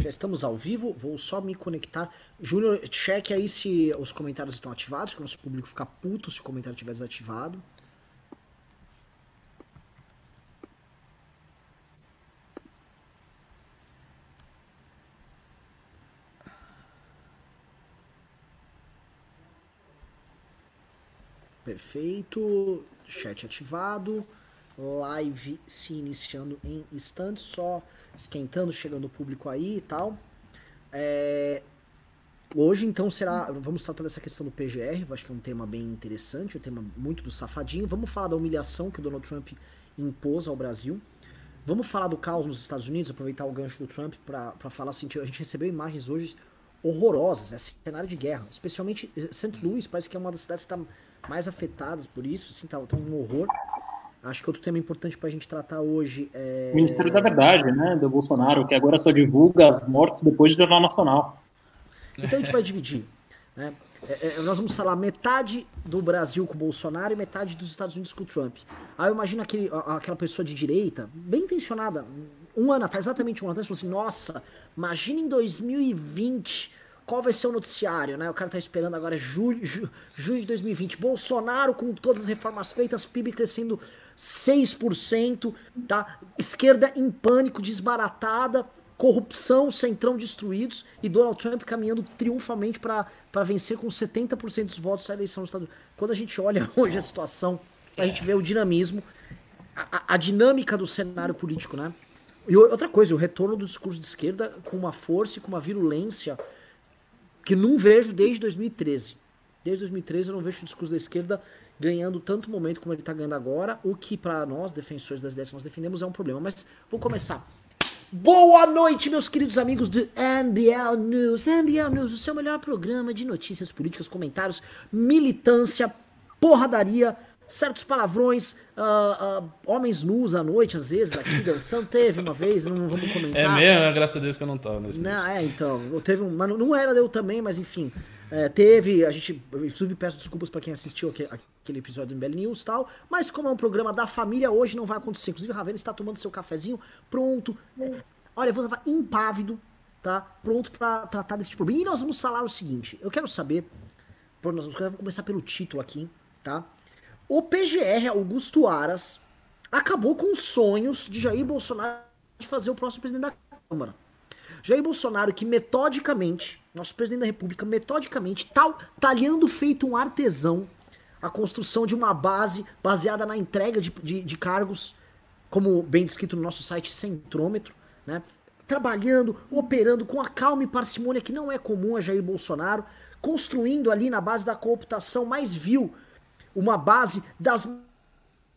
Já estamos ao vivo, vou só me conectar. Júnior, cheque aí se os comentários estão ativados, que o nosso público fica puto se o comentário estiver desativado. Perfeito. Chat ativado. Live se iniciando em instantes, só esquentando, chegando o público aí e tal. É... Hoje, então, será. Vamos tratar dessa questão do PGR, acho que é um tema bem interessante, um tema muito do safadinho. Vamos falar da humilhação que o Donald Trump impôs ao Brasil. Vamos falar do caos nos Estados Unidos, aproveitar o gancho do Trump para falar assim: a gente recebeu imagens hoje horrorosas, é cenário de guerra. Especialmente St. Louis, parece que é uma das cidades que está mais afetadas por isso, assim, tá, tá um horror. Acho que outro tema importante para a gente tratar hoje é. O Ministério da Verdade, né, do Bolsonaro, que agora só divulga as mortes depois do Jornal Nacional. Então a gente vai dividir. Né? É, é, nós vamos falar metade do Brasil com o Bolsonaro e metade dos Estados Unidos com o Trump. Aí eu imagino aquele, aquela pessoa de direita, bem intencionada, um ano atrás, exatamente um ano atrás, falou assim: nossa, imagina em 2020 qual vai ser o noticiário, né? O cara tá esperando agora julho, ju, julho de 2020. Bolsonaro com todas as reformas feitas, PIB crescendo 6%, tá? Esquerda em pânico, desbaratada, corrupção, centrão destruídos e Donald Trump caminhando triunfalmente para vencer com 70% dos votos da eleição Estados Unidos. Quando a gente olha hoje a situação, a gente vê o dinamismo, a, a dinâmica do cenário político, né? E outra coisa, o retorno do discurso de esquerda com uma força e com uma virulência que não vejo desde 2013. Desde 2013 eu não vejo o discurso da esquerda ganhando tanto momento como ele está ganhando agora, o que para nós, defensores das ideias que nós defendemos, é um problema. Mas vou começar. Boa noite, meus queridos amigos do NBL News. NBL News, o seu melhor programa de notícias políticas, comentários, militância, porradaria, certos palavrões, uh, uh, homens nus à noite, às vezes, aqui dançando. Teve uma vez, não vamos comentar. É mesmo? É, graças a Deus que eu não tava nesse Não, é, então. Teve um, mas não era eu também, mas enfim. É, teve, a gente, inclusive peço desculpas para quem assistiu aquele, aquele episódio do MBL News e tal, mas como é um programa da família, hoje não vai acontecer. Inclusive, o Ravena está tomando seu cafezinho, pronto. Olha, eu vou estar impávido, tá? Pronto para tratar desse problema. E nós vamos falar o seguinte: eu quero saber, nós vamos começar pelo título aqui, tá? O PGR Augusto Aras acabou com os sonhos de Jair Bolsonaro de fazer o próximo presidente da Câmara. Jair Bolsonaro, que metodicamente, nosso presidente da República, metodicamente, tal, talhando feito um artesão a construção de uma base baseada na entrega de, de, de cargos, como bem descrito no nosso site Centrômetro, né? Trabalhando, operando com a calma e parcimônia que não é comum a Jair Bolsonaro, construindo ali na base da cooptação mais vil uma base das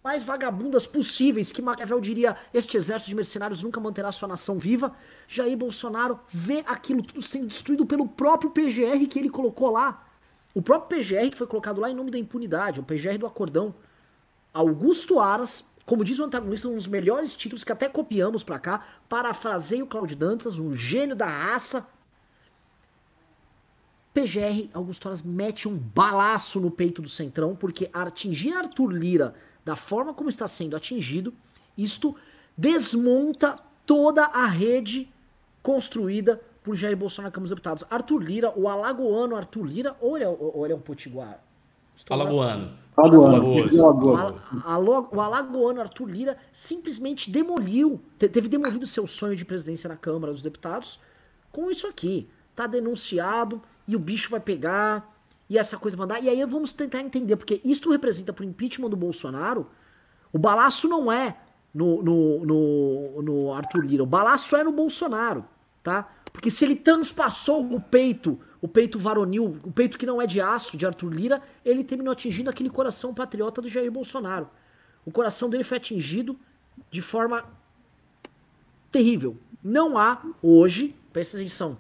mais vagabundas possíveis, que Maquiavel diria, este exército de mercenários nunca manterá sua nação viva, Jair Bolsonaro vê aquilo tudo sendo destruído pelo próprio PGR que ele colocou lá. O próprio PGR que foi colocado lá em nome da impunidade, o PGR do acordão. Augusto Aras, como diz o antagonista, um dos melhores títulos que até copiamos pra cá, parafraseio Cláudio Dantas, um gênio da raça, PGR Augusto Aras mete um balaço no peito do Centrão, porque atingir Arthur Lira da forma como está sendo atingido, isto desmonta toda a rede construída por Jair Bolsonaro na Câmara dos Deputados. Arthur Lira, o alagoano Arthur Lira, ou ele é, ou ele é um potiguar? Alagoano. Alagoano. O alagoano Arthur Lira simplesmente demoliu, teve demolido seu sonho de presidência na Câmara dos Deputados com isso aqui. Tá denunciado, e o bicho vai pegar, e essa coisa vai andar. E aí vamos tentar entender, porque isso representa pro impeachment do Bolsonaro. O balaço não é no, no, no, no Arthur Lira, o balaço é no Bolsonaro, tá? Porque se ele transpassou o peito, o peito varonil, o peito que não é de aço de Arthur Lira, ele terminou atingindo aquele coração patriota do Jair Bolsonaro. O coração dele foi atingido de forma terrível. Não há hoje, presta atenção,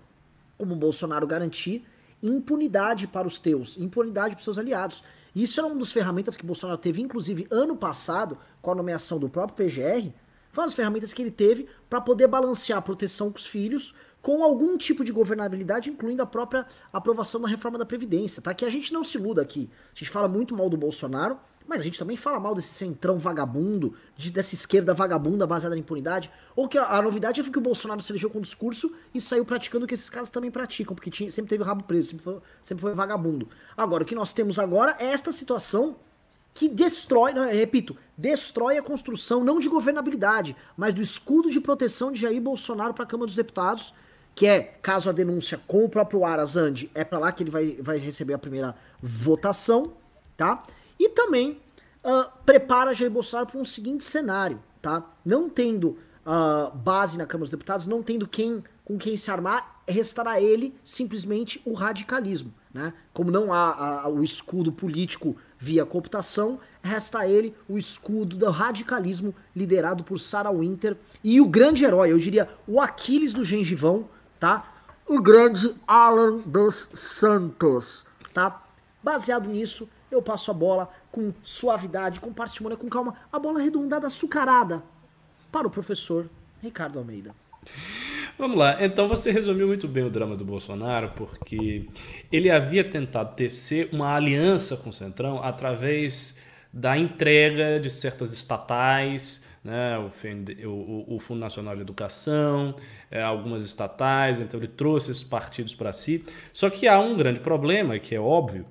como o Bolsonaro garantir impunidade para os teus, impunidade para os seus aliados. Isso era uma das ferramentas que Bolsonaro teve, inclusive ano passado, com a nomeação do próprio PGR. Foi uma das ferramentas que ele teve para poder balancear a proteção com os filhos com algum tipo de governabilidade, incluindo a própria aprovação da reforma da Previdência, tá? Que a gente não se iluda aqui. A gente fala muito mal do Bolsonaro, mas a gente também fala mal desse centrão vagabundo, de, dessa esquerda vagabunda baseada na impunidade. Ou que a, a novidade é que o Bolsonaro se elegeu com discurso e saiu praticando o que esses caras também praticam, porque tinha, sempre teve rabo preso, sempre foi, sempre foi vagabundo. Agora, o que nós temos agora é esta situação que destrói, não, repito, destrói a construção não de governabilidade, mas do escudo de proteção de Jair Bolsonaro para a Câmara dos Deputados que é, caso a denúncia com o próprio Aras ande, é para lá que ele vai, vai receber a primeira votação, tá? E também uh, prepara Jair Bolsonaro para um seguinte cenário, tá? Não tendo uh, base na Câmara dos Deputados, não tendo quem com quem se armar, restará ele simplesmente o radicalismo, né? Como não há, há o escudo político via cooptação, resta a ele o escudo do radicalismo liderado por Sarah Winter e o grande herói, eu diria, o Aquiles do gengivão, tá? O grande Alan dos Santos, tá? Baseado nisso, eu passo a bola com suavidade, com parcimônia, com calma, a bola arredondada, açucarada, para o professor Ricardo Almeida. Vamos lá, então você resumiu muito bem o drama do Bolsonaro, porque ele havia tentado tecer uma aliança com o Centrão através da entrega de certas estatais, né, o, o, o Fundo Nacional de Educação, é, algumas estatais, então ele trouxe esses partidos para si. Só que há um grande problema, que é óbvio,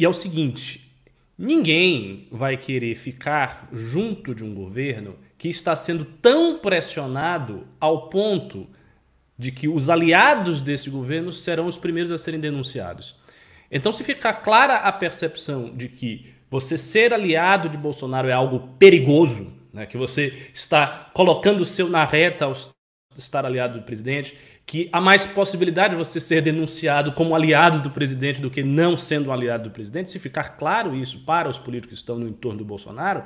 e é o seguinte: ninguém vai querer ficar junto de um governo que está sendo tão pressionado ao ponto de que os aliados desse governo serão os primeiros a serem denunciados. Então, se ficar clara a percepção de que você ser aliado de Bolsonaro é algo perigoso, né? que você está colocando o seu na reta ao estar aliado do presidente, que há mais possibilidade de você ser denunciado como aliado do presidente do que não sendo um aliado do presidente, se ficar claro isso para os políticos que estão no entorno do Bolsonaro,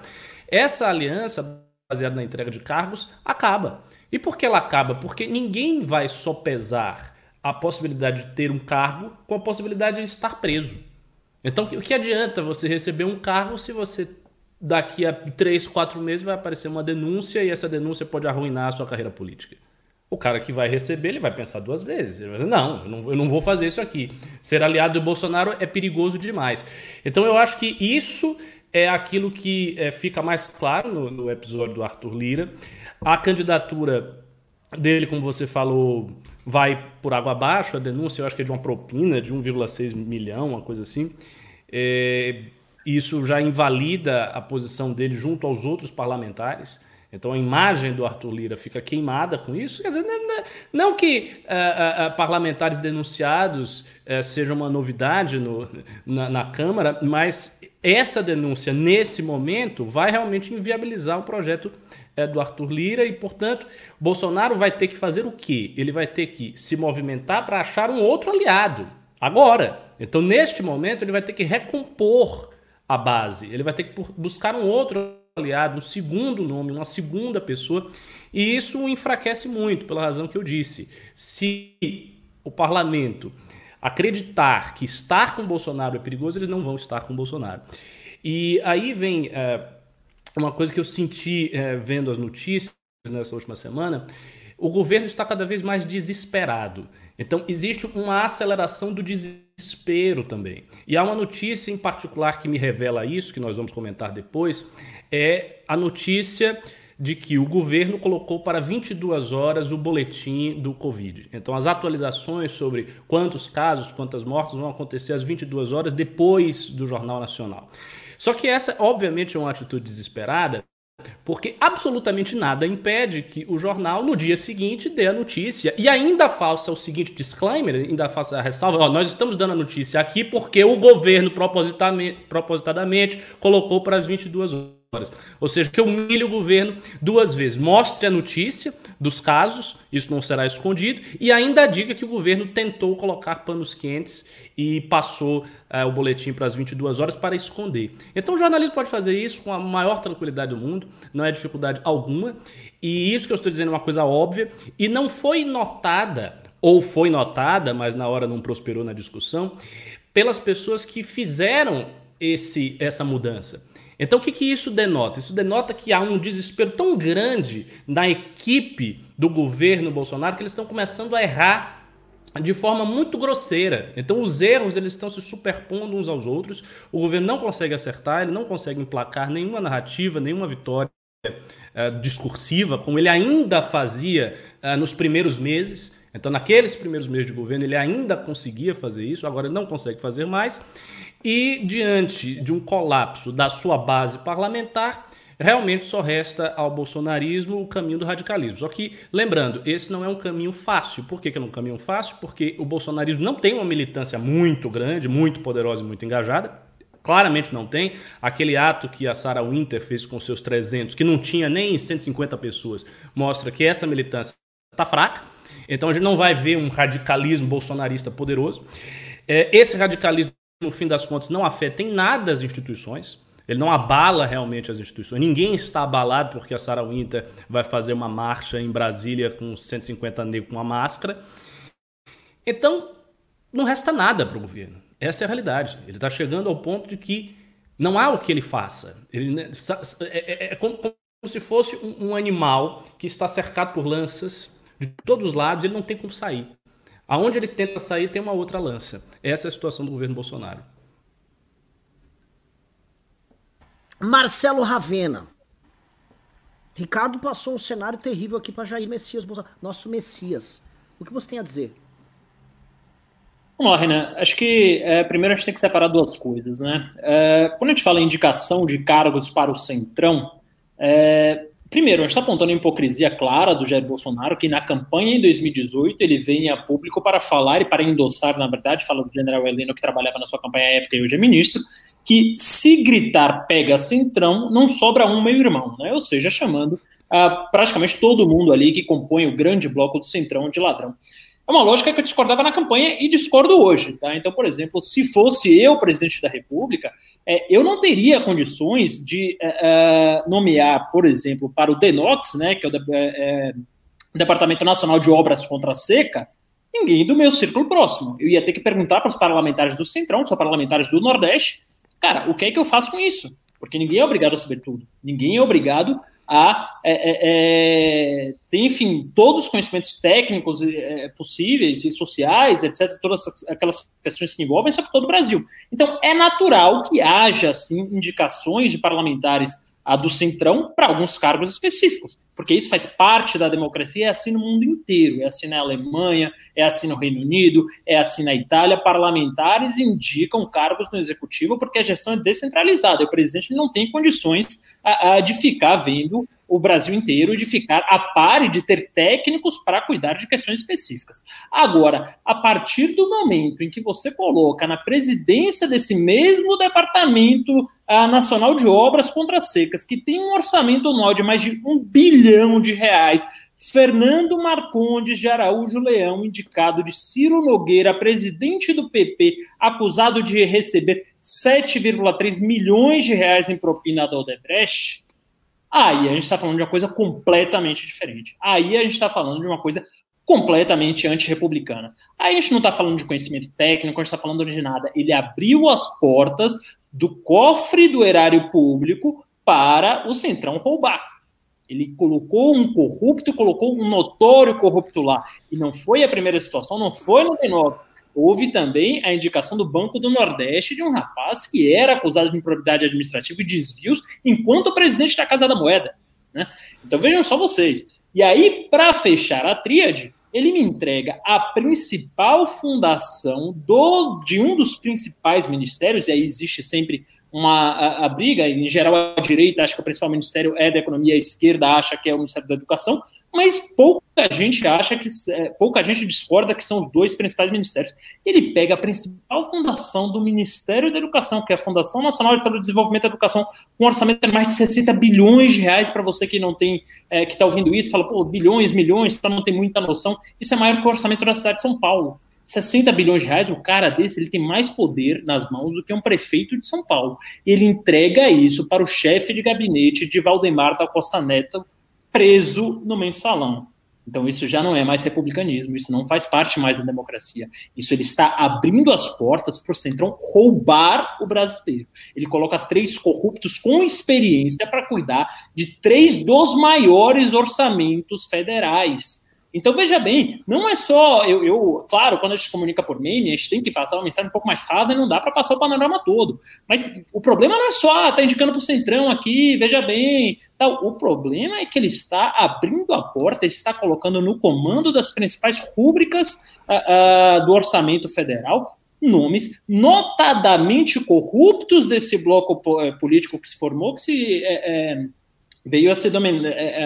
essa aliança baseada na entrega de cargos acaba. E por que ela acaba? Porque ninguém vai sopesar a possibilidade de ter um cargo com a possibilidade de estar preso. Então, o que adianta você receber um cargo se você daqui a três, quatro meses vai aparecer uma denúncia e essa denúncia pode arruinar a sua carreira política? O cara que vai receber, ele vai pensar duas vezes. Ele vai dizer, não, eu não, eu não vou fazer isso aqui. Ser aliado do Bolsonaro é perigoso demais. Então eu acho que isso é aquilo que é, fica mais claro no, no episódio do Arthur Lira. A candidatura dele, como você falou, vai por água abaixo. A denúncia, eu acho que é de uma propina de 1,6 milhão, uma coisa assim. É, isso já invalida a posição dele junto aos outros parlamentares. Então a imagem do Arthur Lira fica queimada com isso. Quer dizer, não, não que uh, uh, parlamentares denunciados uh, seja uma novidade no, na, na, Câmara, mas essa denúncia nesse momento vai realmente inviabilizar o projeto do Arthur Lira e, portanto, Bolsonaro vai ter que fazer o quê? Ele vai ter que se movimentar para achar um outro aliado, agora. Então, neste momento, ele vai ter que recompor a base, ele vai ter que buscar um outro aliado, um segundo nome, uma segunda pessoa, e isso enfraquece muito, pela razão que eu disse. Se o parlamento acreditar que estar com Bolsonaro é perigoso, eles não vão estar com Bolsonaro. E aí vem. É, uma coisa que eu senti é, vendo as notícias nessa última semana, o governo está cada vez mais desesperado. Então, existe uma aceleração do desespero também. E há uma notícia em particular que me revela isso, que nós vamos comentar depois, é a notícia de que o governo colocou para 22 horas o boletim do Covid. Então, as atualizações sobre quantos casos, quantas mortes vão acontecer às 22 horas depois do Jornal Nacional. Só que essa, obviamente, é uma atitude desesperada, porque absolutamente nada impede que o jornal, no dia seguinte, dê a notícia e ainda faça o seguinte disclaimer, ainda faça a ressalva: ó, nós estamos dando a notícia aqui porque o governo propositadamente, colocou para as 22 horas horas. Ou seja, que humilhe o governo duas vezes. Mostre a notícia dos casos, isso não será escondido, e ainda diga que o governo tentou colocar panos quentes e passou uh, o boletim para as 22 horas para esconder. Então o jornalismo pode fazer isso com a maior tranquilidade do mundo, não é dificuldade alguma, e isso que eu estou dizendo é uma coisa óbvia, e não foi notada, ou foi notada, mas na hora não prosperou na discussão, pelas pessoas que fizeram esse, essa mudança. Então o que, que isso denota? Isso denota que há um desespero tão grande na equipe do governo Bolsonaro que eles estão começando a errar de forma muito grosseira. Então os erros eles estão se superpondo uns aos outros. O governo não consegue acertar, ele não consegue emplacar nenhuma narrativa, nenhuma vitória uh, discursiva, como ele ainda fazia uh, nos primeiros meses. Então, naqueles primeiros meses de governo, ele ainda conseguia fazer isso, agora não consegue fazer mais. E, diante de um colapso da sua base parlamentar, realmente só resta ao bolsonarismo o caminho do radicalismo. Só que, lembrando, esse não é um caminho fácil. Por que, que é um caminho fácil? Porque o bolsonarismo não tem uma militância muito grande, muito poderosa e muito engajada. Claramente não tem. Aquele ato que a Sarah Winter fez com seus 300, que não tinha nem 150 pessoas, mostra que essa militância está fraca. Então a gente não vai ver um radicalismo bolsonarista poderoso. É, esse radicalismo, no fim das contas, não afeta em nada as instituições. Ele não abala realmente as instituições. Ninguém está abalado porque a Sarah Winter vai fazer uma marcha em Brasília com 150 negros com uma máscara. Então, não resta nada para o governo. Essa é a realidade. Ele está chegando ao ponto de que não há o que ele faça. Ele, é, é, é como, como, se fosse um, um animal que está cercado por lanças de todos os lados, ele não tem como sair. Aonde ele tenta sair tem uma outra lança. Essa é a situação do governo Bolsonaro. Marcelo Ravena. Ricardo passou um cenário terrível aqui para Jair Messias Bolsonaro, nosso Messias. O que você tem a dizer? Vamos lá, Renan. Acho que é, primeiro a gente tem que separar duas coisas, né? É, quando a gente fala em indicação de cargos para o Centrão, é, primeiro, a gente está apontando a hipocrisia clara do Jair Bolsonaro, que na campanha em 2018 ele vem a público para falar e para endossar, na verdade, fala do general Heleno que trabalhava na sua campanha à época e hoje é ministro, que se gritar pega centrão, não sobra um meio-irmão, né? Ou seja, chamando uh, praticamente todo mundo ali que compõe o grande bloco do centrão de ladrão. É uma lógica que eu discordava na campanha e discordo hoje. Tá? Então, por exemplo, se fosse eu presidente da República, é, eu não teria condições de é, é nomear, por exemplo, para o DENOX, né, que é o, é, é, Departamento Nacional de Obras contra a Seca, ninguém do meu círculo próximo. Eu ia ter que perguntar para os parlamentares do Centrão, que são parlamentares do Nordeste, Cara, o que é que eu faço com isso? Porque ninguém é obrigado a saber tudo. Ninguém é obrigado a é, é, é enfim, todos os conhecimentos técnicos é, possíveis e sociais, etc., todas aquelas questões que envolvem sobre todo o Brasil. Então, é natural que haja, assim, indicações de parlamentares a do Centrão para alguns cargos específicos, porque isso faz parte da democracia, é assim no mundo inteiro, é assim na Alemanha, é assim no Reino Unido, é assim na Itália, parlamentares indicam cargos no executivo porque a gestão é descentralizada, e o presidente não tem condições a, a, de ficar vendo o Brasil inteiro de ficar a par e de ter técnicos para cuidar de questões específicas. Agora, a partir do momento em que você coloca na presidência desse mesmo departamento uh, nacional de obras contra secas, que tem um orçamento anual de mais de um bilhão de reais, Fernando Marcondes de Araújo Leão, indicado de Ciro Nogueira, presidente do PP, acusado de receber 7,3 milhões de reais em propina da Odebrecht, Aí a gente está falando de uma coisa completamente diferente. Aí a gente está falando de uma coisa completamente antirrepublicana. Aí a gente não está falando de conhecimento técnico, a gente está falando de nada. Ele abriu as portas do cofre do erário público para o Centrão roubar. Ele colocou um corrupto, colocou um notório corrupto lá. E não foi a primeira situação, não foi no Denove houve também a indicação do Banco do Nordeste de um rapaz que era acusado de improbidade administrativa e desvios enquanto presidente da Casa da Moeda. Né? Então vejam só vocês. E aí, para fechar a tríade, ele me entrega a principal fundação do, de um dos principais ministérios, e aí existe sempre uma a, a briga, em geral a direita acha que o principal ministério é da economia, a esquerda acha que é o Ministério da Educação, mas pouca gente acha que é, pouca gente discorda que são os dois principais ministérios. Ele pega a principal fundação do Ministério da Educação, que é a Fundação Nacional para o Desenvolvimento da Educação, com um orçamento de mais de 60 bilhões de reais para você que não tem, é, que está ouvindo isso, fala, pô, bilhões, milhões, tá, não tem muita noção. Isso é maior que o orçamento da cidade de São Paulo. 60 bilhões de reais, o cara desse, ele tem mais poder nas mãos do que um prefeito de São Paulo. Ele entrega isso para o chefe de gabinete de Valdemar da Costa Neto, preso no mensalão. Então isso já não é mais republicanismo, isso não faz parte mais da democracia. Isso ele está abrindo as portas para o Centrão roubar o brasileiro. Ele coloca três corruptos com experiência para cuidar de três dos maiores orçamentos federais. Então, veja bem, não é só. Eu, eu, claro, quando a gente comunica por meme, a gente tem que passar uma mensagem um pouco mais rasa e não dá para passar o panorama todo. Mas o problema não é só, ah, tá indicando para o Centrão aqui, veja bem. Tal. O problema é que ele está abrindo a porta, ele está colocando no comando das principais rúbricas uh, uh, do orçamento federal nomes notadamente corruptos desse bloco eh, político que se formou, que se, é, é, veio a se,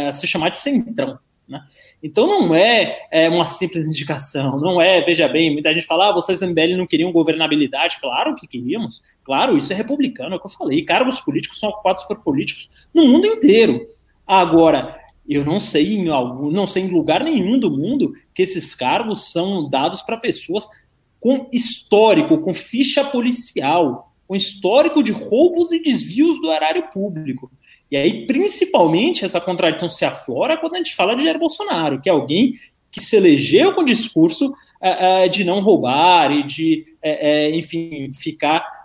a se chamar de Centrão. Né? Então não é, é, uma simples indicação, não é, veja bem, muita gente fala, ah, vocês do MBL não queriam governabilidade, claro que queríamos, claro, isso é republicano, é o que eu falei, cargos políticos são ocupados por políticos no mundo inteiro. Agora, eu não sei em algum, não sei em lugar nenhum do mundo que esses cargos são dados para pessoas com histórico, com ficha policial, com histórico de roubos e desvios do erário público. E aí, principalmente, essa contradição se aflora quando a gente fala de Jair Bolsonaro, que é alguém que se elegeu com o discurso uh, uh, de não roubar e de, uh, enfim, ficar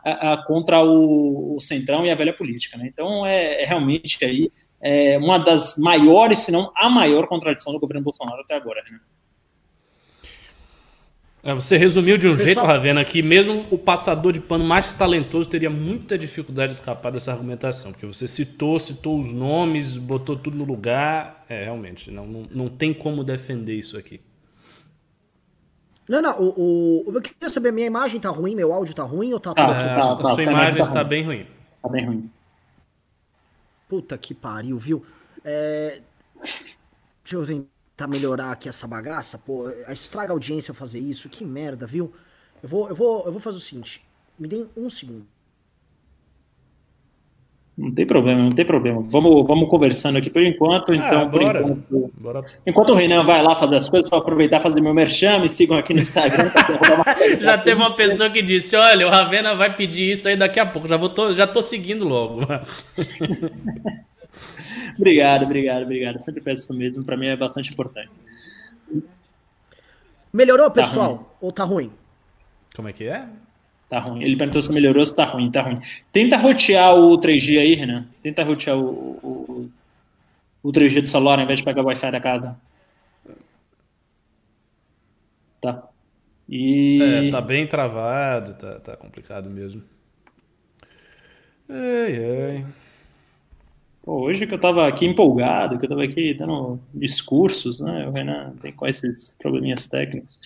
contra o, o, centrão e a velha política. Né? Então, é, é realmente aí é uma das maiores, se não a maior contradição do governo Bolsonaro até agora. Né? É, você resumiu de um Pessoal... jeito, Ravena, que mesmo o passador de pano mais talentoso teria muita dificuldade de escapar dessa argumentação, porque você citou, citou os nomes, botou tudo no lugar. É, realmente, não, não, não tem como defender isso aqui. Não, não, o, o, eu queria saber, minha imagem tá ruim, meu áudio tá ruim ou tá, tá, tá, tá A sua tá, imagem está ruim. bem ruim. Tá bem ruim. Puta que pariu, viu? É... Deixa eu ver tentar melhorar aqui essa bagaça, pô, estraga a audiência eu fazer isso, que merda, viu? Eu vou, eu vou, eu vou fazer o seguinte, me deem um segundo. Não tem problema, não tem problema. Vamos, vamos conversando aqui por enquanto. Ah, então, bora. Por enquanto, bora. enquanto o Renan vai lá fazer as coisas, vou aproveitar e fazer meu merchan, me sigam aqui no Instagram. já teve uma pessoa que disse: Olha, o Ravena vai pedir isso aí daqui a pouco. Já, vou tô, já tô seguindo logo. obrigado, obrigado, obrigado. Sempre peço isso mesmo, para mim é bastante importante. Melhorou, tá pessoal? Tá ou tá ruim? Como é que é? Tá ruim. Ele perguntou se melhorou, se tá ruim, tá ruim. Tenta rotear o 3G aí, Renan. Tenta rotear o, o, o 3G do celular ao invés de pegar o Wi-Fi da casa. Tá. E... É, tá bem travado, tá, tá complicado mesmo. Ai, ai. Pô, hoje que eu estava aqui empolgado, que eu estava aqui dando discursos, né? O Renan tem com esses probleminhas técnicos.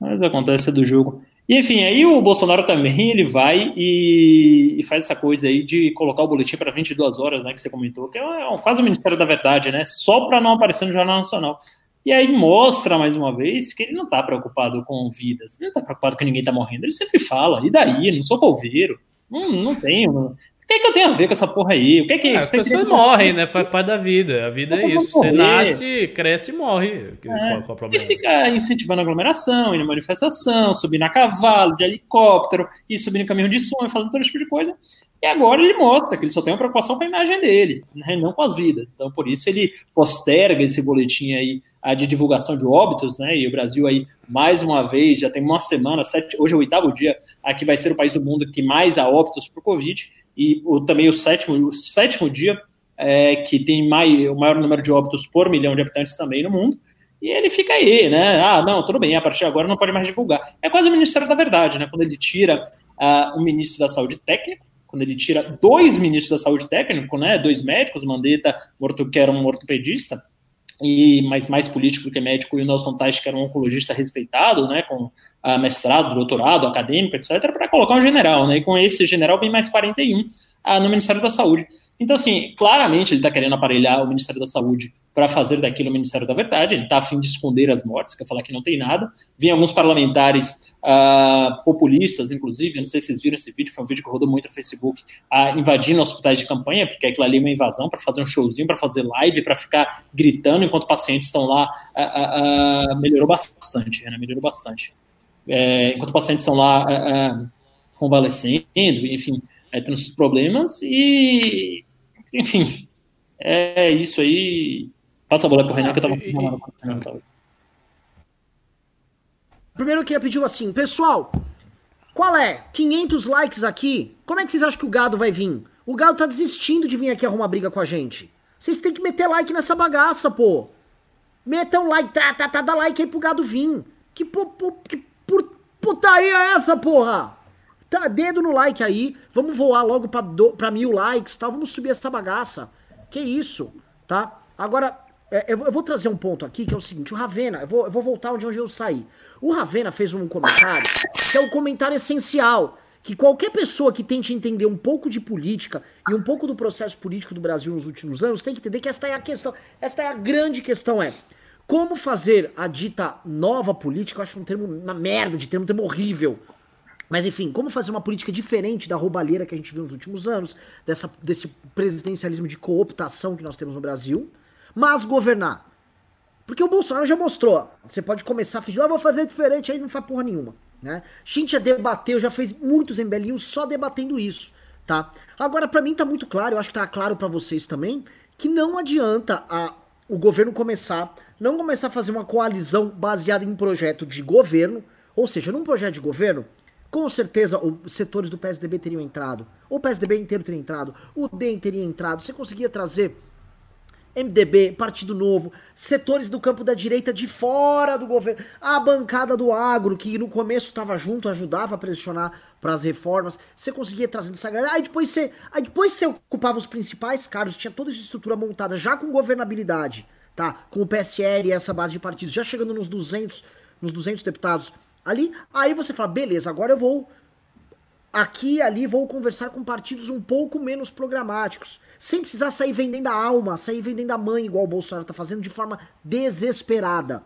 Mas acontece do jogo. E enfim, aí o Bolsonaro também ele vai e, e faz essa coisa aí de colocar o boletim para 22 horas, né? Que você comentou, que é, um, quase o Ministério da Verdade, né? Só para não aparecer no Jornal Nacional. E aí mostra mais uma vez que ele não está preocupado com vidas, ele não está preocupado que ninguém está morrendo. Ele sempre fala, e daí? Não sou coveiro. Não, não tenho que, que eu tenho a ver com essa porra aí? O que é que é, As pessoas morrem, né? Faz parte da vida. A vida é isso. Você nasce, cresce e morre. É. Qual, qual e fica incentivando aglomeração, na manifestação, subir na cavalo, de helicóptero, e subir no caminhão de som, fazendo todo tipo de coisa. E agora ele mostra que ele só tem uma preocupação com a imagem dele, né, não com as vidas. Então, por isso ele posterga esse boletim aí de divulgação de óbitos, né? E o Brasil aí, mais uma vez, já tem uma semana, sete, hoje é o oitavo dia, aqui vai ser o país do mundo que mais há óbitos por Covid, e o, também o sétimo, o sétimo dia é, que tem mais, o maior número de óbitos por milhão de habitantes também no mundo. E ele fica aí, né? Ah, não, tudo bem, a partir de agora não pode mais divulgar. É quase o Ministério da Verdade, né? Quando ele tira uh, um ministro da Saúde técnico, quando ele tira dois ministros da saúde técnico, né, dois médicos, Mandetta, que era um ortopedista, e mais, mais político do que médico, e o Nelson Tais, que era um oncologista respeitado, né, com uh, mestrado, doutorado, acadêmico, etc., para colocar um general, né, e com esse general vem mais 41 uh, ah, no Ministério da Saúde. Então, assim, claramente ele está querendo aparelhar o Ministério da Saúde para fazer daquilo o Ministério da Verdade, ele está a fim de esconder as mortes, quer falar que não tem nada. Vem alguns parlamentares uh, populistas, inclusive, não sei se vocês viram esse vídeo, foi um vídeo que rodou muito no Facebook, uh, invadindo hospitais de campanha, porque aquilo ali é uma invasão para fazer um showzinho, para fazer live, para ficar gritando enquanto pacientes estão lá, uh, melhorou bastante, né? melhorou bastante. É, enquanto pacientes estão lá convalescendo, enfim, é, tendo seus problemas, e, enfim, é isso aí Passa a bola pro Renan que eu tava. Primeiro eu queria pedir assim, pessoal, qual é? 500 likes aqui? Como é que vocês acham que o gado vai vir? O gado tá desistindo de vir aqui arrumar briga com a gente. Vocês têm que meter like nessa bagaça, pô. Metam like, tá, tá, tá, dá like aí pro gado vir. Que, pô, pô, que putaria é essa, porra? Tá, dedo no like aí. Vamos voar logo pra, do, pra mil likes, tá? Vamos subir essa bagaça. Que isso, tá? Agora, é, eu, vou trazer um ponto aqui que é o seguinte: o Ravena, eu vou, eu vou voltar onde eu saí. O Ravena fez um comentário que é um comentário essencial. Que qualquer pessoa que tente entender um pouco de política e um pouco do processo político do Brasil nos últimos anos tem que entender que esta é a questão, esta é a grande questão é como fazer a dita nova política, eu acho um termo, uma merda de termo, um termo horrível. Mas enfim, como fazer uma política diferente da roubalheira que a gente viu nos últimos anos, dessa, desse presidencialismo de cooptação que nós temos no Brasil, mas governar. Porque o Bolsonaro já mostrou. Você pode começar a fingir, ah, vou fazer diferente, aí não faz porra nenhuma. Né? Já debateu, já fez muitos embelinhos só debatendo isso, tá? Agora, para mim tá muito claro, eu acho que tá claro para vocês também, que não adianta a, o governo começar, não começar a fazer uma coalizão baseada em projeto de governo, ou seja, num projeto de governo, com certeza os setores do PSDB teriam entrado, o PSDB inteiro teria entrado, o DEM teria entrado, você conseguia trazer MDB, Partido Novo, setores do campo da direita de fora do governo, a bancada do agro, que no começo estava junto, ajudava a pressionar para as reformas, você conseguia trazer essa galera, aí depois você, aí depois você ocupava os principais cargos, tinha toda essa estrutura montada já com governabilidade, tá? Com o PSL e essa base de partidos, já chegando nos 200, nos 200 deputados ali, aí você fala, beleza, agora eu vou aqui e ali vou conversar com partidos um pouco menos programáticos, sem precisar sair vendendo a alma, sair vendendo a mãe, igual o Bolsonaro tá fazendo, de forma desesperada.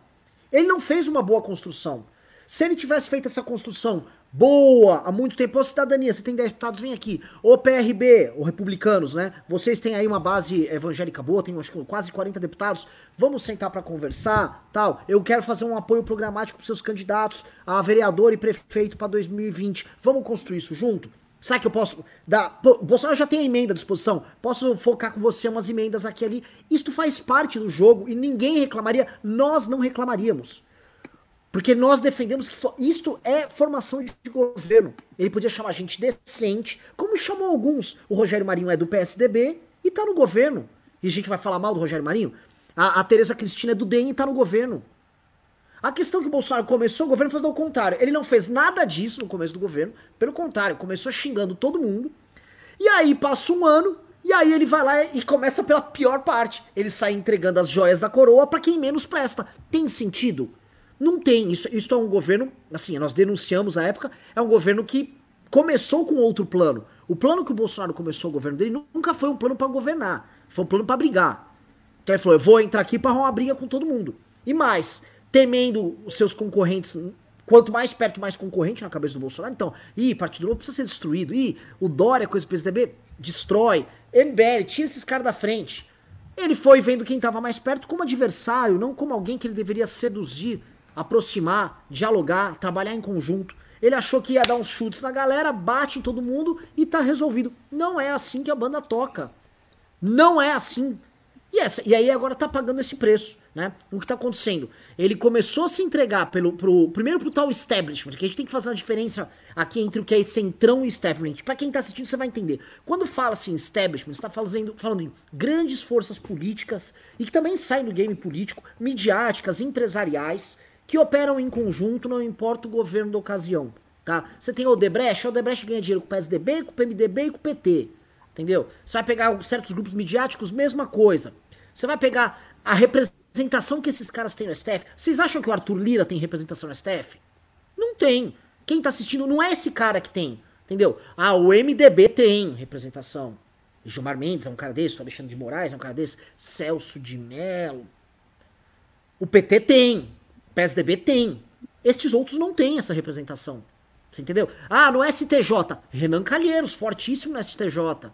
Ele não fez uma boa construção. Se ele tivesse feito essa construção boa há muito tempo, ô cidadania, você tem 10 deputados, vem aqui. Ô PRB, ou republicanos, né? Vocês têm aí uma base evangélica boa, tem acho, quase 40 deputados. Vamos sentar para conversar, tal. Eu quero fazer um apoio programático para seus candidatos a vereador e prefeito para 2020. Vamos construir isso junto? Sabe que eu posso dar. Pô, o Bolsonaro já tem a emenda à disposição. Posso focar com você umas emendas aqui e ali. Isto faz parte do jogo e ninguém reclamaria. Nós não reclamaríamos. Porque nós defendemos que isto é formação de governo. Ele podia chamar gente decente, como chamou alguns. O Rogério Marinho é do PSDB e tá no governo. E a gente vai falar mal do Rogério Marinho? A, a Tereza Cristina é do DEM e tá no governo. A questão que o Bolsonaro começou, o governo fez o contrário. Ele não fez nada disso no começo do governo. Pelo contrário, começou xingando todo mundo. E aí passa um ano, e aí ele vai lá e começa pela pior parte. Ele sai entregando as joias da coroa para quem menos presta. Tem sentido? Não tem. Isso, isso é um governo, assim, nós denunciamos a época, é um governo que começou com outro plano. O plano que o Bolsonaro começou o governo dele nunca foi um plano para governar, foi um plano para brigar. Então ele falou: eu vou entrar aqui para arrumar briga com todo mundo. E mais, temendo os seus concorrentes, quanto mais perto, mais concorrente na cabeça do Bolsonaro. Então, ih, Partido Novo precisa ser destruído. Ih, o Dória, coisa do PSDB, destrói. MBL, tira esses caras da frente. Ele foi vendo quem estava mais perto como adversário, não como alguém que ele deveria seduzir aproximar, dialogar, trabalhar em conjunto. Ele achou que ia dar uns chutes na galera, bate em todo mundo e tá resolvido. Não é assim que a banda toca. Não é assim. E, essa, e aí agora tá pagando esse preço, né? O que tá acontecendo? Ele começou a se entregar pelo, pro, primeiro pro tal establishment, que a gente tem que fazer uma diferença aqui entre o que é centrão e establishment. Para quem tá assistindo, você vai entender. Quando fala assim establishment, você tá falando, falando em grandes forças políticas e que também saem do game político, midiáticas, empresariais, que operam em conjunto, não importa o governo da ocasião. Tá? Você tem o Odebrecht, o Odebrecht ganha dinheiro com o PSDB, com o PMDB e com o PT. Entendeu? Você vai pegar certos grupos midiáticos, mesma coisa. Você vai pegar a representação que esses caras têm no STF. Vocês acham que o Arthur Lira tem representação no STF? Não tem. Quem tá assistindo não é esse cara que tem. Entendeu? Ah, o MDB tem representação. Gilmar Mendes é um cara desse, o Alexandre de Moraes é um cara desse, Celso de Mello. O PT tem. PSDB tem. Estes outros não têm essa representação. Você entendeu? Ah, no STJ, Renan Calheiros, fortíssimo no STJ.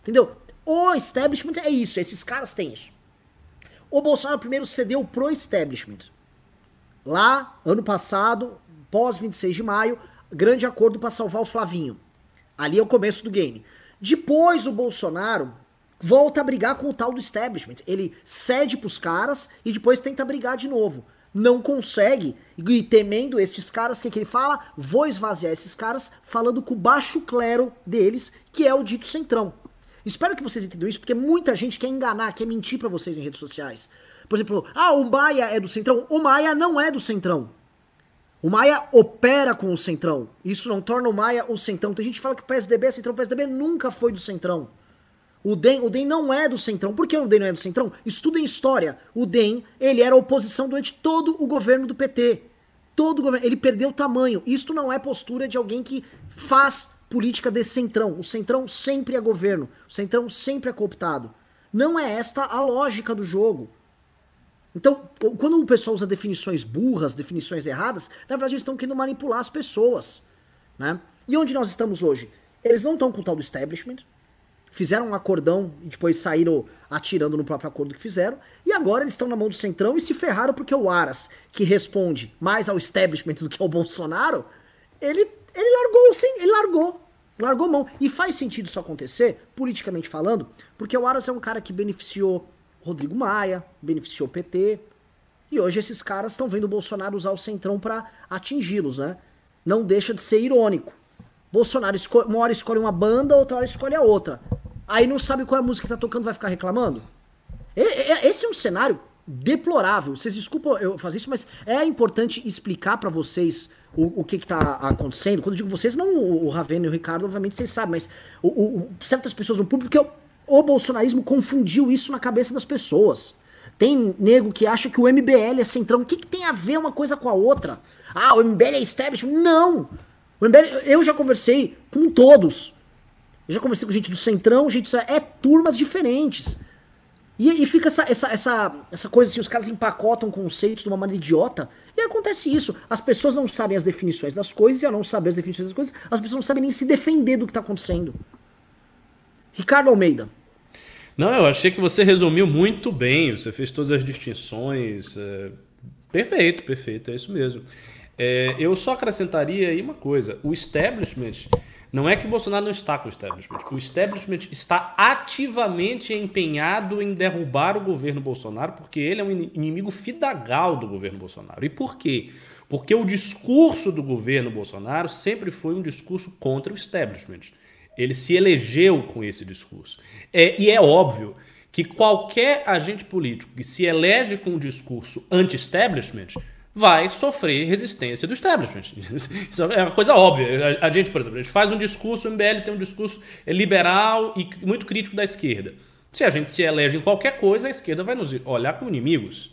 Entendeu? O establishment é isso, esses caras têm isso. O Bolsonaro primeiro cedeu pro establishment. Lá, ano passado, pós 26 de maio, grande acordo para salvar o Flavinho. Ali é o começo do game. Depois o Bolsonaro volta a brigar com o tal do establishment. Ele cede pros caras e depois tenta brigar de novo. Não consegue, e temendo estes caras, o que, que ele fala? Vou esvaziar esses caras falando com o baixo clero deles, que é o dito centrão. Espero que vocês entendam isso, porque muita gente quer enganar, quer mentir para vocês em redes sociais. Por exemplo, ah, o Maia é do Centrão. O Maia não é do Centrão. O Maia opera com o Centrão. Isso não torna o Maia o Centrão. Tem gente que fala que o PSDB é Centrão. O PSDB nunca foi do Centrão. O DEM, o DEM não é do Centrão. Por que o DEM não é do Centrão? Estuda em história. O DEM, ele era oposição durante todo o governo do PT. Todo o governo. Ele perdeu tamanho. Isto não é postura de alguém que faz política de Centrão. O Centrão sempre é governo. O Centrão sempre é cooptado. Não é esta a lógica do jogo. Então, quando o pessoal usa definições burras, definições erradas, na verdade eles estão querendo manipular as pessoas. Né? E onde nós estamos hoje? Eles não estão com o tal do establishment, fizeram um acordão e depois saíram atirando no próprio acordo que fizeram, e agora eles estão na mão do Centrão e se ferraram porque o Aras, que responde mais ao establishment do que ao Bolsonaro, ele, ele largou, sim, ele largou. Largou mão. E faz sentido isso acontecer, politicamente falando, porque o Aras é um cara que beneficiou Rodrigo Maia, beneficiou o PT. E hoje esses caras estão vendo o Bolsonaro usar o Centrão para atingi-los, né? Não deixa de ser irônico. Bolsonaro uma hora escolhe uma banda, outra hora escolhe a outra. Aí não sabe qual é a música que tá tocando, vai ficar reclamando? Esse é um cenário deplorável. Vocês desculpam eu fazer isso, mas é importante explicar para vocês o, o que, que tá acontecendo. Quando eu digo vocês, não o Ravena e o Ricardo, obviamente vocês sabem, mas o, o, certas pessoas no público, eu, o bolsonarismo confundiu isso na cabeça das pessoas. Tem nego que acha que o MBL é centrão. O que, que tem a ver uma coisa com a outra? Ah, o MBL é establishment? Não! O MBL, eu já conversei com todos. Eu já conversei com gente do centrão, gente. É turmas diferentes. E, e fica essa, essa, essa, essa coisa assim, os caras empacotam conceitos de uma maneira idiota. E acontece isso. As pessoas não sabem as definições das coisas, e ao não saber as definições das coisas, as pessoas não sabem nem se defender do que está acontecendo. Ricardo Almeida. Não, eu achei que você resumiu muito bem, você fez todas as distinções. É... Perfeito, perfeito, é isso mesmo. É, eu só acrescentaria aí uma coisa: o establishment. Não é que Bolsonaro não está com o establishment. O establishment está ativamente empenhado em derrubar o governo Bolsonaro, porque ele é um inimigo fidagal do governo Bolsonaro. E por quê? Porque o discurso do governo Bolsonaro sempre foi um discurso contra o establishment. Ele se elegeu com esse discurso. É, e é óbvio que qualquer agente político que se elege com um discurso anti-establishment vai sofrer resistência do establishment. Isso é uma coisa óbvia. A gente, por exemplo, a gente faz um discurso, o MBL tem um discurso liberal e muito crítico da esquerda. Se a gente se elege em qualquer coisa, a esquerda vai nos olhar como inimigos.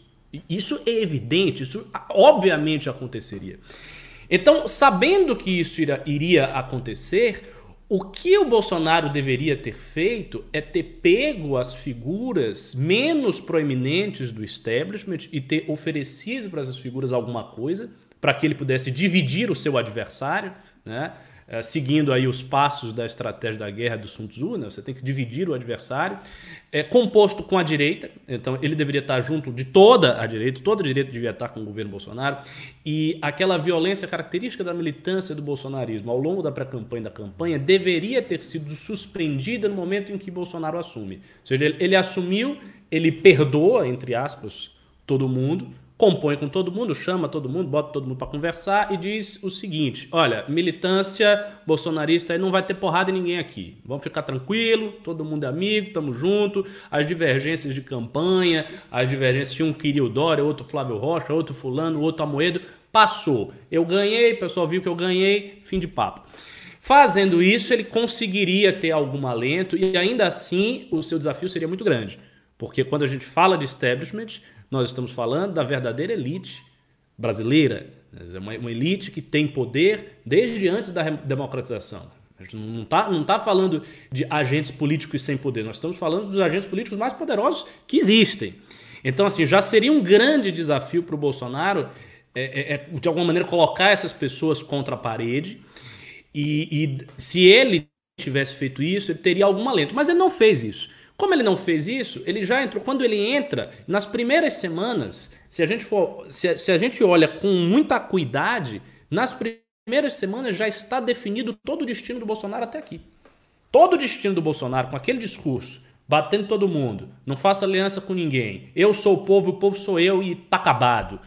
Isso é evidente, isso obviamente aconteceria. Então, sabendo que isso iria acontecer, o que o Bolsonaro deveria ter feito é ter pego as figuras menos proeminentes do establishment e ter oferecido para essas figuras alguma coisa para que ele pudesse dividir o seu adversário, né? É, seguindo aí os passos da estratégia da guerra do Sun Tzu, né? você tem que dividir o adversário, é composto com a direita, então ele deveria estar junto de toda a direita, toda a direita devia estar com o governo Bolsonaro, e aquela violência característica da militância do bolsonarismo ao longo da pré-campanha da campanha deveria ter sido suspendida no momento em que Bolsonaro assume. Ou seja, ele assumiu, ele perdoa, entre aspas, todo mundo, compõe com todo mundo, chama todo mundo, bota todo mundo para conversar e diz o seguinte: olha, militância bolsonarista aí não vai ter porrada em ninguém aqui. Vamos ficar tranquilo, todo mundo é amigo, tamo junto. As divergências de campanha, as divergências, um queria o Dória, outro Flávio Rocha, outro fulano, outro Amoedo, passou. Eu ganhei, o pessoal viu que eu ganhei, fim de papo. Fazendo isso, ele conseguiria ter algum alento e ainda assim o seu desafio seria muito grande. Porque quando a gente fala de establishment, nós estamos falando da verdadeira elite brasileira, uma, uma elite que tem poder desde antes da democratização. A gente não está não tá falando de agentes políticos sem poder, nós estamos falando dos agentes políticos mais poderosos que existem. Então, assim, já seria um grande desafio para o Bolsonaro, é, é, é, de alguma maneira, colocar essas pessoas contra a parede. E, e se ele tivesse feito isso, ele teria algum alento. Mas ele não fez isso. Como ele não fez isso, ele já entrou. Quando ele entra, nas primeiras semanas, se a gente for, se, se a gente olha com muita acuidade, nas primeiras semanas já está definido todo o destino do Bolsonaro até aqui. Todo o destino do Bolsonaro, com aquele discurso, batendo todo mundo, não faço aliança com ninguém, eu sou o povo, o povo sou eu e tá acabado.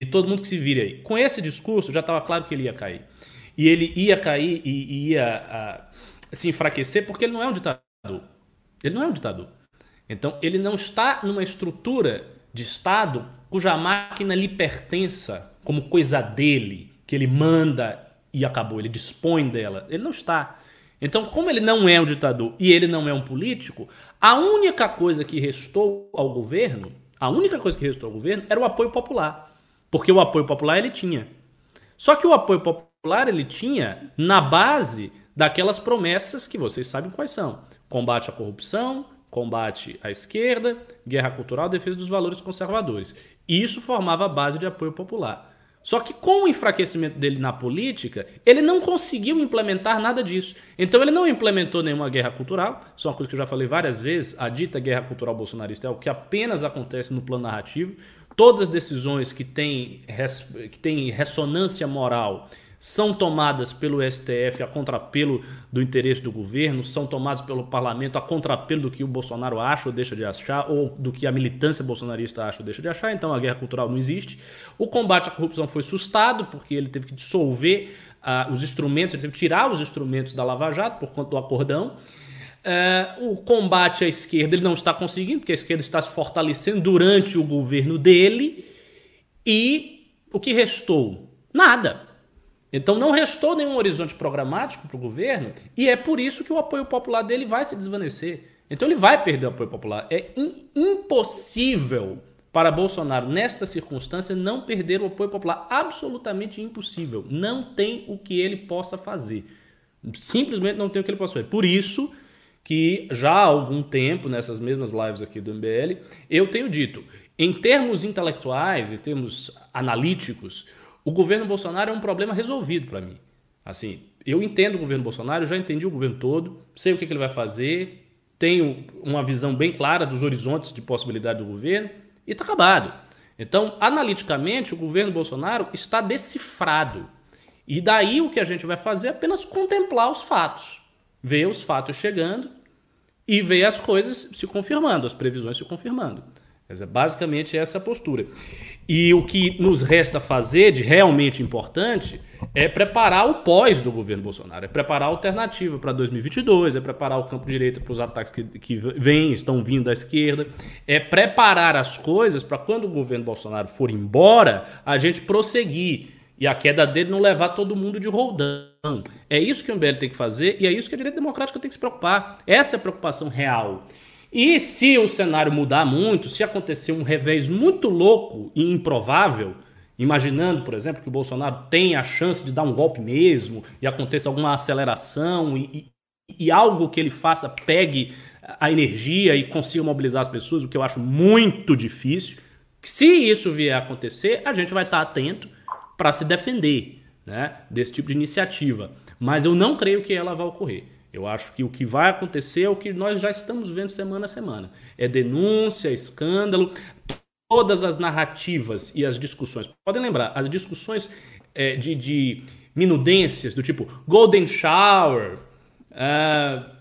E todo mundo que se vire aí. Com esse discurso, já estava claro que ele ia cair. E ele ia cair e ia a, se enfraquecer porque ele não é um ditador. Ele não é um ditador. Então, ele não está numa estrutura de Estado cuja máquina lhe pertença como coisa dele, que ele manda e acabou, ele dispõe dela. Ele não está. Então, como ele não é um ditador e ele não é um político, a única coisa que restou ao governo, a única coisa que restou ao governo era o apoio popular. Porque o apoio popular ele tinha. Só que o apoio popular ele tinha na base daquelas promessas que vocês sabem quais são: combate à corrupção, combate à esquerda, guerra cultural, defesa dos valores conservadores. Isso formava a base de apoio popular. Só que com o enfraquecimento dele na política, ele não conseguiu implementar nada disso. Então ele não implementou nenhuma guerra cultural. Isso é uma coisa que eu já falei várias vezes. A dita guerra cultural bolsonarista é o que apenas acontece no plano narrativo. Todas as decisões que têm, que têm ressonância moral são tomadas pelo STF a contrapelo do interesse do governo, são tomadas pelo parlamento a contrapelo do que o Bolsonaro acha ou deixa de achar, ou do que a militância bolsonarista acha ou deixa de achar, então a guerra cultural não existe. O combate à corrupção foi sustado, porque ele teve que dissolver uh, os instrumentos, ele teve que tirar os instrumentos da Lava Jato por conta do acordão. Uh, o combate à esquerda ele não está conseguindo, porque a esquerda está se fortalecendo durante o governo dele. E o que restou? Nada. Então não restou nenhum horizonte programático para o governo e é por isso que o apoio popular dele vai se desvanecer. Então ele vai perder o apoio popular. É impossível para Bolsonaro, nesta circunstância, não perder o apoio popular. Absolutamente impossível. Não tem o que ele possa fazer. Simplesmente não tem o que ele possa fazer. Por isso que já há algum tempo, nessas mesmas lives aqui do MBL, eu tenho dito, em termos intelectuais, em termos analíticos, o governo Bolsonaro é um problema resolvido para mim. Assim, eu entendo o governo Bolsonaro, já entendi o governo todo, sei o que, que ele vai fazer, tenho uma visão bem clara dos horizontes de possibilidade do governo e está acabado. Então, analiticamente, o governo Bolsonaro está decifrado. E daí o que a gente vai fazer é apenas contemplar os fatos, ver os fatos chegando e ver as coisas se confirmando, as previsões se confirmando. Dizer, basicamente essa é a postura. E o que nos resta fazer de realmente importante é preparar o pós do governo Bolsonaro, é preparar a alternativa para 2022, é preparar o campo direito para os ataques que, que vêm, estão vindo da esquerda, é preparar as coisas para quando o governo Bolsonaro for embora, a gente prosseguir e a queda dele não levar todo mundo de roldão. É isso que o MBL tem que fazer e é isso que a direita democrática tem que se preocupar. Essa é a preocupação real. E se o cenário mudar muito, se acontecer um revés muito louco e improvável, imaginando, por exemplo, que o Bolsonaro tenha a chance de dar um golpe mesmo e aconteça alguma aceleração e, e, e algo que ele faça pegue a energia e consiga mobilizar as pessoas, o que eu acho muito difícil. Se isso vier a acontecer, a gente vai estar atento para se defender né, desse tipo de iniciativa. Mas eu não creio que ela vai ocorrer. Eu acho que o que vai acontecer é o que nós já estamos vendo semana a semana. É denúncia, escândalo, todas as narrativas e as discussões. Podem lembrar, as discussões é, de, de, minudências do tipo Golden Shower, uh,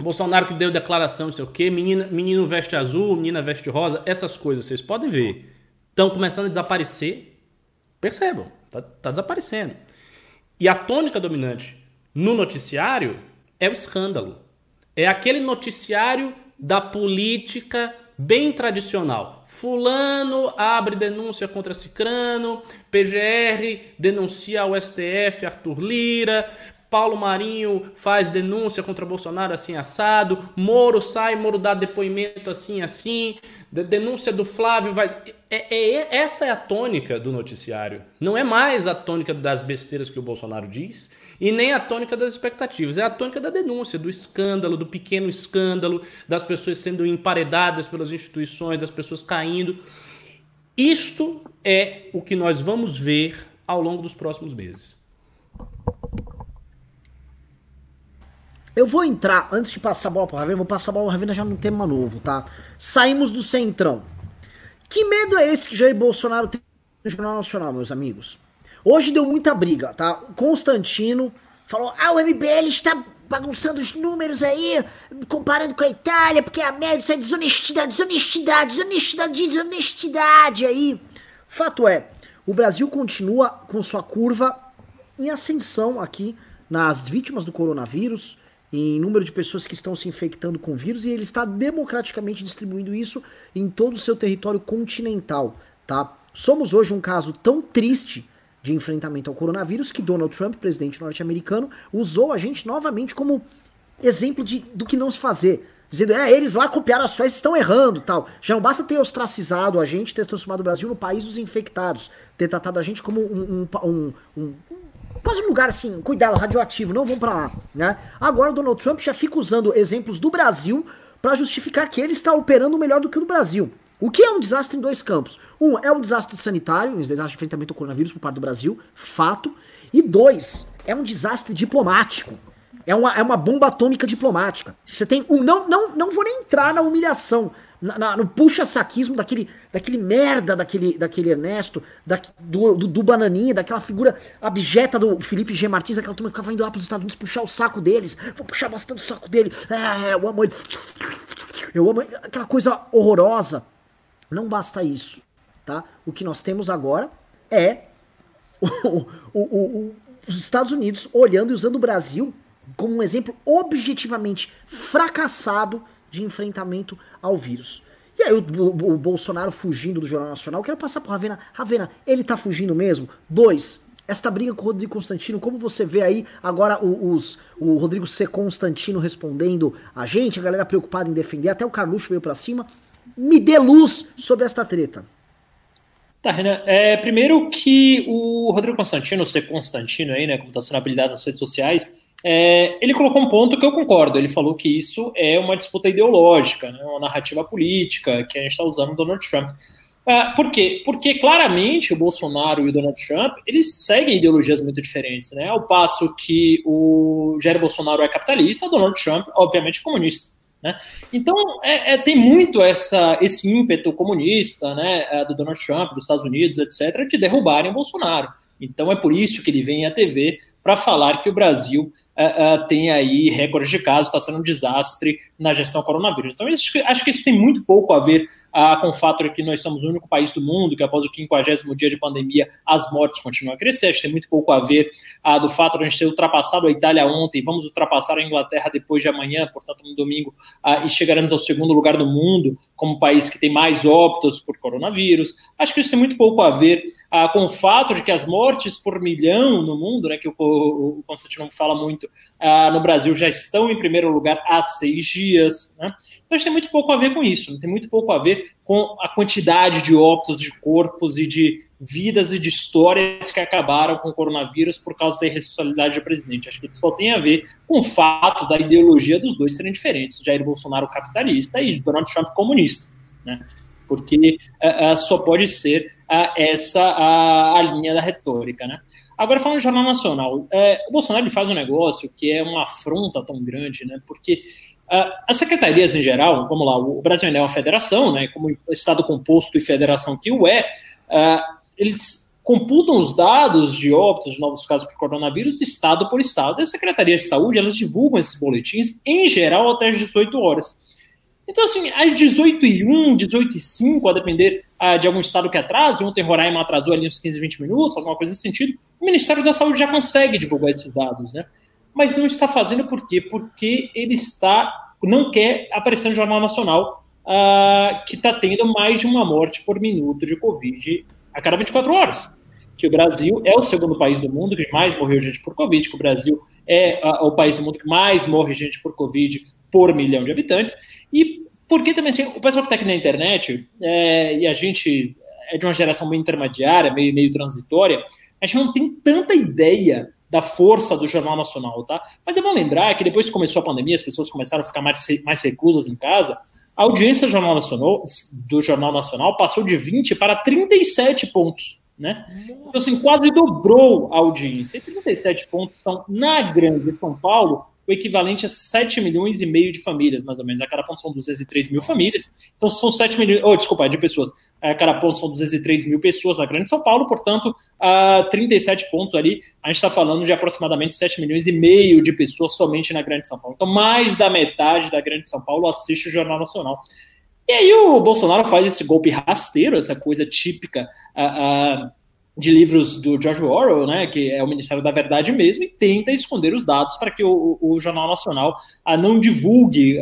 Bolsonaro que deu declaração, não sei o quê, menina, menino veste azul, menina veste rosa, essas coisas vocês podem ver. Estão começando a desaparecer. Percebam, está tá desaparecendo. E a tônica dominante no noticiário é o escândalo. É aquele noticiário da política bem tradicional. Fulano abre denúncia contra Cicrano, PGR denuncia ao STF Arthur Lira, Paulo Marinho faz denúncia contra Bolsonaro assim assado, Moro sai, Moro dá depoimento assim assim, denúncia do Flávio vai. É, é, essa é a tônica do noticiário. Não é mais a tônica das besteiras que o Bolsonaro diz e nem a tônica das expectativas, é a tônica da denúncia, do escândalo, do pequeno escândalo, das pessoas sendo emparedadas pelas instituições, das pessoas caindo. Isto é o que nós vamos ver ao longo dos próximos meses. Eu vou entrar, antes de passar a bola para o Ravena, vou passar a bola para Ravena já num tema novo, tá? Saímos do Centrão. Que medo é esse que Jair Bolsonaro tem no Jornal Nacional, meus amigos? Hoje deu muita briga, tá? O Constantino falou: ah, o MBL está bagunçando os números aí, comparando com a Itália, porque a média, isso é desonestidade, desonestidade, desonestidade, desonestidade aí. Fato é, o Brasil continua com sua curva em ascensão aqui nas vítimas do coronavírus, em número de pessoas que estão se infectando com vírus, e ele está democraticamente distribuindo isso em todo o seu território continental, tá? Somos hoje um caso tão triste de enfrentamento ao coronavírus que Donald Trump, presidente norte-americano, usou a gente novamente como exemplo de, do que não se fazer. Dizendo, é, eles lá copiaram a Suécia, estão errando tal. Já não basta ter ostracizado a gente, ter transformado o Brasil no país dos infectados, ter tratado a gente como um, um, um, um quase um lugar assim, cuidado, radioativo, não vão para lá, né? Agora o Donald Trump já fica usando exemplos do Brasil para justificar que ele está operando melhor do que o do Brasil. O que é um desastre em dois campos? Um, é um desastre sanitário, um desastre de enfrentamento ao coronavírus por parte do Brasil, fato. E dois, é um desastre diplomático. É uma, é uma bomba atômica diplomática. Você tem um. Não, não, não vou nem entrar na humilhação, na, na, no puxa-saquismo daquele, daquele merda daquele, daquele Ernesto, da, do, do, do, Bananinha, daquela figura abjeta do Felipe G. Martins, aquela turma que ficava indo lá pros Estados Unidos puxar o saco deles. Vou puxar bastante o saco dele. É, eu amo ele. Eu amo aquela coisa horrorosa. Não basta isso, tá? O que nós temos agora é o, o, o, os Estados Unidos olhando e usando o Brasil como um exemplo objetivamente fracassado de enfrentamento ao vírus. E aí o, o, o, Bolsonaro fugindo do Jornal Nacional, quero passar por Ravena. Ravena, ele tá fugindo mesmo? Dois, esta briga com o Rodrigo Constantino, como você vê aí agora os, o Rodrigo C. Constantino respondendo a gente, a galera preocupada em defender, até o Carluxo veio para cima me dê luz sobre esta treta. Tá, Renan. É, primeiro que o Rodrigo Constantino, o C. Constantino aí, né, como está sendo habilidade nas redes sociais, é, ele colocou um ponto que eu concordo. Ele falou que isso é uma disputa ideológica, né, uma narrativa política que a gente está usando no Donald Trump. É, por quê? Porque claramente o Bolsonaro e o Donald Trump eles seguem ideologias muito diferentes, né? Ao passo que o Jair Bolsonaro é capitalista, o Donald Trump, obviamente, é comunista. Né? Então, é, é, tem muito essa, esse ímpeto comunista né, é, do Donald Trump, dos Estados Unidos, etc., de derrubarem o Bolsonaro. Então, é por isso que ele vem à TV para falar que o Brasil uh, uh, tem aí recordes de casos, está sendo um desastre na gestão coronavírus. Então, acho que, acho que isso tem muito pouco a ver uh, com o fato de que nós somos o único país do mundo que, após o 50 dia de pandemia, as mortes continuam a crescer. Acho que tem muito pouco a ver do fato de a gente ter ultrapassado a Itália ontem, vamos ultrapassar a Inglaterra depois de amanhã, portanto, no domingo, e chegaremos ao segundo lugar do mundo como país que tem mais óbitos por coronavírus. Acho que isso tem muito pouco a ver com o fato de que as mortes por milhão no mundo, né, que o, o, o Constantino fala muito, uh, no Brasil já estão em primeiro lugar há seis dias. Né? Então, isso tem muito pouco a ver com isso, não tem muito pouco a ver com a quantidade de óbitos, de corpos e de vidas e de histórias que acabaram com o coronavírus por causa da irresponsabilidade do presidente. Acho que isso só tem a ver com o fato da ideologia dos dois serem diferentes. Jair Bolsonaro capitalista e Donald Trump comunista. Né? Porque uh, uh, só pode ser uh, essa a, a linha da retórica. Né? Agora, falando de Jornal Nacional, é, o Bolsonaro faz um negócio que é uma afronta tão grande, né? Porque uh, as secretarias em geral, vamos lá, o Brasil é uma federação, né? Como Estado composto e federação que o é, uh, eles computam os dados de óbitos de novos casos por coronavírus estado por estado. E as secretarias de saúde, elas divulgam esses boletins, em geral, até às 18 horas. Então, assim, às 18 e 1, 18 e 5, a depender uh, de algum estado que atrase, ontem Roraima atrasou ali uns 15, 20 minutos, alguma coisa nesse sentido, o Ministério da Saúde já consegue divulgar esses dados, né? Mas não está fazendo por quê? Porque ele está, não quer aparecer no Jornal Nacional uh, que está tendo mais de uma morte por minuto de Covid a cada 24 horas. Que o Brasil é o segundo país do mundo que mais morreu gente por Covid, que o Brasil é uh, o país do mundo que mais morre gente por Covid por milhão de habitantes. E porque também, assim, o pessoal que está aqui na internet, é, e a gente é de uma geração meio intermediária, meio, meio transitória, a gente não tem tanta ideia da força do Jornal Nacional, tá? Mas é bom lembrar que depois que começou a pandemia, as pessoas começaram a ficar mais, mais reclusas em casa, a audiência do Jornal Nacional, do Jornal Nacional passou de 20 para 37 pontos, né? Então, assim, quase dobrou a audiência. E 37 pontos são, na grande São Paulo, o equivalente a 7 milhões e meio de famílias, mais ou menos. A cada ponto são 203 mil famílias. Então são 7 milhões, oh, desculpa, de pessoas. A cada ponto são 203 mil pessoas na Grande São Paulo, portanto, a 37 pontos ali, a gente está falando de aproximadamente 7 milhões e meio de pessoas somente na Grande São Paulo. Então, mais da metade da Grande São Paulo assiste o Jornal Nacional. E aí o Bolsonaro faz esse golpe rasteiro, essa coisa típica. Uh, uh, de livros do George Orwell, né, que é o Ministério da Verdade mesmo, e tenta esconder os dados para que o, o, Jornal Nacional a, não divulgue,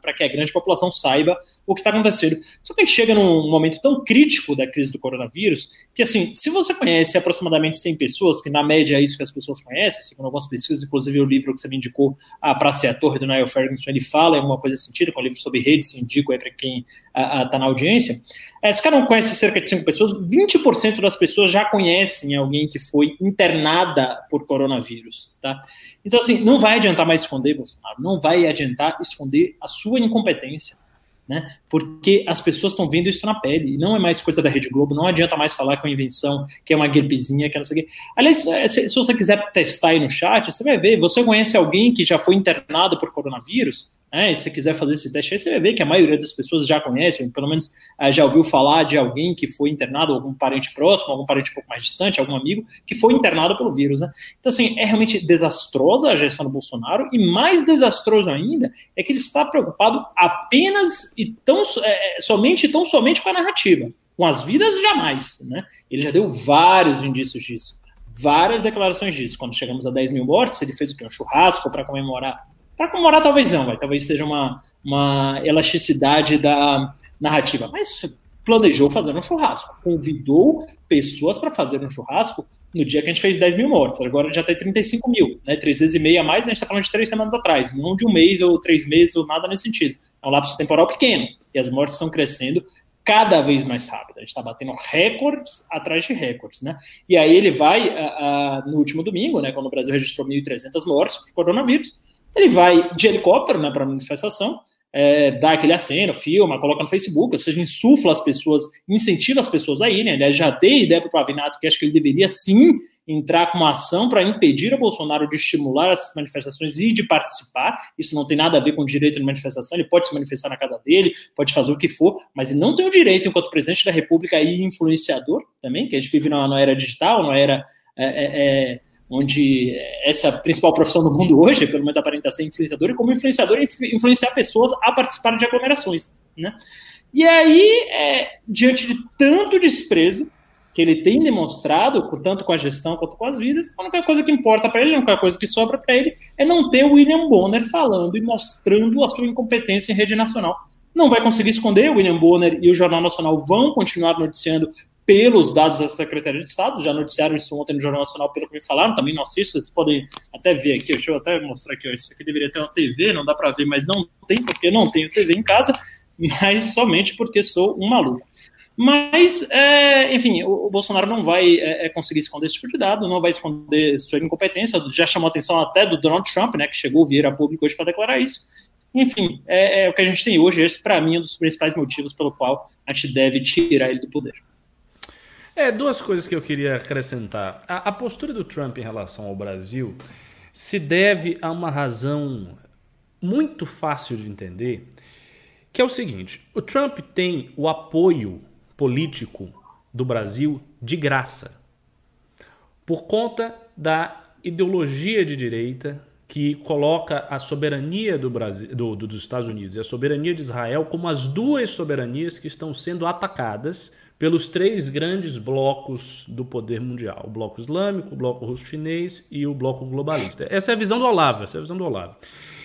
para que a grande população saiba o que está acontecendo. Só que a gente chega num momento tão crítico da crise do coronavírus, que assim, se você conhece aproximadamente 100 pessoas, que na média é isso que as pessoas conhecem, segundo algumas pesquisas, inclusive o livro que você me indicou, A Praça e a Torre, do Niall Ferguson, ele fala em alguma coisa sentido, com o livro sobre redes, indico aí para quem está na audiência, é, se cada um conhece cerca de 5 pessoas, 20% das pessoas já conhecem alguém que foi internada por coronavírus, tá? Então, assim, não vai adiantar mais esconder, Bolsonaro, não vai adiantar esconder a sua incompetência, né? Porque as pessoas estão vendo isso na pele, e não é mais coisa da Rede Globo, não adianta mais falar que é uma invenção, que é uma gripezinha, que é não sei o quê. Aliás, é, se, se você quiser testar aí no chat, você vai ver, você conhece alguém que já foi internado por coronavírus? É, se você quiser fazer esse teste aí, você vai ver que a maioria das pessoas já conhecem, pelo menos uh, já ouviu falar de alguém que foi internado, algum parente próximo, algum parente um pouco mais distante, algum amigo, que foi internado pelo vírus, né? Então, assim, é realmente desastrosa a gestão do Bolsonaro, e mais desastroso ainda é que ele está preocupado apenas e tão é, somente tão somente com a narrativa. Com as vidas, jamais, né? Ele já deu vários indícios disso várias declarações disso. Quando chegamos a 10 mil mortes, ele fez o quê? Um churrasco para comemorar para comemorar, talvez não, vai. talvez seja uma, uma elasticidade da narrativa. Mas planejou fazer um churrasco, convidou pessoas para fazer um churrasco no dia que a gente fez 10 mil mortes. Agora já tem 35 mil, né? Três vezes e meia a mais, a gente está falando de três semanas atrás, não de um mês ou três meses ou nada nesse sentido. É um lapso temporal pequeno e as mortes estão crescendo cada vez mais rápido. A gente está batendo recordes atrás de recordes, né? E aí ele vai, uh, uh, no último domingo, né, quando o Brasil registrou 1.300 mortes por coronavírus, ele vai de helicóptero né, para a manifestação, é, dá aquele aceno, filma, coloca no Facebook, ou seja, insufla as pessoas, incentiva as pessoas a irem. Aliás, já dei ideia para o Pavinato que acho que ele deveria sim entrar com uma ação para impedir o Bolsonaro de estimular essas manifestações e de participar. Isso não tem nada a ver com o direito de manifestação, ele pode se manifestar na casa dele, pode fazer o que for, mas ele não tem o direito, enquanto presidente da República e influenciador também, que a gente vive numa, era digital, numa era. É, é, é onde essa é a principal profissão do mundo hoje, pelo menos aparenta ser influenciador, e como influenciador influenciar pessoas a participar de aglomerações, né? E aí, é, diante de tanto desprezo que ele tem demonstrado, tanto com a gestão quanto com as vidas, a única coisa que importa para ele, a única coisa que sobra para ele é não ter o William Bonner falando e mostrando a sua incompetência em rede nacional. Não vai conseguir esconder, o William Bonner e o Jornal Nacional vão continuar noticiando pelos dados da Secretaria de Estado, já noticiaram isso ontem no Jornal Nacional, pelo que me falaram, também não assisto, vocês podem até ver aqui, deixa eu até mostrar aqui, ó, isso aqui deveria ter uma TV, não dá para ver, mas não tem, porque não tenho TV em casa, mas somente porque sou um maluco. Mas, é, enfim, o, o, Bolsonaro não vai é, é, conseguir esconder esse tipo de dado, não vai esconder sua incompetência, já chamou a atenção até do Donald Trump, né, que chegou a vir a público hoje para declarar isso. Enfim, é, é, o que a gente tem hoje, esse para mim é um dos principais motivos pelo qual a gente deve tirar ele do poder. É, duas coisas que eu queria acrescentar. A, a postura do Trump em relação ao Brasil se deve a uma razão muito fácil de entender, que é o seguinte: o Trump tem o apoio político do Brasil de graça, por conta da ideologia de direita que coloca a soberania do Brasil, do, do, dos Estados Unidos e a soberania de Israel como as duas soberanias que estão sendo atacadas pelos três grandes blocos do poder mundial: o bloco islâmico, o bloco russo-chinês e o bloco globalista. Essa é a visão do Olavo, essa é a visão do Olavo.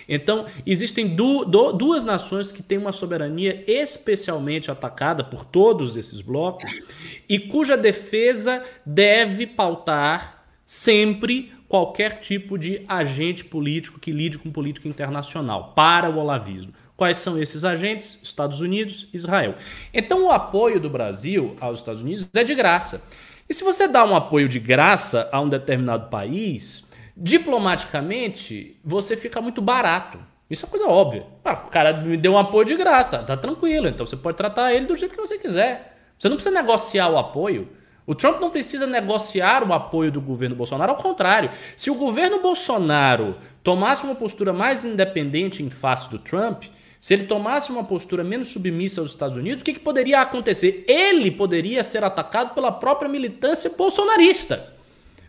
Então, existem du du duas nações que têm uma soberania especialmente atacada por todos esses blocos e cuja defesa deve pautar sempre qualquer tipo de agente político que lide com política internacional para o olavismo. Quais são esses agentes? Estados Unidos, Israel. Então o apoio do Brasil aos Estados Unidos é de graça. E se você dá um apoio de graça a um determinado país, diplomaticamente você fica muito barato. Isso é coisa óbvia. Ah, o cara me deu um apoio de graça, tá tranquilo. Então você pode tratar ele do jeito que você quiser. Você não precisa negociar o apoio. O Trump não precisa negociar o apoio do governo Bolsonaro, ao contrário. Se o governo Bolsonaro tomasse uma postura mais independente em face do Trump, se ele tomasse uma postura menos submissa aos Estados Unidos, o que, que poderia acontecer? Ele poderia ser atacado pela própria militância bolsonarista.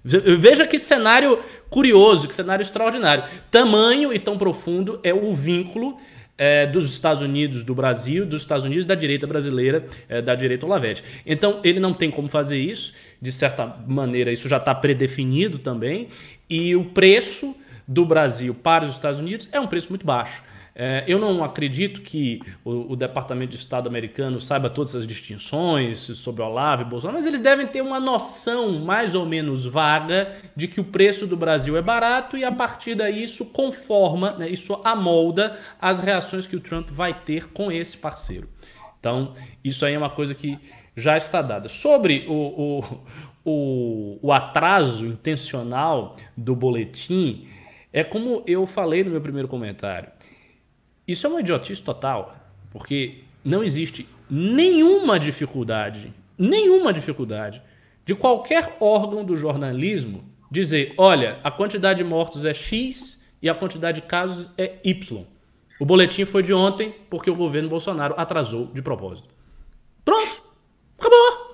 Veja que cenário curioso, que cenário extraordinário. Tamanho e tão profundo é o vínculo é, dos Estados Unidos, do Brasil, dos Estados Unidos da direita brasileira, é, da direita olavete. Então, ele não tem como fazer isso, de certa maneira, isso já está predefinido também, e o preço do Brasil para os Estados Unidos é um preço muito baixo. É, eu não acredito que o, o, Departamento de Estado americano saiba todas as distinções sobre Olavo e Bolsonaro, mas eles devem ter uma noção mais ou menos vaga de que o preço do Brasil é barato e a partir daí isso conforma, né, isso amolda as reações que o Trump vai ter com esse parceiro. Então, isso aí é uma coisa que já está dada. Sobre o, o, o, o atraso intencional do boletim, é como eu falei no meu primeiro comentário isso é uma idiotice total, porque não existe nenhuma dificuldade, nenhuma dificuldade de qualquer órgão do jornalismo dizer, olha, a quantidade de mortos é X e a quantidade de casos é Y. O boletim foi de ontem porque o governo Bolsonaro atrasou de propósito. Pronto, acabou.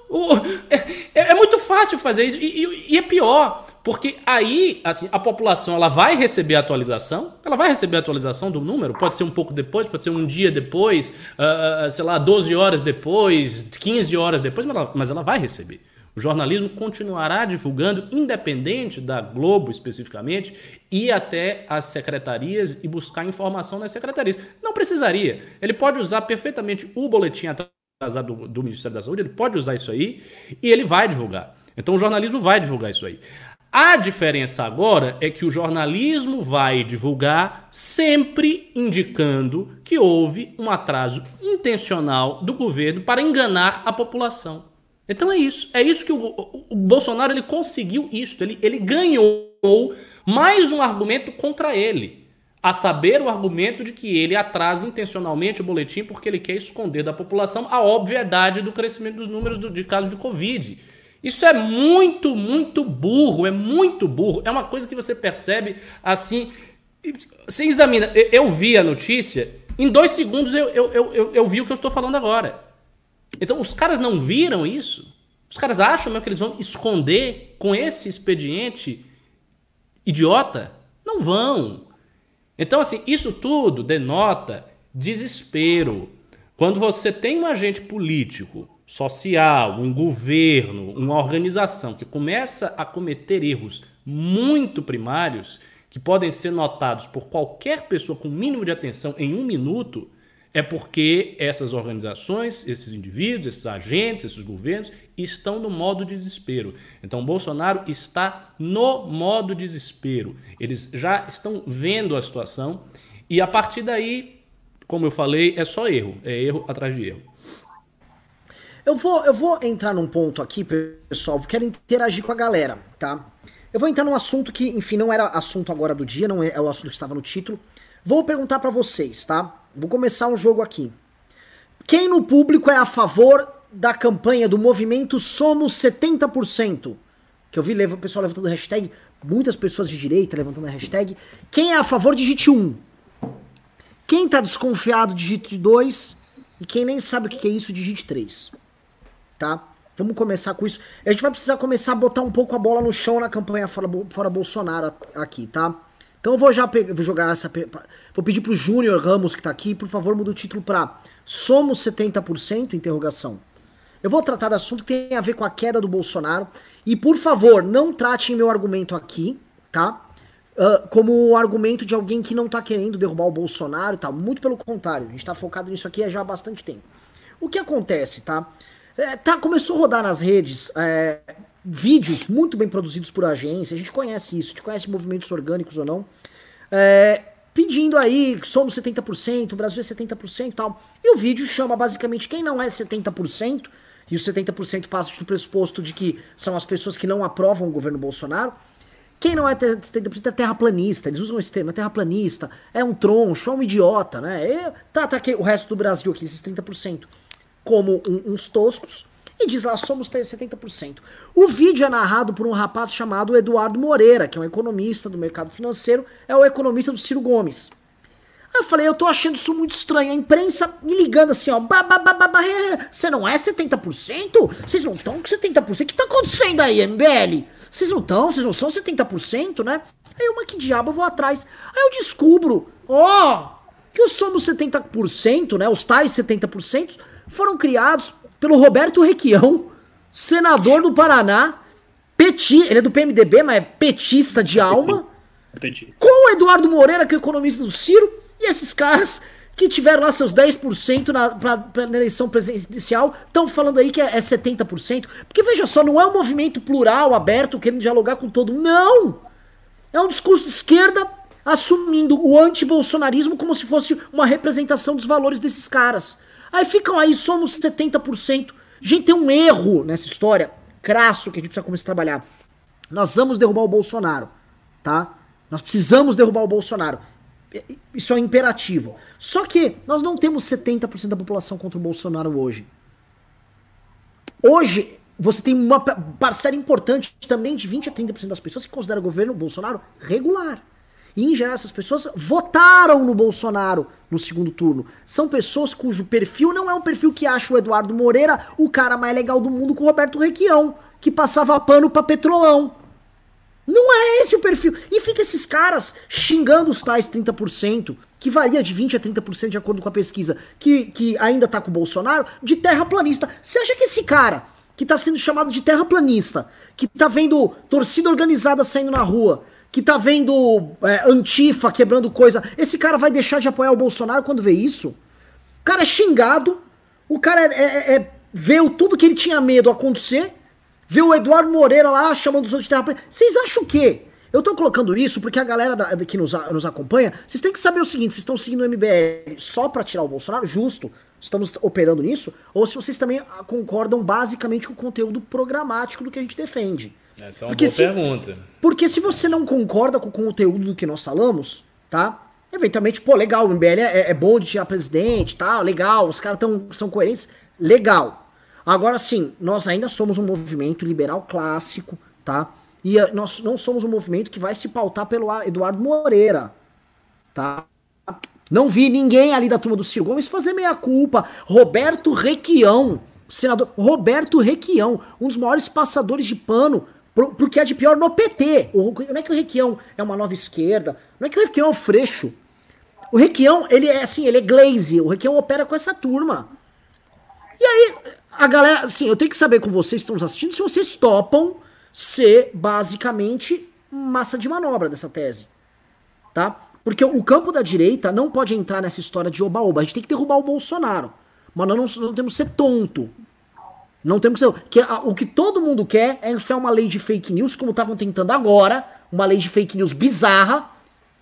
É, é, é muito fácil fazer isso e, e, e é pior. Porque aí, assim, a população ela vai receber a atualização, ela vai receber a atualização do número, pode ser um pouco depois, pode ser um dia depois, uh, sei lá, 12 horas depois, 15 horas depois, mas ela, mas ela vai receber. O jornalismo continuará divulgando, independente da Globo especificamente, ir até as secretarias e buscar informação nas secretarias. Não precisaria. Ele pode usar perfeitamente o boletim atrasado do, do Ministério da Saúde, ele pode usar isso aí e ele vai divulgar. Então o jornalismo vai divulgar isso aí. A diferença agora é que o jornalismo vai divulgar sempre indicando que houve um atraso intencional do governo para enganar a população. Então é isso. É isso que o, o, o Bolsonaro ele conseguiu isso. Ele, ele ganhou mais um argumento contra ele. A saber, o argumento de que ele atrasa intencionalmente o boletim porque ele quer esconder da população a obviedade do crescimento dos números do, de casos de Covid. Isso é muito, muito burro, é muito burro. É uma coisa que você percebe assim. Você examina. Eu vi a notícia, em dois segundos eu, eu, eu, eu vi o que eu estou falando agora. Então, os caras não viram isso? Os caras acham mesmo que eles vão esconder com esse expediente idiota? Não vão. Então, assim, isso tudo denota desespero. Quando você tem um agente político social, um governo, uma organização que começa a cometer erros muito primários, que podem ser notados por qualquer pessoa com mínimo de atenção em um minuto, é porque essas organizações, esses indivíduos, esses agentes, esses governos estão no modo desespero. Então, Bolsonaro está no modo desespero. Eles já estão vendo a situação e a partir daí, como eu falei, é só erro, é erro atrás de erro. Eu vou, eu vou entrar num ponto aqui, pessoal, quero interagir com a galera, tá? Eu vou entrar num assunto que, enfim, não era assunto agora do dia, não é, é o assunto que estava no título. Vou perguntar para vocês, tá? Vou começar um jogo aqui. Quem no público é a favor da campanha do movimento Somos 70%? Que eu vi o pessoal levantando hashtag, muitas pessoas de direita levantando a hashtag. Quem é a favor, digite 1. Quem tá desconfiado, digite 2. E quem nem sabe o que é isso, digite 3 tá? Vamos começar com isso. A gente vai precisar começar a botar um pouco a bola no chão na campanha fora, fora Bolsonaro aqui, tá? Então eu vou já pegar, vou jogar essa. Vou pedir pro Júnior Ramos que tá aqui, por favor, muda o título pra Somos 70%? Interrogação. Eu vou tratar do assunto que tem a ver com a queda do Bolsonaro. E por favor, não tratem meu argumento aqui, tá? Uh, como um argumento de alguém que não tá querendo derrubar o Bolsonaro tal. Muito pelo contrário, a gente tá focado nisso aqui já há bastante tempo. O que acontece, tá? É, tá, começou a rodar nas redes é, vídeos muito bem produzidos por agência, a gente conhece isso, a gente conhece movimentos orgânicos ou não, é, pedindo aí, somos 70%, o Brasil é 70% e tal. E o vídeo chama basicamente quem não é 70%, e os 70% passa do pressuposto de que são as pessoas que não aprovam o governo Bolsonaro. Quem não é 70% é terraplanista, eles usam esse termo, é terraplanista, é um troncho, é um idiota, né? E, tá, tá aqui o resto do Brasil aqui, esses 30% como um, uns toscos, e diz lá, somos 70%. O vídeo é narrado por um rapaz chamado Eduardo Moreira, que é um economista do mercado financeiro, é o economista do Ciro Gomes. Aí eu falei, eu tô achando isso muito estranho. A imprensa me ligando assim, ó. Você não é 70%? Vocês não estão com 70%? O que tá acontecendo aí, MBL? Vocês não estão? Vocês não são 70%, né? Aí eu, que diabo, eu vou atrás. Aí eu descubro, ó, que os somos 70%, né? Os tais 70% foram criados pelo Roberto Requião, senador do Paraná, peti, ele é do PMDB, mas é petista de alma. Petista. Com o Eduardo Moreira, que é economista do Ciro, e esses caras que tiveram lá seus 10% na, pra, pra, na eleição presidencial, estão falando aí que é, é 70%. Porque veja só, não é um movimento plural, aberto, querendo dialogar com todo mundo. Não! É um discurso de esquerda assumindo o anti-bolsonarismo como se fosse uma representação dos valores desses caras. Aí ficam aí, somos 70%. Gente, tem um erro nessa história, crasso, que a gente precisa começar a trabalhar. Nós vamos derrubar o Bolsonaro, tá? Nós precisamos derrubar o Bolsonaro. Isso é um imperativo. Só que nós não temos 70% da população contra o Bolsonaro hoje. Hoje, você tem uma parcela importante também de 20 a 30% das pessoas que consideram o governo Bolsonaro regular. E, em geral, essas pessoas votaram no Bolsonaro no segundo turno. São pessoas cujo perfil não é um perfil que acha o Eduardo Moreira o cara mais legal do mundo com o Roberto Requião, que passava pano pra Petrolão. Não é esse o perfil. E fica esses caras xingando os tais 30%, que varia de 20% a 30% de acordo com a pesquisa, que, que ainda tá com o Bolsonaro, de terraplanista. Você acha que esse cara, que tá sendo chamado de terraplanista, que tá vendo torcida organizada saindo na rua, que tá vendo é, Antifa quebrando coisa, esse cara vai deixar de apoiar o Bolsonaro quando vê isso? O cara é xingado, o cara é, é, é, vê tudo que ele tinha medo acontecer Vê o Eduardo Moreira lá chamando os outros de terra Vocês acham o quê? Eu tô colocando isso porque a galera da, que nos, nos acompanha, vocês têm que saber o seguinte: vocês estão seguindo o MBL só para tirar o Bolsonaro? Justo. Estamos operando nisso? Ou se vocês também concordam basicamente com o conteúdo programático do que a gente defende? Essa é uma porque boa se, pergunta. Porque se você não concorda com o conteúdo do que nós falamos, tá? Eventualmente, pô, legal, o MBL é, é bom de tirar presidente, tá? Legal, os caras são coerentes. Legal. Agora sim, nós ainda somos um movimento liberal clássico, tá? E eh, nós não somos um movimento que vai se pautar pelo Eduardo Moreira, tá? Não vi ninguém ali da turma do Ciro Gomes fazer meia culpa. Roberto Requião, senador Roberto Requião, um dos maiores passadores de pano pro, pro que é de pior no PT. O, é que o Requião é uma nova esquerda, não é que o Requião é um freixo. O Requião, ele é assim, ele é glaze, o Requião opera com essa turma. E aí, a galera, assim, eu tenho que saber com vocês que estão nos assistindo se vocês topam ser basicamente massa de manobra dessa tese. Tá? Porque o campo da direita não pode entrar nessa história de oba-oba. A gente tem que derrubar o Bolsonaro. Mas nós não, não temos que ser tonto. Não temos que ser. Que, a, o que todo mundo quer é enfiar uma lei de fake news, como estavam tentando agora, uma lei de fake news bizarra,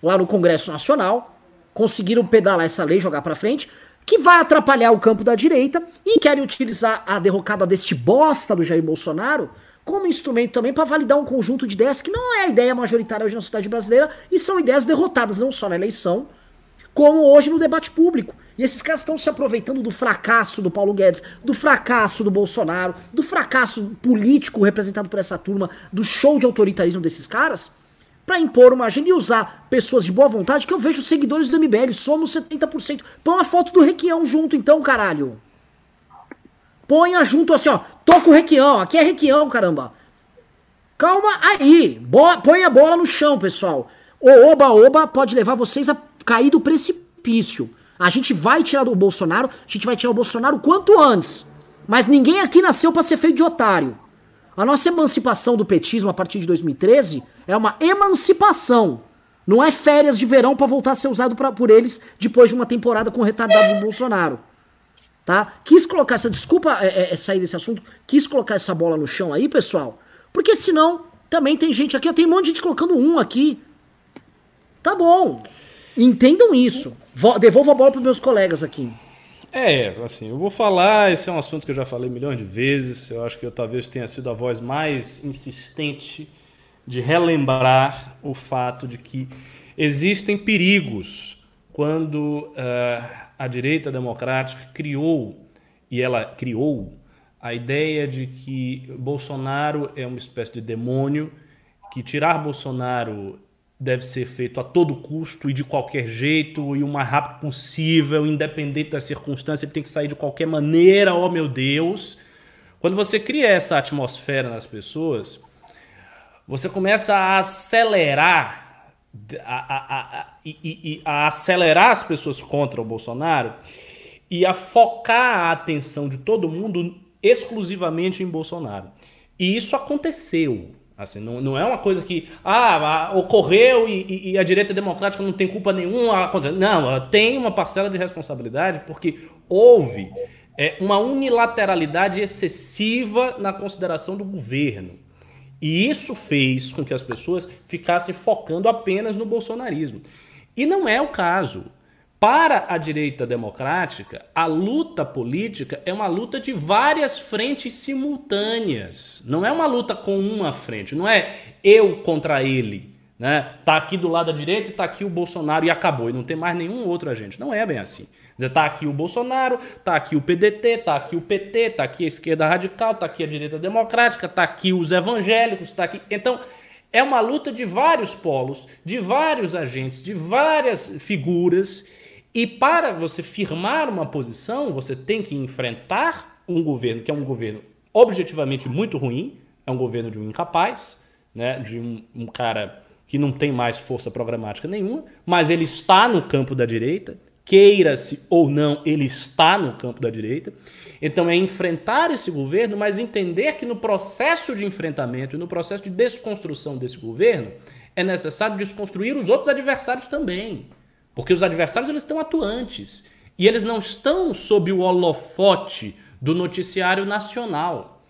lá no Congresso Nacional. Conseguiram pedalar essa lei, jogar pra frente que vai atrapalhar o campo da direita e querem utilizar a derrocada deste bosta do Jair Bolsonaro como instrumento também para validar um conjunto de ideias que não é a ideia majoritária hoje na sociedade brasileira e são ideias derrotadas não só na eleição, como hoje no debate público. E esses caras estão se aproveitando do fracasso do Paulo Guedes, do fracasso do Bolsonaro, do fracasso político representado por essa turma, do show de autoritarismo desses caras para impor uma agenda e usar pessoas de boa vontade, que eu vejo seguidores do MBL, somos 70%. Põe uma foto do Requião junto então, caralho. Ponha junto assim, ó. Toca o Requião, aqui é Requião, caramba. Calma aí. Bola, põe a bola no chão, pessoal. O oba-oba pode levar vocês a cair do precipício. A gente vai tirar o Bolsonaro, a gente vai tirar o Bolsonaro quanto antes. Mas ninguém aqui nasceu para ser feito de otário. A nossa emancipação do petismo a partir de 2013 é uma emancipação. Não é férias de verão para voltar a ser usado pra, por eles depois de uma temporada com o retardado do Bolsonaro. Tá? Quis colocar essa. Desculpa é, é, é, sair desse assunto. Quis colocar essa bola no chão aí, pessoal. Porque senão também tem gente aqui. Tem um monte de gente colocando um aqui. Tá bom. Entendam isso. Devolvo a bola para meus colegas aqui. É, assim, eu vou falar, esse é um assunto que eu já falei milhões de vezes, eu acho que eu talvez tenha sido a voz mais insistente de relembrar o fato de que existem perigos quando uh, a direita democrática criou, e ela criou, a ideia de que Bolsonaro é uma espécie de demônio, que tirar Bolsonaro deve ser feito a todo custo e de qualquer jeito e o mais rápido possível, independente da circunstância, ele tem que sair de qualquer maneira, oh meu Deus. Quando você cria essa atmosfera nas pessoas, você começa a acelerar a, a, a, e, a acelerar as pessoas contra o Bolsonaro e a focar a atenção de todo mundo exclusivamente em Bolsonaro. E isso aconteceu. Assim, não, não é uma coisa que ah, ocorreu e, e, a direita democrática não tem culpa nenhuma. Não, tem uma parcela de responsabilidade porque houve é, uma unilateralidade excessiva na consideração do governo. E isso fez com que as pessoas ficassem focando apenas no bolsonarismo. E não é o caso. Para a direita democrática, a luta política é uma luta de várias frentes simultâneas. Não é uma luta com uma frente, não é eu contra ele. Né? Tá aqui do lado da direita e tá aqui o Bolsonaro e acabou. E não tem mais nenhum outro agente. Não é bem assim. Dizer, tá aqui o Bolsonaro, tá aqui o PDT, tá aqui o PT, tá aqui a esquerda radical, tá aqui a direita democrática, tá aqui os evangélicos, tá aqui. Então, é uma luta de vários polos, de vários agentes, de várias figuras e para você firmar uma posição, você tem que enfrentar um governo que é um governo objetivamente muito ruim, é um governo de um incapaz, né, de um, um cara que não tem mais força programática nenhuma, mas ele está no campo da direita, queira-se ou não, ele está no campo da direita. Então é enfrentar esse governo, mas entender que no processo de enfrentamento e no processo de desconstrução desse governo é necessário desconstruir os outros adversários também. Porque os adversários eles estão atuantes e eles não estão sob o holofote do noticiário nacional,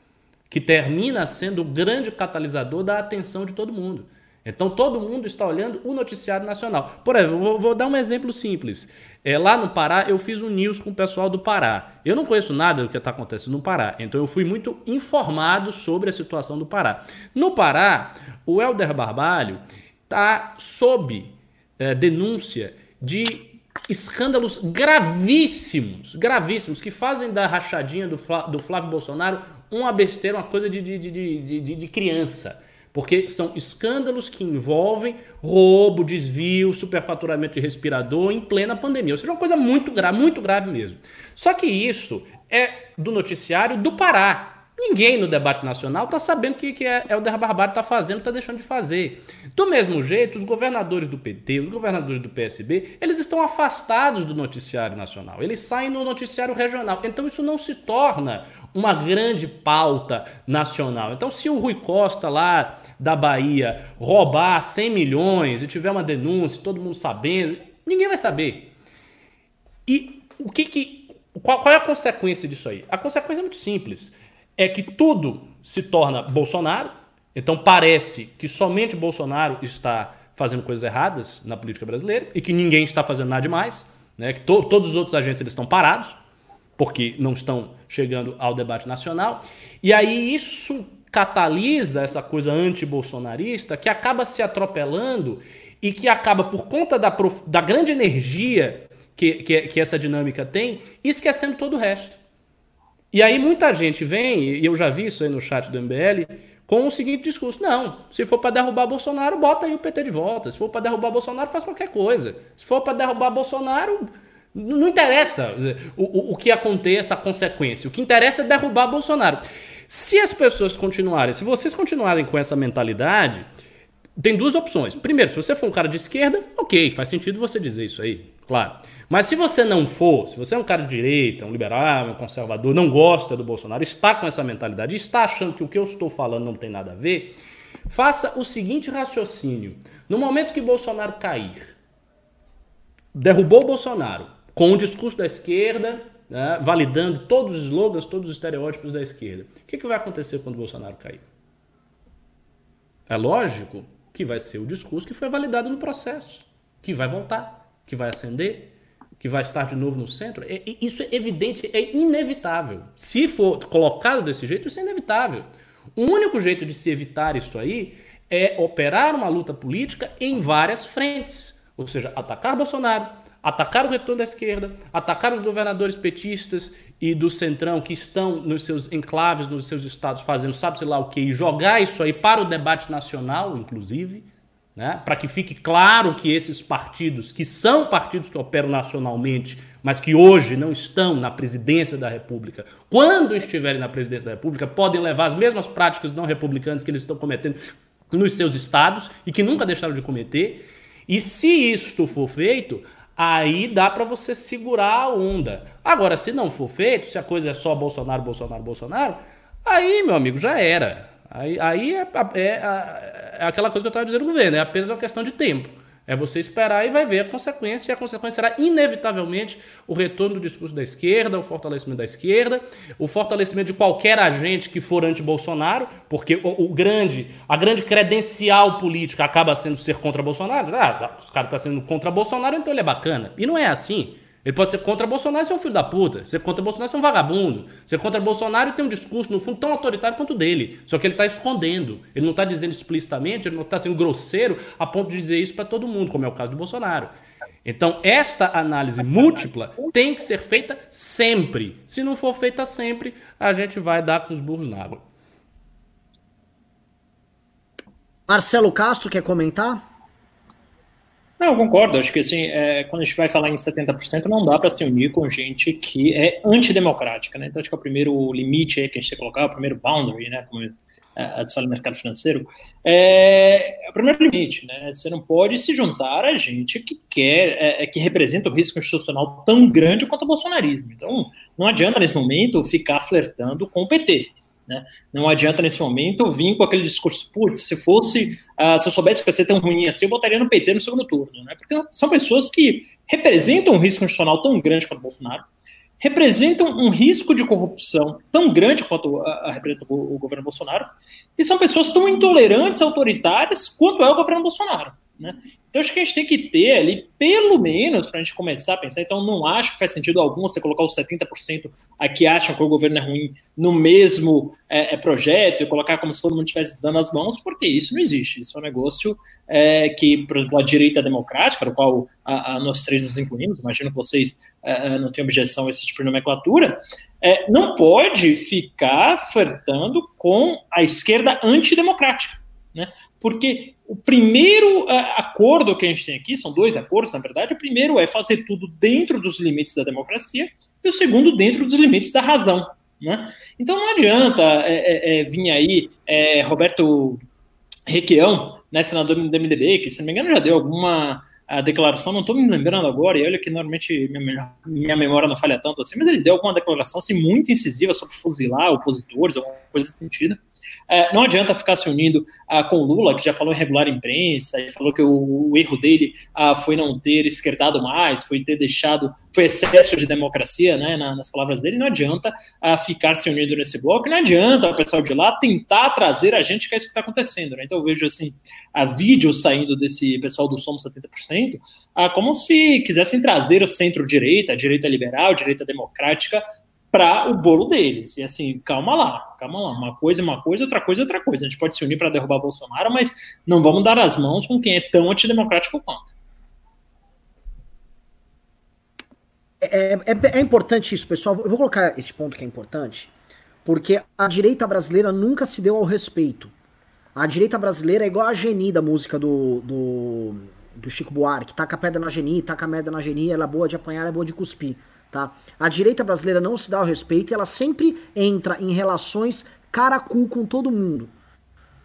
que termina sendo o grande catalisador da atenção de todo mundo. Então todo mundo está olhando o noticiário nacional. Por exemplo, vou, vou dar um exemplo simples. É, lá no Pará, eu fiz um news com o pessoal do Pará. Eu não conheço nada do que está acontecendo no Pará, então eu fui muito informado sobre a situação do Pará. No Pará, o Helder Barbalho está sob é, denúncia de escândalos gravíssimos, gravíssimos, que fazem da rachadinha do, do Flávio Bolsonaro uma besteira, uma coisa de, de, de, de, de criança. Porque são escândalos que envolvem roubo, desvio, superfaturamento de respirador em plena pandemia. Ou seja, uma coisa muito grave, muito grave mesmo. Só que isso é do noticiário do Pará. Ninguém no debate nacional está sabendo o que, que é, Helder Barbalho está fazendo, está deixando de fazer. Do mesmo jeito, os governadores do PT, os governadores do PSB, eles estão afastados do noticiário nacional. Eles saem no noticiário regional. Então isso não se torna uma grande pauta nacional. Então, se o Rui Costa lá da Bahia roubar 100 milhões e tiver uma denúncia, todo mundo sabendo, ninguém vai saber. E o que que qual, qual é a consequência disso aí? A consequência é muito simples é que tudo se torna Bolsonaro. Então parece que somente Bolsonaro está fazendo coisas erradas na política brasileira e que ninguém está fazendo nada demais, né? que to todos os outros agentes eles estão parados porque não estão chegando ao debate nacional. E aí isso catalisa essa coisa anti-bolsonarista que acaba se atropelando e que acaba, por conta da, da grande energia que, que, que essa dinâmica tem, esquecendo todo o resto. E aí muita gente vem, e eu já vi isso aí no chat do MBL, com o seguinte discurso: não, se for para derrubar Bolsonaro, bota aí o PT de volta. Se for para derrubar Bolsonaro, faz qualquer coisa. Se for para derrubar Bolsonaro, não interessa o, o, o que aconteça, a consequência. O que interessa é derrubar Bolsonaro. Se as pessoas continuarem, se vocês continuarem com essa mentalidade, tem duas opções. Primeiro, se você for um cara de esquerda, ok, faz sentido você dizer isso aí, claro. Mas se você não for, se você é um cara de direita, um liberal, um conservador, não gosta do Bolsonaro, está com essa mentalidade, está achando que o que eu estou falando não tem nada a ver, faça o seguinte raciocínio. No momento que Bolsonaro cair, derrubou o Bolsonaro com o discurso da esquerda, né, validando todos os slogans, todos os estereótipos da esquerda, o que, que vai acontecer quando o Bolsonaro cair? É lógico que vai ser o discurso que foi validado no processo, que vai voltar, que vai ascender, que vai estar de novo no centro. É, isso é evidente, é inevitável. Se for colocado desse jeito, isso é inevitável. O único jeito de se evitar isso aí é operar uma luta política em várias frentes. Ou seja, atacar Bolsonaro, atacar o retorno da esquerda, atacar os governadores petistas e do centrão que estão nos seus enclaves, nos seus estados, fazendo sabe-se lá o que, e jogar isso aí para o debate nacional, inclusive, né? para que fique claro que esses partidos, que são partidos que operam nacionalmente, mas que hoje não estão na presidência da República, quando estiverem na presidência da República, podem levar as mesmas práticas não republicanas que eles estão cometendo nos seus estados e que nunca deixaram de cometer. E se isto for feito, aí dá para você segurar a onda. Agora, se não for feito, se a coisa é só Bolsonaro, Bolsonaro, Bolsonaro, aí, meu amigo, já era. Aí, aí é, é, é, é aquela coisa que eu estava dizendo no governo, é apenas uma questão de tempo. É você esperar e vai ver a consequência, e a consequência será, inevitavelmente, o retorno do discurso da esquerda, o fortalecimento da esquerda, o fortalecimento de qualquer agente que for anti-Bolsonaro, porque o, o, grande, a grande credencial política acaba sendo ser contra Bolsonaro. Ah, o cara está sendo contra Bolsonaro, então ele é bacana. E não é assim. Ele pode ser contra Bolsonaro e ser um filho da puta. Ser contra Bolsonaro e ser um vagabundo. Ser contra Bolsonaro e ter um discurso, no fundo, tão autoritário quanto o dele. Só que ele está escondendo. Ele não está dizendo explicitamente, ele não está sendo grosseiro a ponto de dizer isso para todo mundo, como é o caso do Bolsonaro. Então, esta análise múltipla tem que ser feita sempre. Se não for feita sempre, a gente vai dar com os burros na água. Marcelo Castro quer comentar? Não, eu concordo. Acho que assim, é, quando a gente vai falar em 70%, não dá para se unir com gente que é antidemocrática, né? Então acho que é o primeiro limite que a gente tem que colocar, o primeiro boundary, né? Como a se fala no mercado financeiro, é, é, o primeiro limite, né? Você não pode se juntar a gente que quer, é, é, que representa o risco institucional tão grande quanto o bolsonarismo. Então, não adianta nesse momento ficar flertando com o PT. Né? Não adianta nesse momento vir com aquele discurso, putz, se fosse, uh, se eu soubesse que ia ser tão ruim assim, eu botaria no PT no segundo turno, né? Porque são pessoas que representam um risco institucional tão grande quanto o Bolsonaro, representam um risco de corrupção tão grande quanto representa o, o governo Bolsonaro, e são pessoas tão intolerantes, autoritárias quanto é o governo Bolsonaro. Né? Então, acho que a gente tem que ter ali, pelo menos, para a gente começar a pensar. Então, não acho que faz sentido algum você colocar os 70% a que acham que o governo é ruim no mesmo é, é, projeto e colocar como se todo mundo estivesse dando as mãos, porque isso não existe. Isso é um negócio é, que, por exemplo, a direita democrática, no qual a, a nós três nos incluímos, imagino que vocês é, é, não têm objeção a esse tipo de nomenclatura, é, não pode ficar flertando com a esquerda antidemocrática. Né? Porque o primeiro uh, acordo que a gente tem aqui, são dois acordos, na verdade. O primeiro é fazer tudo dentro dos limites da democracia, e o segundo, dentro dos limites da razão. Né? Então não adianta é, é, é vir aí é, Roberto Requião, né, senador do MDB, que se não me engano já deu alguma a declaração, não estou me lembrando agora, e olha que normalmente minha, minha memória não falha tanto assim, mas ele deu alguma declaração assim, muito incisiva sobre fuzilar opositores, alguma coisa nesse sentido. É, não adianta ficar se unindo ah, com o Lula, que já falou em regular imprensa, e falou que o, o erro dele ah, foi não ter esquerdado mais, foi ter deixado, foi excesso de democracia, né, na, nas palavras dele. Não adianta ah, ficar se unindo nesse bloco, não adianta o pessoal de lá tentar trazer a gente que é isso que está acontecendo. Né? Então eu vejo assim, a vídeo saindo desse pessoal do Somos 70%, ah, como se quisessem trazer o centro-direita, a direita liberal, a direita democrática para o bolo deles. E assim, calma lá, calma lá. Uma coisa é uma coisa, outra coisa é outra coisa. A gente pode se unir para derrubar Bolsonaro, mas não vamos dar as mãos com quem é tão antidemocrático quanto. É, é, é, importante isso, pessoal. Eu vou colocar esse ponto que é importante, porque a direita brasileira nunca se deu ao respeito. A direita brasileira é igual a Geni da música do, do, do Chico Buarque. Taca a pedra na Geni, taca a merda na Geni, ela é boa de apanhar, é boa de cuspir. Tá? A direita brasileira não se dá o respeito e ela sempre entra em relações cara a cu com todo mundo.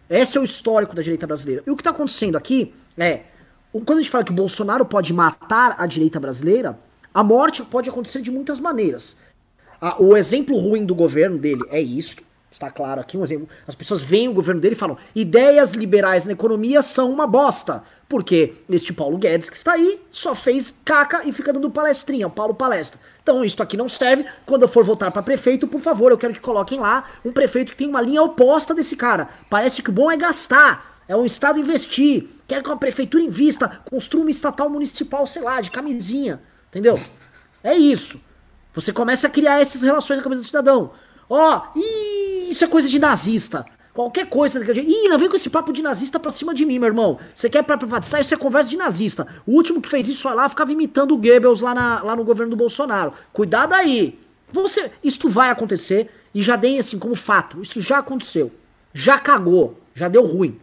Esse é o histórico da direita brasileira. E o que está acontecendo aqui é, quando a gente fala que o Bolsonaro pode matar a direita brasileira, a morte pode acontecer de muitas maneiras. o exemplo ruim do governo dele é isto, está claro aqui um exemplo. As pessoas veem o governo dele e falam: ideias liberais na economia são uma bosta. Porque este Paulo Guedes que está aí só fez caca e fica dando palestrinha, Paulo palestra. Então isso aqui não serve. Quando eu for votar para prefeito, por favor, eu quero que coloquem lá um prefeito que tem uma linha oposta desse cara. Parece que o bom é gastar, é o Estado investir. Quero que uma prefeitura invista, construa uma estatal municipal, sei lá, de camisinha. Entendeu? É isso. Você começa a criar essas relações na cabeça do cidadão. Ó, oh, isso é coisa de nazista. Qualquer coisa. Ih, não vem com esse papo de nazista pra cima de mim, meu irmão. Você quer pra privatizar? Isso é conversa de nazista. O último que fez isso lá, ficava imitando o Goebbels lá, na, lá no governo do Bolsonaro. Cuidado aí. Você, isto vai acontecer e já deem assim como fato. Isso já aconteceu. Já cagou. Já deu ruim.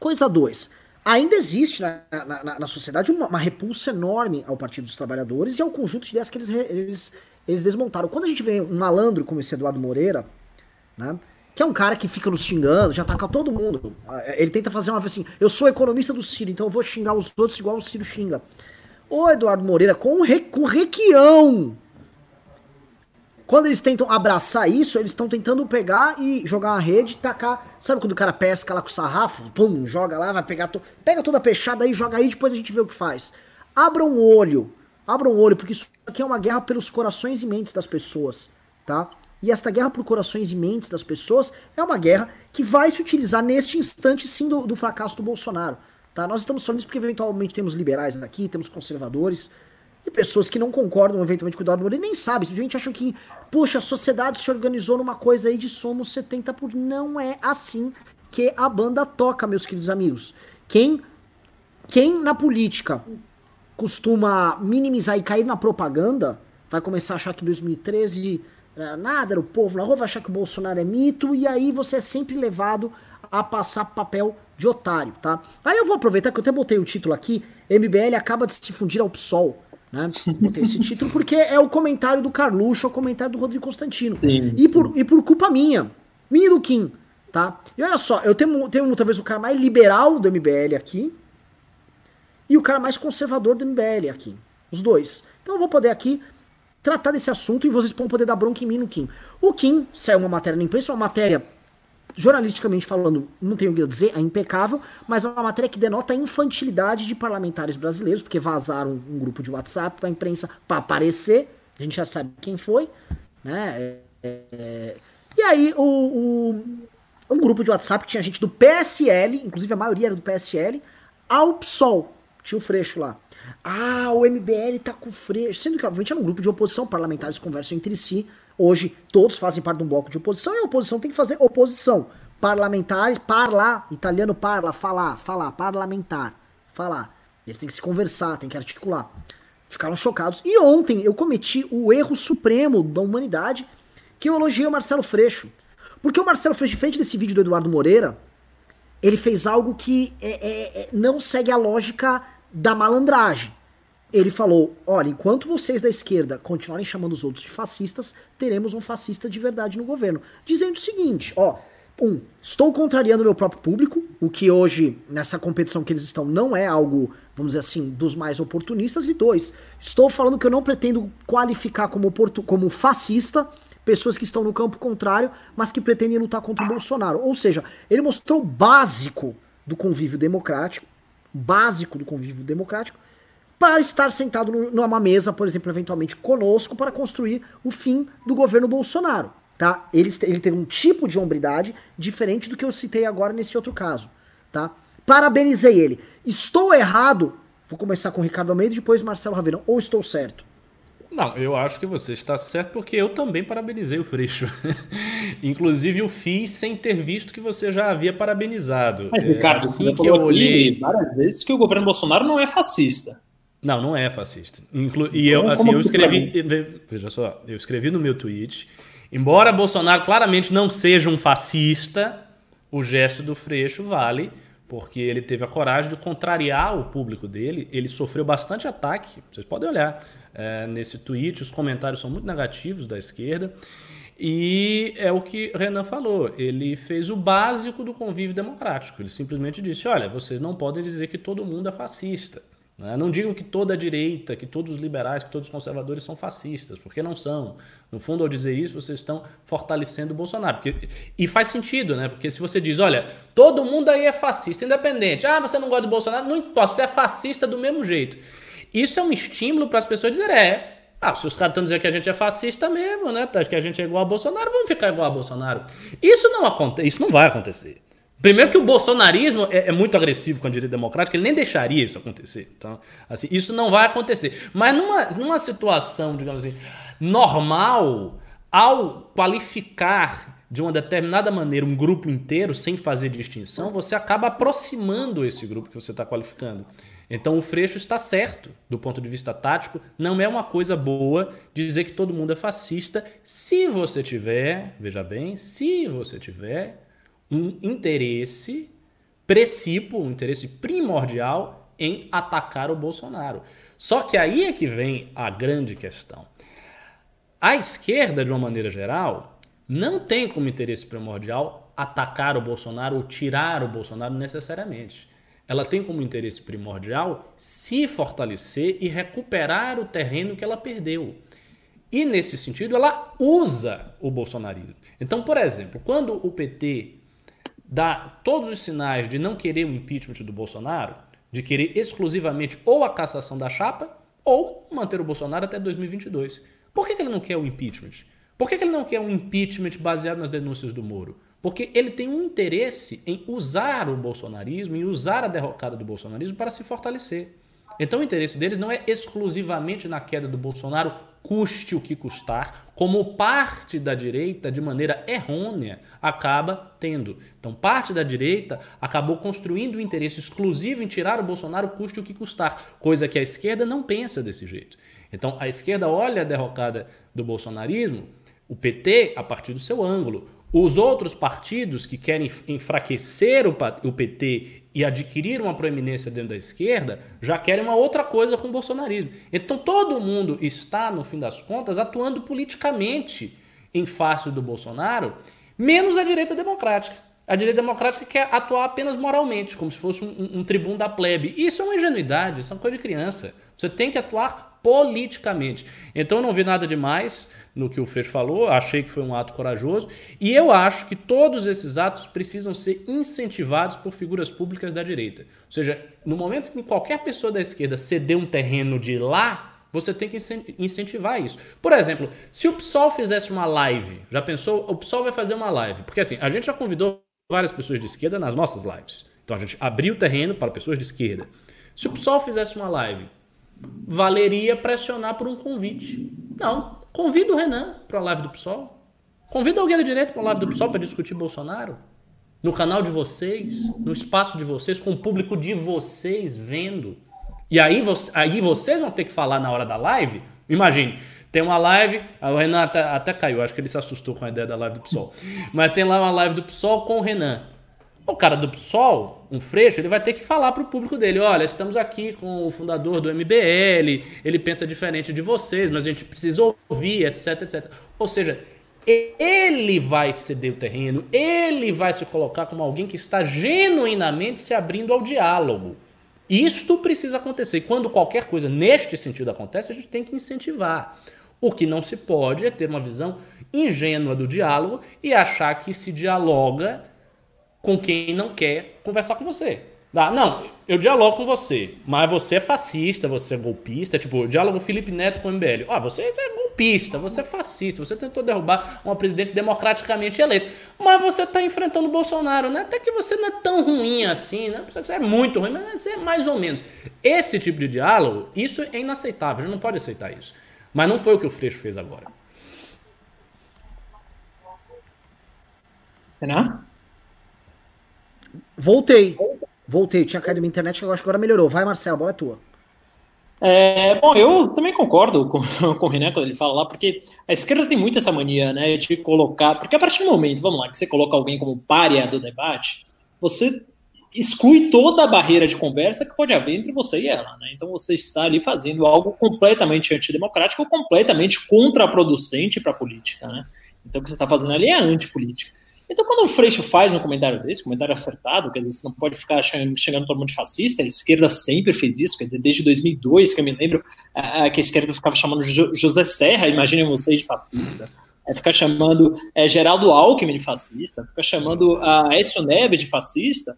Coisa 2. Ainda existe na, na, na sociedade uma, uma, repulsa enorme ao Partido dos Trabalhadores e ao conjunto de ideias que eles, eles, eles desmontaram. Quando a gente vê um malandro como esse Eduardo Moreira, né? Que é um cara que fica nos xingando, já ataca todo mundo. Ele tenta fazer uma assim, eu sou economista do Ciro, então eu vou xingar os outros igual o Ciro xinga. O Eduardo Moreira, com, re, com requião, quando eles tentam abraçar isso, eles estão tentando pegar e jogar uma rede, tacar. Sabe quando o cara pesca lá com o sarrafo? Pum, joga lá, vai pegar. To... Pega toda a peixada aí, joga aí, depois a gente vê o que faz. Abram o olho. Abram o olho, porque isso aqui é uma guerra pelos corações e mentes das pessoas, tá? E esta guerra por corações e mentes das pessoas é uma guerra que vai se utilizar neste instante, sim, do, do fracasso do Bolsonaro. Tá? Nós estamos falando isso porque eventualmente temos liberais aqui, temos conservadores, e pessoas que não concordam eventualmente com o Eduardo Moreira nem sabem, simplesmente acham que, poxa, a sociedade se organizou numa coisa aí de somos 70 por. Não é assim que a banda toca, meus queridos amigos. Quem, quem na política costuma minimizar e cair na propaganda, vai começar a achar que 2013 era nada, era o povo na rua, vai achar que o Bolsonaro é mito, e aí você é sempre levado a passar papel de otário, tá? Aí eu vou aproveitar que eu até botei o título aqui, MBL acaba de se fundir ao PSOL. Né? Botei esse título porque é o comentário do Carluxo, é o comentário do Rodrigo Constantino. E por, e por culpa minha, minha e do Kim, tá? E olha só, eu tenho, tenho talvez o cara mais liberal do MBL aqui e o cara mais conservador do MBL aqui. Os dois. Então eu vou poder aqui tratar desse assunto e vocês vão poder dar bronca em mim no Kim. O Kim saiu uma matéria na imprensa, uma matéria jornalisticamente falando, não tenho o que dizer, é impecável, mas é uma matéria que denota a infantilidade de parlamentares brasileiros, porque vazaram um grupo de WhatsApp para a imprensa para aparecer, a gente já sabe quem foi, né? É, é, e aí o, o, um grupo de WhatsApp que tinha gente do PSL, inclusive a maioria era do PSL, ao PSOL, tinha o Freixo lá. Ah, o MBL tá com Freixo, sendo que obviamente era um grupo de oposição, parlamentares conversam entre si, Hoje todos fazem parte de um bloco de oposição e a oposição tem que fazer oposição. Parlamentares, parlar, italiano parla, falar, falar, parlamentar, falar. Eles têm que se conversar, têm que articular. Ficaram chocados. E ontem eu cometi o erro supremo da humanidade que eu elogiei o Marcelo Freixo. Porque o Marcelo Freixo, frente desse vídeo do Eduardo Moreira, ele fez algo que é, é, é, não segue a lógica da malandragem ele falou: olha, enquanto vocês da esquerda continuarem chamando os outros de fascistas, teremos um fascista de verdade no governo. Dizendo o seguinte: ó, um, estou contrariando meu próprio público, o que hoje, nessa competição que eles estão, não é algo, vamos dizer assim, dos mais oportunistas. E dois, estou falando que eu não pretendo qualificar como, como fascista pessoas que estão no campo contrário, mas que pretendem lutar contra o Bolsonaro. Ou seja, ele mostrou o básico do convívio democrático, básico do convívio democrático, para estar sentado numa mesa, por exemplo, eventualmente conosco, para construir o fim do governo Bolsonaro. Tá? Ele, ele teve um tipo de hombridade diferente do que eu citei agora nesse outro caso. Tá? Parabenizei ele. Estou errado? Vou começar com o Ricardo Almeida e depois Marcelo Ravena. Ou estou certo? Não, eu acho que você está certo porque eu também parabenizei o Freixo. Inclusive eu fiz sem ter visto que você já havia parabenizado. Mas, Ricardo, é, assim que eu olhei várias vezes que o governo Bolsonaro não é fascista. Não, não é fascista. Inclu e eu, assim, eu escrevi. Veja só, eu escrevi no meu tweet. Embora Bolsonaro claramente não seja um fascista, o gesto do Freixo vale, porque ele teve a coragem de contrariar o público dele. Ele sofreu bastante ataque. Vocês podem olhar é, nesse tweet, os comentários são muito negativos da esquerda. E é o que Renan falou. Ele fez o básico do convívio democrático. Ele simplesmente disse: olha, vocês não podem dizer que todo mundo é fascista. Né? Não digam que toda a direita, que todos os liberais, que todos os conservadores são fascistas, porque não são. No fundo, ao dizer isso, vocês estão fortalecendo o Bolsonaro. Porque, e faz sentido, né? Porque se você diz, olha, todo mundo aí é fascista, independente. Ah, você não gosta do Bolsonaro? Não importa, você é fascista do mesmo jeito. Isso é um estímulo para as pessoas dizerem, é. Ah, se os caras estão dizendo que a gente é fascista mesmo, né? Que a gente é igual a Bolsonaro, vamos ficar igual a Bolsonaro. Isso não acontece, isso não vai acontecer. Primeiro que o bolsonarismo é, é, muito agressivo com a direita democrática, ele nem deixaria isso acontecer. Então, assim, isso não vai acontecer. Mas numa, numa situação, digamos assim, normal, ao qualificar de uma determinada maneira um grupo inteiro sem fazer distinção, você acaba aproximando esse grupo que você está qualificando. Então o Freixo está certo do ponto de vista tático. Não é uma coisa boa dizer que todo mundo é fascista se você tiver, veja bem, se você tiver um interesse precípio, um interesse primordial em atacar o Bolsonaro. Só que aí é que vem a grande questão. A esquerda, de uma maneira geral, não tem como interesse primordial atacar o Bolsonaro ou tirar o Bolsonaro necessariamente. Ela tem como interesse primordial se fortalecer e recuperar o terreno que ela perdeu. E nesse sentido, ela usa o bolsonarismo. Então, por exemplo, quando o PT dá todos os sinais de não querer o impeachment do Bolsonaro, de querer exclusivamente ou a cassação da chapa ou manter o Bolsonaro até 2022. Por que, que ele não quer o impeachment? Por que, que ele não quer um impeachment baseado nas denúncias do Moro? Porque ele tem um interesse em usar o bolsonarismo e usar a derrocada do bolsonarismo para se fortalecer. Então o interesse deles não é exclusivamente na queda do Bolsonaro, custe o que custar, como parte da direita, de maneira errônea, acaba tendo. Então, parte da direita acabou construindo o um interesse exclusivo em tirar o Bolsonaro, custe o que custar, coisa que a esquerda não pensa desse jeito. Então, a esquerda olha a derrocada do bolsonarismo, o PT, a partir do seu ângulo. Os outros partidos que querem enfraquecer o PT e adquirir uma proeminência dentro da esquerda já querem uma outra coisa com o bolsonarismo. Então todo mundo está, no fim das contas, atuando politicamente em face do Bolsonaro, menos a direita democrática. A direita democrática quer atuar apenas moralmente, como se fosse um, um tribuno da plebe. Isso é uma ingenuidade, isso é uma coisa de criança. Você tem que atuar politicamente. Então não vi nada demais no que o Freixo falou, achei que foi um ato corajoso e eu acho que todos esses atos precisam ser incentivados por figuras públicas da direita. Ou seja, no momento que qualquer pessoa da esquerda ceder um terreno de lá, você tem que incentivar isso. Por exemplo, se o PSOL fizesse uma live, já pensou? O PSOL vai fazer uma live, porque assim, a gente já convidou várias pessoas de esquerda nas nossas lives. Então a gente abriu o terreno para pessoas de esquerda. Se o PSOL fizesse uma live valeria pressionar por um convite. Não. Convida o Renan para a live do PSOL. Convida alguém da direita para a live do PSOL para discutir Bolsonaro. No canal de vocês, no espaço de vocês, com o público de vocês vendo. E aí, aí vocês vão ter que falar na hora da live. Imagine, tem uma live, o Renan até, até caiu, acho que ele se assustou com a ideia da live do PSOL. Mas tem lá uma live do PSOL com o Renan. O cara do PSOL, um freixo, ele vai ter que falar para o público dele: olha, estamos aqui com o fundador do MBL, ele pensa diferente de vocês, mas a gente precisa ouvir, etc, etc. Ou seja, ele vai ceder o terreno, ele vai se colocar como alguém que está genuinamente se abrindo ao diálogo. Isto precisa acontecer. E quando qualquer coisa neste sentido acontece, a gente tem que incentivar. O que não se pode é ter uma visão ingênua do diálogo e achar que se dialoga com quem não quer conversar com você. Dá, não, eu dialogo com você, mas você é fascista, você é golpista, tipo, diálogo Felipe Neto com o MBL. Ah, você é golpista, você é fascista, você tentou derrubar uma presidente democraticamente eleita, mas você está enfrentando o Bolsonaro, né? Até que você não é tão ruim assim, né? Você é muito ruim, mas você é mais ou menos. Esse tipo de diálogo, isso é inaceitável, a gente não pode aceitar isso. Mas não foi o que o Freixo fez agora. Renan? Voltei. Voltei. Tinha caído minha internet, eu acho que agora melhorou. Vai, Marcelo, bola é tua. É, bom, eu também concordo com, com o Renan quando ele fala lá, porque a esquerda tem muito essa mania, né, de colocar. Porque a partir do momento, vamos lá, que você coloca alguém como párea do debate, você exclui toda a barreira de conversa que pode haver entre você e ela, né? Então você está ali fazendo algo completamente antidemocrático, completamente contraproducente para a política, né? Então o que você está fazendo ali é antipolítica. Então, quando o Freixo faz um comentário desse, comentário acertado, quer dizer, você não pode ficar chegando todo mundo de fascista, a esquerda sempre fez isso, quer dizer, desde 2002, que eu me lembro que a esquerda ficava chamando José Serra, imaginem vocês, de fascista, é ficar chamando é, Geraldo Alckmin de fascista, ficar chamando a Écio Neves de fascista,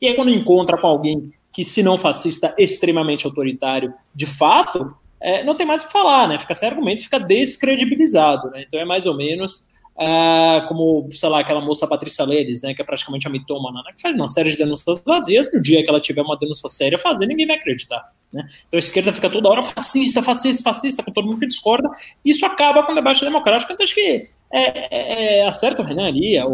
e aí quando encontra com alguém que, se não fascista, extremamente autoritário, de fato, é, não tem mais o que falar, né? Fica sem argumento, fica descredibilizado, né? Então é mais ou menos Uh, como, sei lá, aquela moça Patrícia Leles, né, que é praticamente a mitômana, né, que faz uma série de denúncias vazias, no dia que ela tiver uma denúncia séria fazer, ninguém vai acreditar. Né? Então a esquerda fica toda hora fascista, fascista, fascista, com todo mundo que discorda, e isso acaba com o debate democrático. Então acho que é, é, acerta o Renan ali, ao,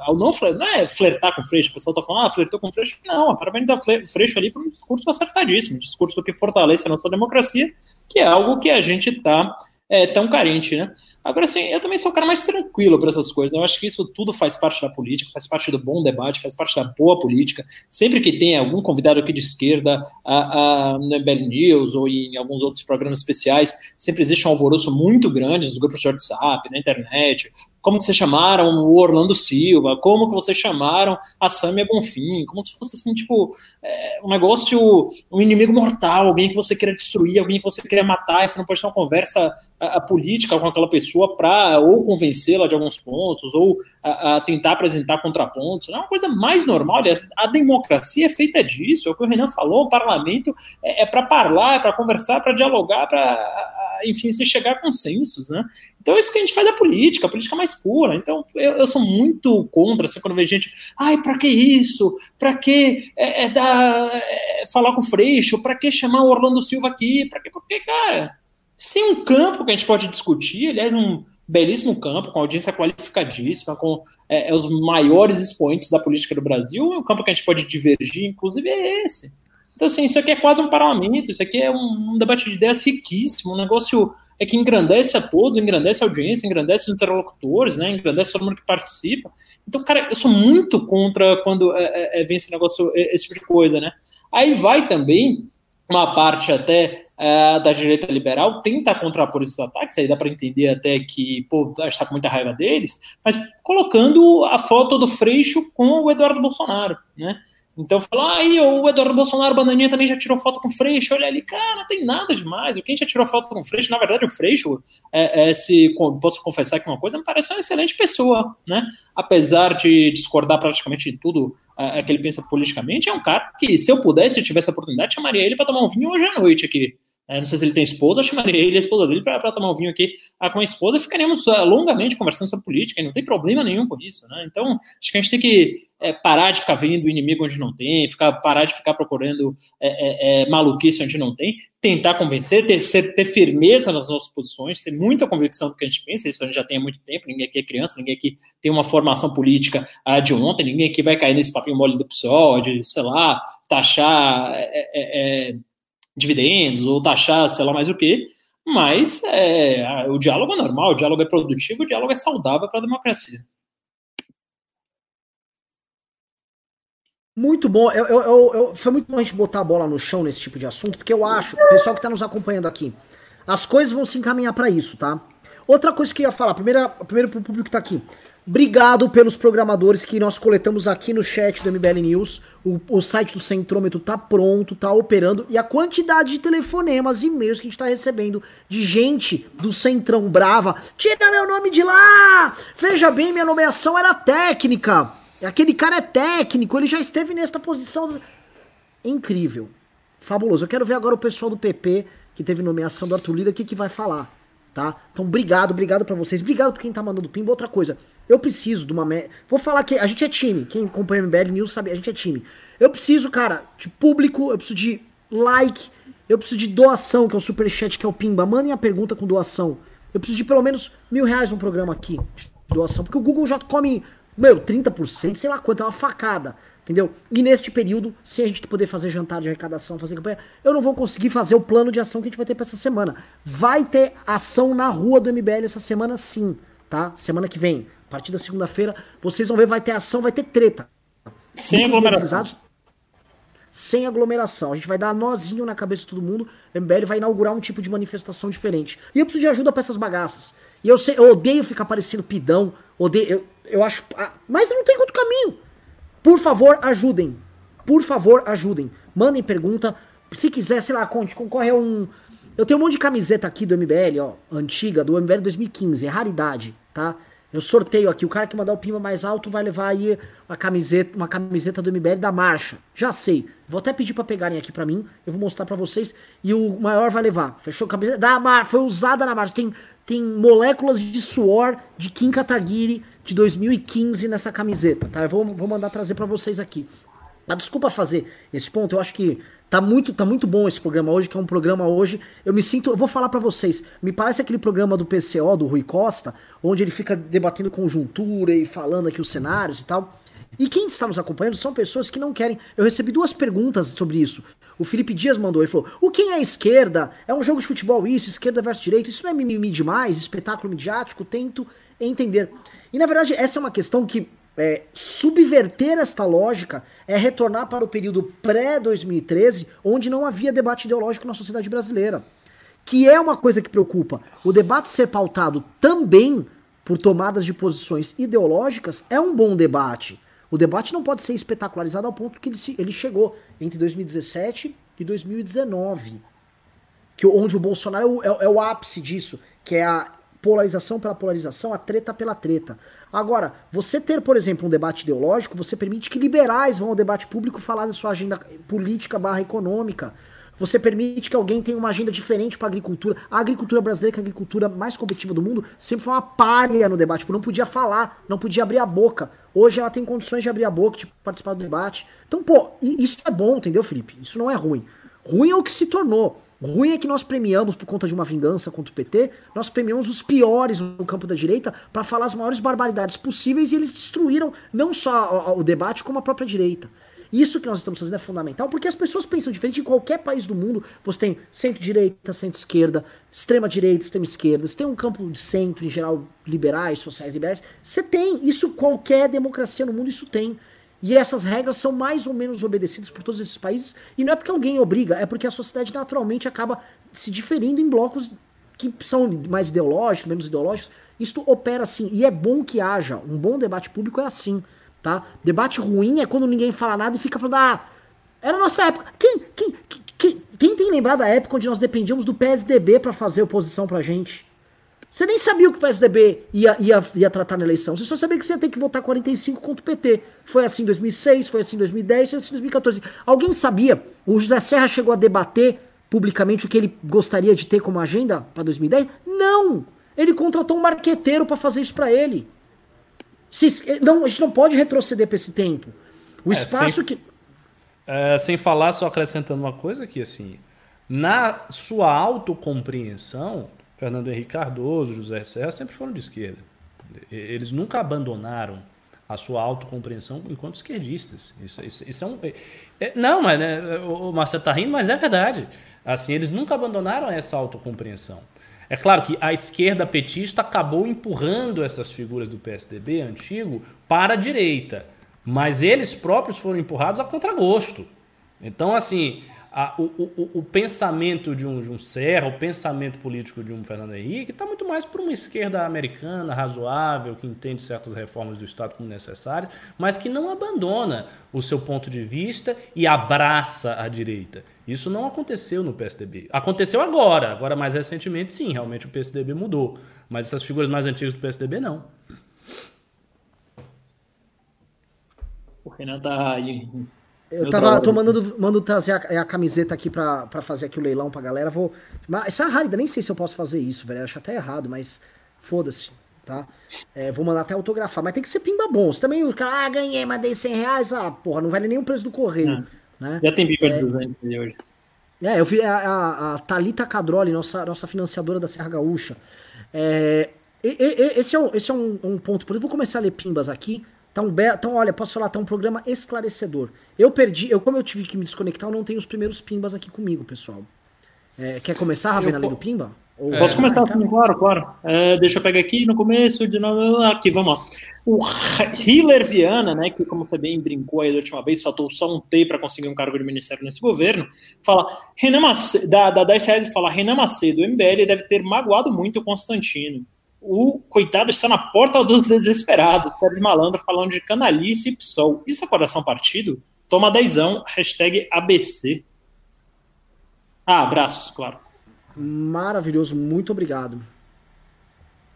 ao não, não é flertar com o Freixo, o pessoal está falando, ah, flertou com o Freixo, não, parabenizar o Freixo ali por um discurso acertadíssimo, um discurso que fortalece a nossa democracia, que é algo que a gente está é, tão carente, né? Agora, assim, eu também sou o cara mais tranquilo para essas coisas. Eu acho que isso tudo faz parte da política, faz parte do bom debate, faz parte da boa política. Sempre que tem algum convidado aqui de esquerda, a, a, no MBL News ou em alguns outros programas especiais, sempre existe um alvoroço muito grande nos grupos de WhatsApp, na internet, como vocês chamaram o Orlando Silva, como que vocês chamaram a Samia Bonfim, como se fosse assim, tipo, é, um negócio, um inimigo mortal, alguém que você queira destruir, alguém que você queira matar, você não pode ter uma conversa a, a política com aquela pessoa para ou convencê-la de alguns pontos, ou a, a, tentar apresentar contrapontos. É uma coisa mais normal, aliás, a democracia é feita disso, é o que o Renan falou, o parlamento é, é para falar, é para conversar, para dialogar, para, enfim, se chegar a consensos, né? Então é isso que a gente faz da política, a política mais pura. Então eu, eu sou muito contra, assim, quando vejo gente, ai, para que isso? Para que é, é dar, é, falar com o Freixo? Para que chamar o Orlando Silva aqui? Para que? Porque, cara, tem um campo que a gente pode discutir, aliás, um belíssimo campo, com audiência qualificadíssima, com é, é os maiores expoentes da política do Brasil, o campo que a gente pode divergir, inclusive, é esse. Então, assim, isso aqui é quase um parlamento, isso aqui é um, um debate de ideias riquíssimo, um negócio é que engrandece a todos, engrandece a audiência, engrandece os interlocutores, né, engrandece todo mundo que participa. Então, cara, eu sou muito contra quando é, é, é vem esse negócio, é, esse tipo de coisa, né. Aí vai também uma parte até é, da direita liberal tenta contrapor esses ataques, aí dá para entender até que, pô, está com muita raiva deles, mas colocando a foto do Freixo com o Eduardo Bolsonaro, né, então fala, aí o Eduardo Bolsonaro, Bananinha também já tirou foto com o Freixo, olha ali, cara, não tem nada demais. Quem já tirou foto com o Freixo, na verdade, o Freixo, é, é, se posso confessar que uma coisa, me parece uma excelente pessoa, né? Apesar de discordar praticamente de tudo é, que ele pensa politicamente, é um cara que, se eu pudesse, se eu tivesse a oportunidade, chamaria ele para tomar um vinho hoje à noite aqui é, não sei se ele tem esposa, eu chamaria ele e a esposa dele para tomar um vinho aqui ah, com a esposa e ficaríamos uh, longamente conversando sobre política, e não tem problema nenhum com isso, né? Então, acho que a gente tem que é, parar de ficar vendo o inimigo onde não tem, ficar, parar de ficar procurando é, é, é maluquice onde não tem, tentar convencer, ter, ser, ter firmeza nas nossas posições, ter muita convicção do que a gente pensa, isso a gente já tem há muito tempo, ninguém aqui é criança, ninguém aqui tem uma formação política ah, de ontem, ninguém aqui vai cair nesse papinho mole do PSOL, de, sei lá, taxar é, é, dividendos ou taxar, sei lá mais o que, mas é, o diálogo é normal, o diálogo é produtivo, o diálogo é saudável para a democracia. Muito bom. Eu, eu, eu, foi muito bom a gente botar a bola no chão nesse tipo de assunto, porque eu acho, o pessoal que está nos acompanhando aqui, as coisas vão se encaminhar para isso, tá? Outra coisa que eu ia falar, primeira, primeiro pro público que tá aqui. Obrigado pelos programadores que nós coletamos aqui no chat do MBL News. O, o site do Centrômetro tá pronto, tá operando. E a quantidade de telefonemas e e-mails que a gente tá recebendo de gente do Centrão Brava. Tira meu nome de lá! Veja bem, minha nomeação era técnica. Aquele cara é técnico, ele já esteve nesta posição. Incrível. Fabuloso. Eu quero ver agora o pessoal do PP, que teve nomeação do Arthur Lira, o que, que vai falar tá? Então, obrigado, obrigado para vocês. Obrigado por quem tá mandando pimba. Outra coisa, eu preciso de uma. Me... Vou falar que a gente é time. Quem acompanha o MBL News sabe, a gente é time. Eu preciso, cara, de público, eu preciso de like, eu preciso de doação, que é o superchat, que é o pimba. Mandem a pergunta com doação. Eu preciso de pelo menos mil reais no programa aqui. Doação. Porque o Google já come, meu, 30%, sei lá quanto, é uma facada. Entendeu? E neste período, sem a gente poder fazer jantar de arrecadação, fazer campanha, eu não vou conseguir fazer o plano de ação que a gente vai ter para essa semana. Vai ter ação na rua do MBL essa semana sim, tá? Semana que vem. A partir da segunda-feira, vocês vão ver, vai ter ação, vai ter treta. Sem aglomeração. Sem aglomeração. A gente vai dar nozinho na cabeça de todo mundo. O MBL vai inaugurar um tipo de manifestação diferente. E eu preciso de ajuda para essas bagaças. E eu sei, eu odeio ficar parecendo pidão. Odeio, eu, eu acho. Ah, mas não tem outro caminho. Por favor, ajudem. Por favor, ajudem. Mandem pergunta. Se quiser, sei lá, conte, concorre a um. Eu tenho um monte de camiseta aqui do MBL, ó, antiga, do MBL 2015, é raridade, tá? Eu sorteio aqui, o cara que mandar o pimba mais alto vai levar aí uma camiseta, uma camiseta do MBL da marcha. Já sei. Vou até pedir para pegarem aqui para mim, eu vou mostrar para vocês e o maior vai levar. Fechou? Camiseta da marcha, foi usada na marcha. Tem tem moléculas de suor de Kim Kataguiri de 2015 nessa camiseta, tá? Eu vou, vou mandar trazer para vocês aqui. Mas desculpa fazer esse ponto, eu acho que tá muito, tá muito bom esse programa hoje, que é um programa hoje. Eu me sinto, eu vou falar para vocês, me parece aquele programa do PCO, do Rui Costa, onde ele fica debatendo conjuntura e falando aqui os cenários e tal. E quem está nos acompanhando são pessoas que não querem. Eu recebi duas perguntas sobre isso. O Felipe Dias mandou, ele falou: o quem é esquerda? É um jogo de futebol isso, esquerda versus direita, isso não é mimimi demais, espetáculo midiático, tento entender. E na verdade, essa é uma questão que é, subverter esta lógica é retornar para o período pré-2013, onde não havia debate ideológico na sociedade brasileira. Que é uma coisa que preocupa. O debate ser pautado também por tomadas de posições ideológicas é um bom debate. O debate não pode ser espetacularizado ao ponto que ele, se, ele chegou entre 2017 e 2019. Que, onde o Bolsonaro é o, é, é o ápice disso, que é a polarização pela polarização, a treta pela treta. Agora, você ter, por exemplo, um debate ideológico, você permite que liberais vão ao debate público falar da sua agenda política barra econômica. Você permite que alguém tenha uma agenda diferente para a agricultura. A agricultura brasileira, que é a agricultura mais competitiva do mundo, sempre foi uma párea no debate. Não podia falar, não podia abrir a boca. Hoje ela tem condições de abrir a boca, de participar do debate. Então, pô, isso é bom, entendeu, Felipe? Isso não é ruim. Ruim é o que se tornou. Ruim é que nós premiamos, por conta de uma vingança contra o PT, nós premiamos os piores no campo da direita para falar as maiores barbaridades possíveis e eles destruíram não só o, debate, como a própria direita. Isso que nós estamos fazendo é fundamental, porque as pessoas pensam diferente em qualquer país do mundo. Você tem centro-direita, centro-esquerda, extrema-direita, extrema-esquerda, você tem um campo de centro, em geral, liberais, sociais liberais. Você tem, isso qualquer democracia no mundo, isso tem. E essas regras são mais ou menos obedecidas por todos esses países. E não é porque alguém obriga, é porque a sociedade naturalmente acaba se diferindo em blocos que são mais ideológicos, menos ideológicos. Isto opera assim. E é bom que haja. Um bom debate público é assim. tá? Debate ruim é quando ninguém fala nada e fica falando, ah, era nossa época. Quem, quem, quem, quem tem lembrado da época onde nós dependíamos do PSDB para fazer oposição pra gente? Você nem sabia o que o PSDB ia, ia, ia tratar na eleição. Você só sabia que você ia ter que votar 45 contra o PT. Foi assim em 2006, foi assim em 2010, foi assim em 2014. Alguém sabia? O José Serra chegou a debater publicamente o que ele gostaria de ter como agenda para 2010? Não! Ele contratou um marqueteiro para fazer isso para ele. Se, não, a gente não pode retroceder para esse tempo. O é, espaço sem, que. É, sem falar, só acrescentando uma coisa que, assim, na sua autocompreensão, Fernando Henrique Cardoso, José Serra sempre foram de esquerda. Eles nunca abandonaram a sua autocompreensão enquanto esquerdistas. Isso, isso, isso é um. É, não, mas né, o Marcelo está rindo, mas é verdade. Assim, eles nunca abandonaram essa autocompreensão. É claro que a esquerda petista acabou empurrando essas figuras do PSDB antigo para a direita, mas eles próprios foram empurrados a contragosto. Então, assim, a, o, o, o, pensamento de um, de um Serra, o pensamento político de um Fernando Henrique, está muito mais para uma esquerda americana razoável, que entende certas reformas do Estado como necessárias, mas que não abandona o seu ponto de vista e abraça a direita. Isso não aconteceu no PSDB. Aconteceu agora, agora mais recentemente, sim, realmente o PSDB mudou. Mas essas figuras mais antigas do PSDB, não. O Renan tá eu tava tô mandando, mandando trazer a, a, camiseta aqui pra, pra fazer aqui o leilão pra galera. Vou. Mas isso é rarida, nem sei se eu posso fazer isso, velho. Eu acho até errado, mas foda-se, tá? É, vou mandar até autografar. Mas tem que ser pimba bom. Se também o cara, ah, ganhei, mandei 100 reais. Ah, porra, não vale nem o preço do correio. É. Né? Já tem pimba é, de 200 hoje. É, eu vi a, a, a Thalita Cadroli, nossa, nossa financiadora da Serra Gaúcha. É, e, e, esse é, um, esse é um, um ponto. Eu vou começar a ler pimbas aqui. Então, então, olha, posso falar, tá um programa esclarecedor. Eu perdi, eu como eu tive que me desconectar, eu não tenho os primeiros pimbas aqui comigo, pessoal. É, quer começar, Ravena, lendo pimba? Ou... Posso é, começar, sim, claro, claro. É, deixa eu pegar aqui no começo, de novo, aqui, vamos lá. O Hiller Viana, né, que como você bem brincou aí da última vez, faltou só um T para conseguir um cargo de ministério nesse governo, fala, Renan Macedo, dá, dá 10 reais fala, Renan Macedo, o MBL deve ter magoado muito o Constantino o coitado está na porta dos desesperados, Sérgio Malandro falando de canalice e PSOL. Isso é coração partido? Toma dezão, hashtag ABC. Ah, abraços, claro. Maravilhoso, muito obrigado.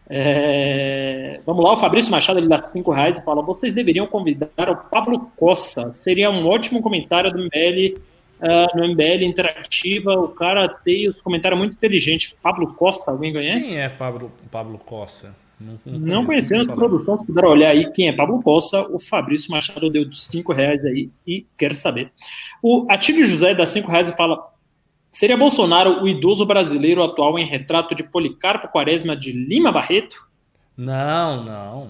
É... Vamos lá, o Fabrício Machado ele dá 5 reais e fala: vocês deveriam convidar o Pablo Costa. Seria um ótimo comentário do MBL uh, no MBL Interativa. O cara tem os comentários muito inteligentes. Pablo Costa, alguém conhece? Quem é Pablo, Pablo Costa? Não, não, não conhecemos produção, se puder olhar aí quem é Pablo Poça, o Fabrício Machado deu cinco reais aí e quer saber. O Atílio José dá cinco reais e fala: seria Bolsonaro o idoso brasileiro atual em retrato de Policarpo Quaresma de Lima Barreto? Não, não.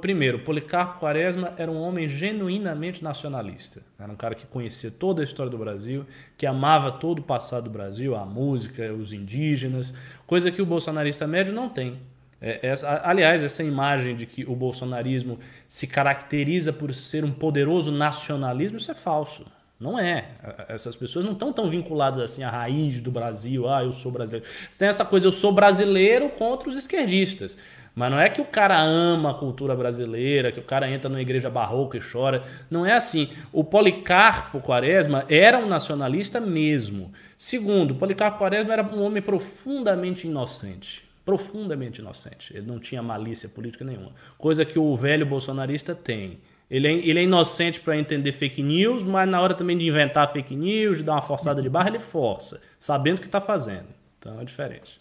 Primeiro, Policarpo Quaresma era um homem genuinamente nacionalista. Era um cara que conhecia toda a história do Brasil, que amava todo o passado do Brasil, a música, os indígenas, coisa que o bolsonarista médio não tem. É, essa, aliás, essa imagem de que o bolsonarismo se caracteriza por ser um poderoso nacionalismo, isso é falso. Não é. Essas pessoas não estão tão vinculadas assim à raiz do Brasil. Ah, eu sou brasileiro. Você tem essa coisa, eu sou brasileiro contra os esquerdistas. Mas não é que o cara ama a cultura brasileira, que o cara entra numa igreja barroca e chora. Não é assim. O Policarpo Quaresma era um nacionalista mesmo. Segundo, Policarpo Quaresma era um homem profundamente inocente profundamente inocente. Ele não tinha malícia política nenhuma. Coisa que o velho bolsonarista tem. Ele é, ele é inocente para entender fake news, mas na hora também de inventar fake news, de dar uma forçada de barra, ele força, sabendo o que está fazendo. Então é diferente.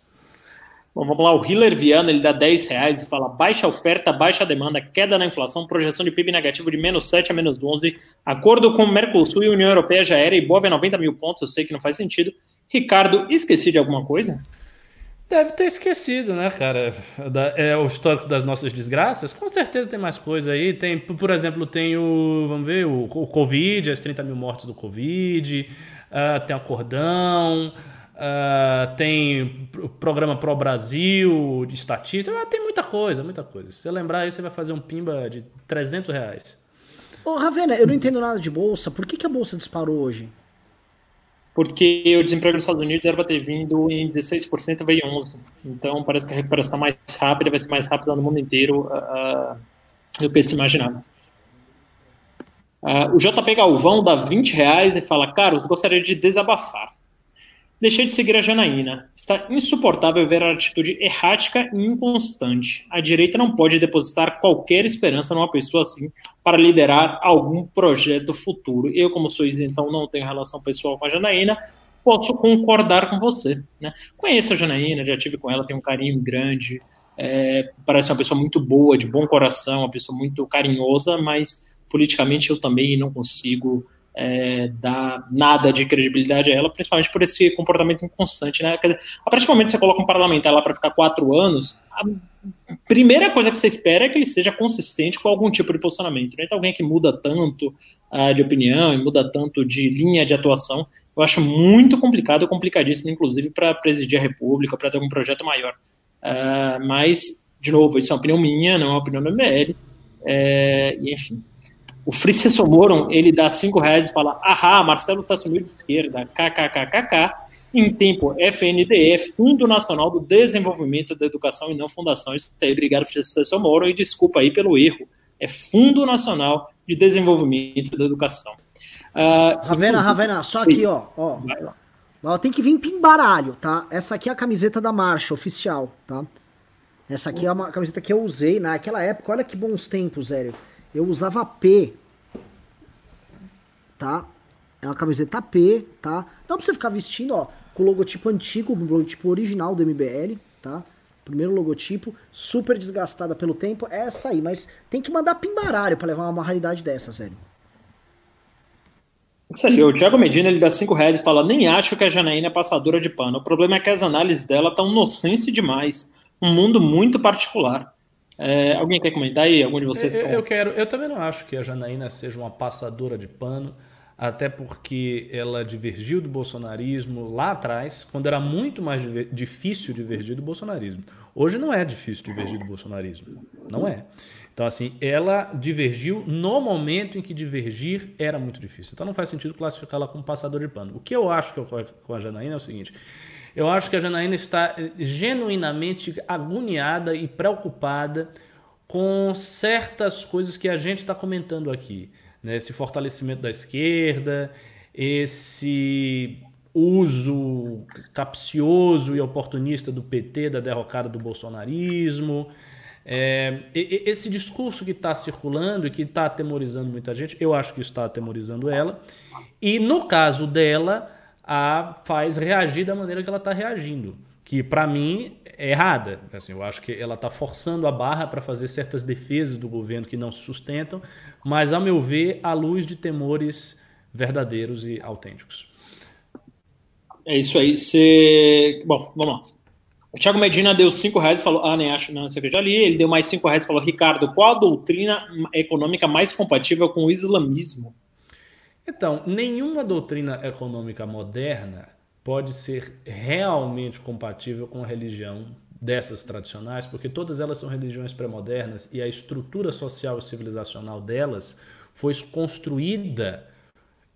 Bom, vamos lá, o Hiller Viana, ele dá 10 reais e fala baixa oferta, baixa demanda, queda na inflação, projeção de PIB negativo de menos 7 a menos 11, acordo com o Mercosul e União Europeia já era, e Bova é 90 mil pontos, eu sei que não faz sentido. Ricardo, esqueci de alguma coisa? Deve ter esquecido, né, cara? É o histórico das nossas desgraças. Com certeza tem mais coisa aí. Tem, por exemplo, tem o. Vamos ver, o, o Covid, as 30 mil mortes do Covid. Uh, tem acordão. Uh, tem o programa Pro Brasil, de estatística. Uh, tem muita coisa, muita coisa. Se você lembrar aí, você vai fazer um pimba de 300 reais. Ô, Ravena, eu não entendo nada de bolsa. Por que, que a bolsa disparou hoje? porque o desemprego nos Estados Unidos era para ter vindo em 16%, veio 11%. Então, parece que a recuperação mais rápida vai ser mais rápida no mundo inteiro uh, do que se imaginava. Uh, o JP Galvão dá 20 reais e fala, Carlos, gostaria de desabafar. Deixei de seguir a Janaína. Está insuportável ver a atitude errática e inconstante. A direita não pode depositar qualquer esperança numa pessoa assim para liderar algum projeto futuro. Eu, como sou então não tenho relação pessoal com a Janaína, posso concordar com você. Né? Conheço a Janaína, já tive com ela, tenho um carinho grande. É, parece uma pessoa muito boa, de bom coração, uma pessoa muito carinhosa, mas politicamente eu também não consigo é, dar nada de credibilidade a ela, principalmente por esse comportamento inconstante. Né? A partir do momento que você coloca um parlamentar lá para ficar quatro anos, a primeira coisa que você espera é que ele seja consistente com algum tipo de posicionamento. Né? Então, alguém que muda tanto uh, de opinião e muda tanto de linha de atuação, eu acho muito complicado, complicadíssimo, inclusive, para presidir a República, para ter algum projeto maior. Uh, mas, de novo, isso é uma opinião minha, não é uma opinião do MBL, é, e enfim. O Frícia Somoron, ele dá cinco reais e fala, ahá, Marcelo está sumiu de esquerda, kkkk, em tempo FNDE, Fundo Nacional do Desenvolvimento da Educação e não Fundação. Isso aí, obrigado, Frícia Somoron, e desculpa aí pelo erro. É Fundo Nacional de Desenvolvimento da Educação. Uh, Ravena, Ravena, só aqui, ó, ó. Ela tem que vir pimbaralho, tá? Essa aqui é a camiseta da marcha oficial, tá? Essa aqui é uma camiseta que eu usei naquela época. Olha que bons tempos, Zélio eu usava P, tá? É uma camiseta P, tá? Não pra você ficar vestindo, ó, com o logotipo antigo, o logotipo original do MBL, tá? Primeiro logotipo, super desgastada pelo tempo, é essa aí, mas tem que mandar pimbarário para levar uma raridade dessa, sério. O Thiago Medina ele dá 5 reais e fala: Nem acho que a Janaína é passadora de pano. O problema é que as análises dela estão nonsense demais. Um mundo muito particular. É, alguém quer comentar aí? Algum de vocês? Eu, eu, quero. Eu também não acho que a Janaína seja uma passadora de pano, até porque ela divergiu do bolsonarismo lá atrás, quando era muito mais difícil divergir do bolsonarismo. Hoje não é difícil divergir do bolsonarismo. Não é. Então, assim, ela divergiu no momento em que divergir era muito difícil. Então não faz sentido classificá-la como passador de pano. O que eu acho que ocorre com a Janaína é o seguinte. Eu acho que a Janaína está eh, genuinamente agoniada e preocupada com certas coisas que a gente está comentando aqui. Né? Esse fortalecimento da esquerda, esse uso capcioso e oportunista do PT da derrocada do bolsonarismo. É, esse discurso que está circulando e que está atemorizando muita gente, eu acho que está atemorizando ela. E no caso dela, a faz reagir da maneira que ela está reagindo. que para mim é errada. Assim, eu acho que ela está forçando a barra para fazer certas defesas do governo que não se sustentam, mas, a meu ver, à luz de temores verdadeiros e autênticos. É isso aí. Você... Bom, vamos lá. O Thiago Medina deu 5 reais e falou: Ah, nem acho, não, sei que eu já li. Ele deu mais 5 reais e falou: Ricardo, qual a doutrina econômica mais compatível com o islamismo? Então, nenhuma doutrina econômica moderna pode ser realmente compatível com a religião dessas tradicionais, porque todas elas são religiões pré-modernas e a estrutura social e civilizacional delas foi construída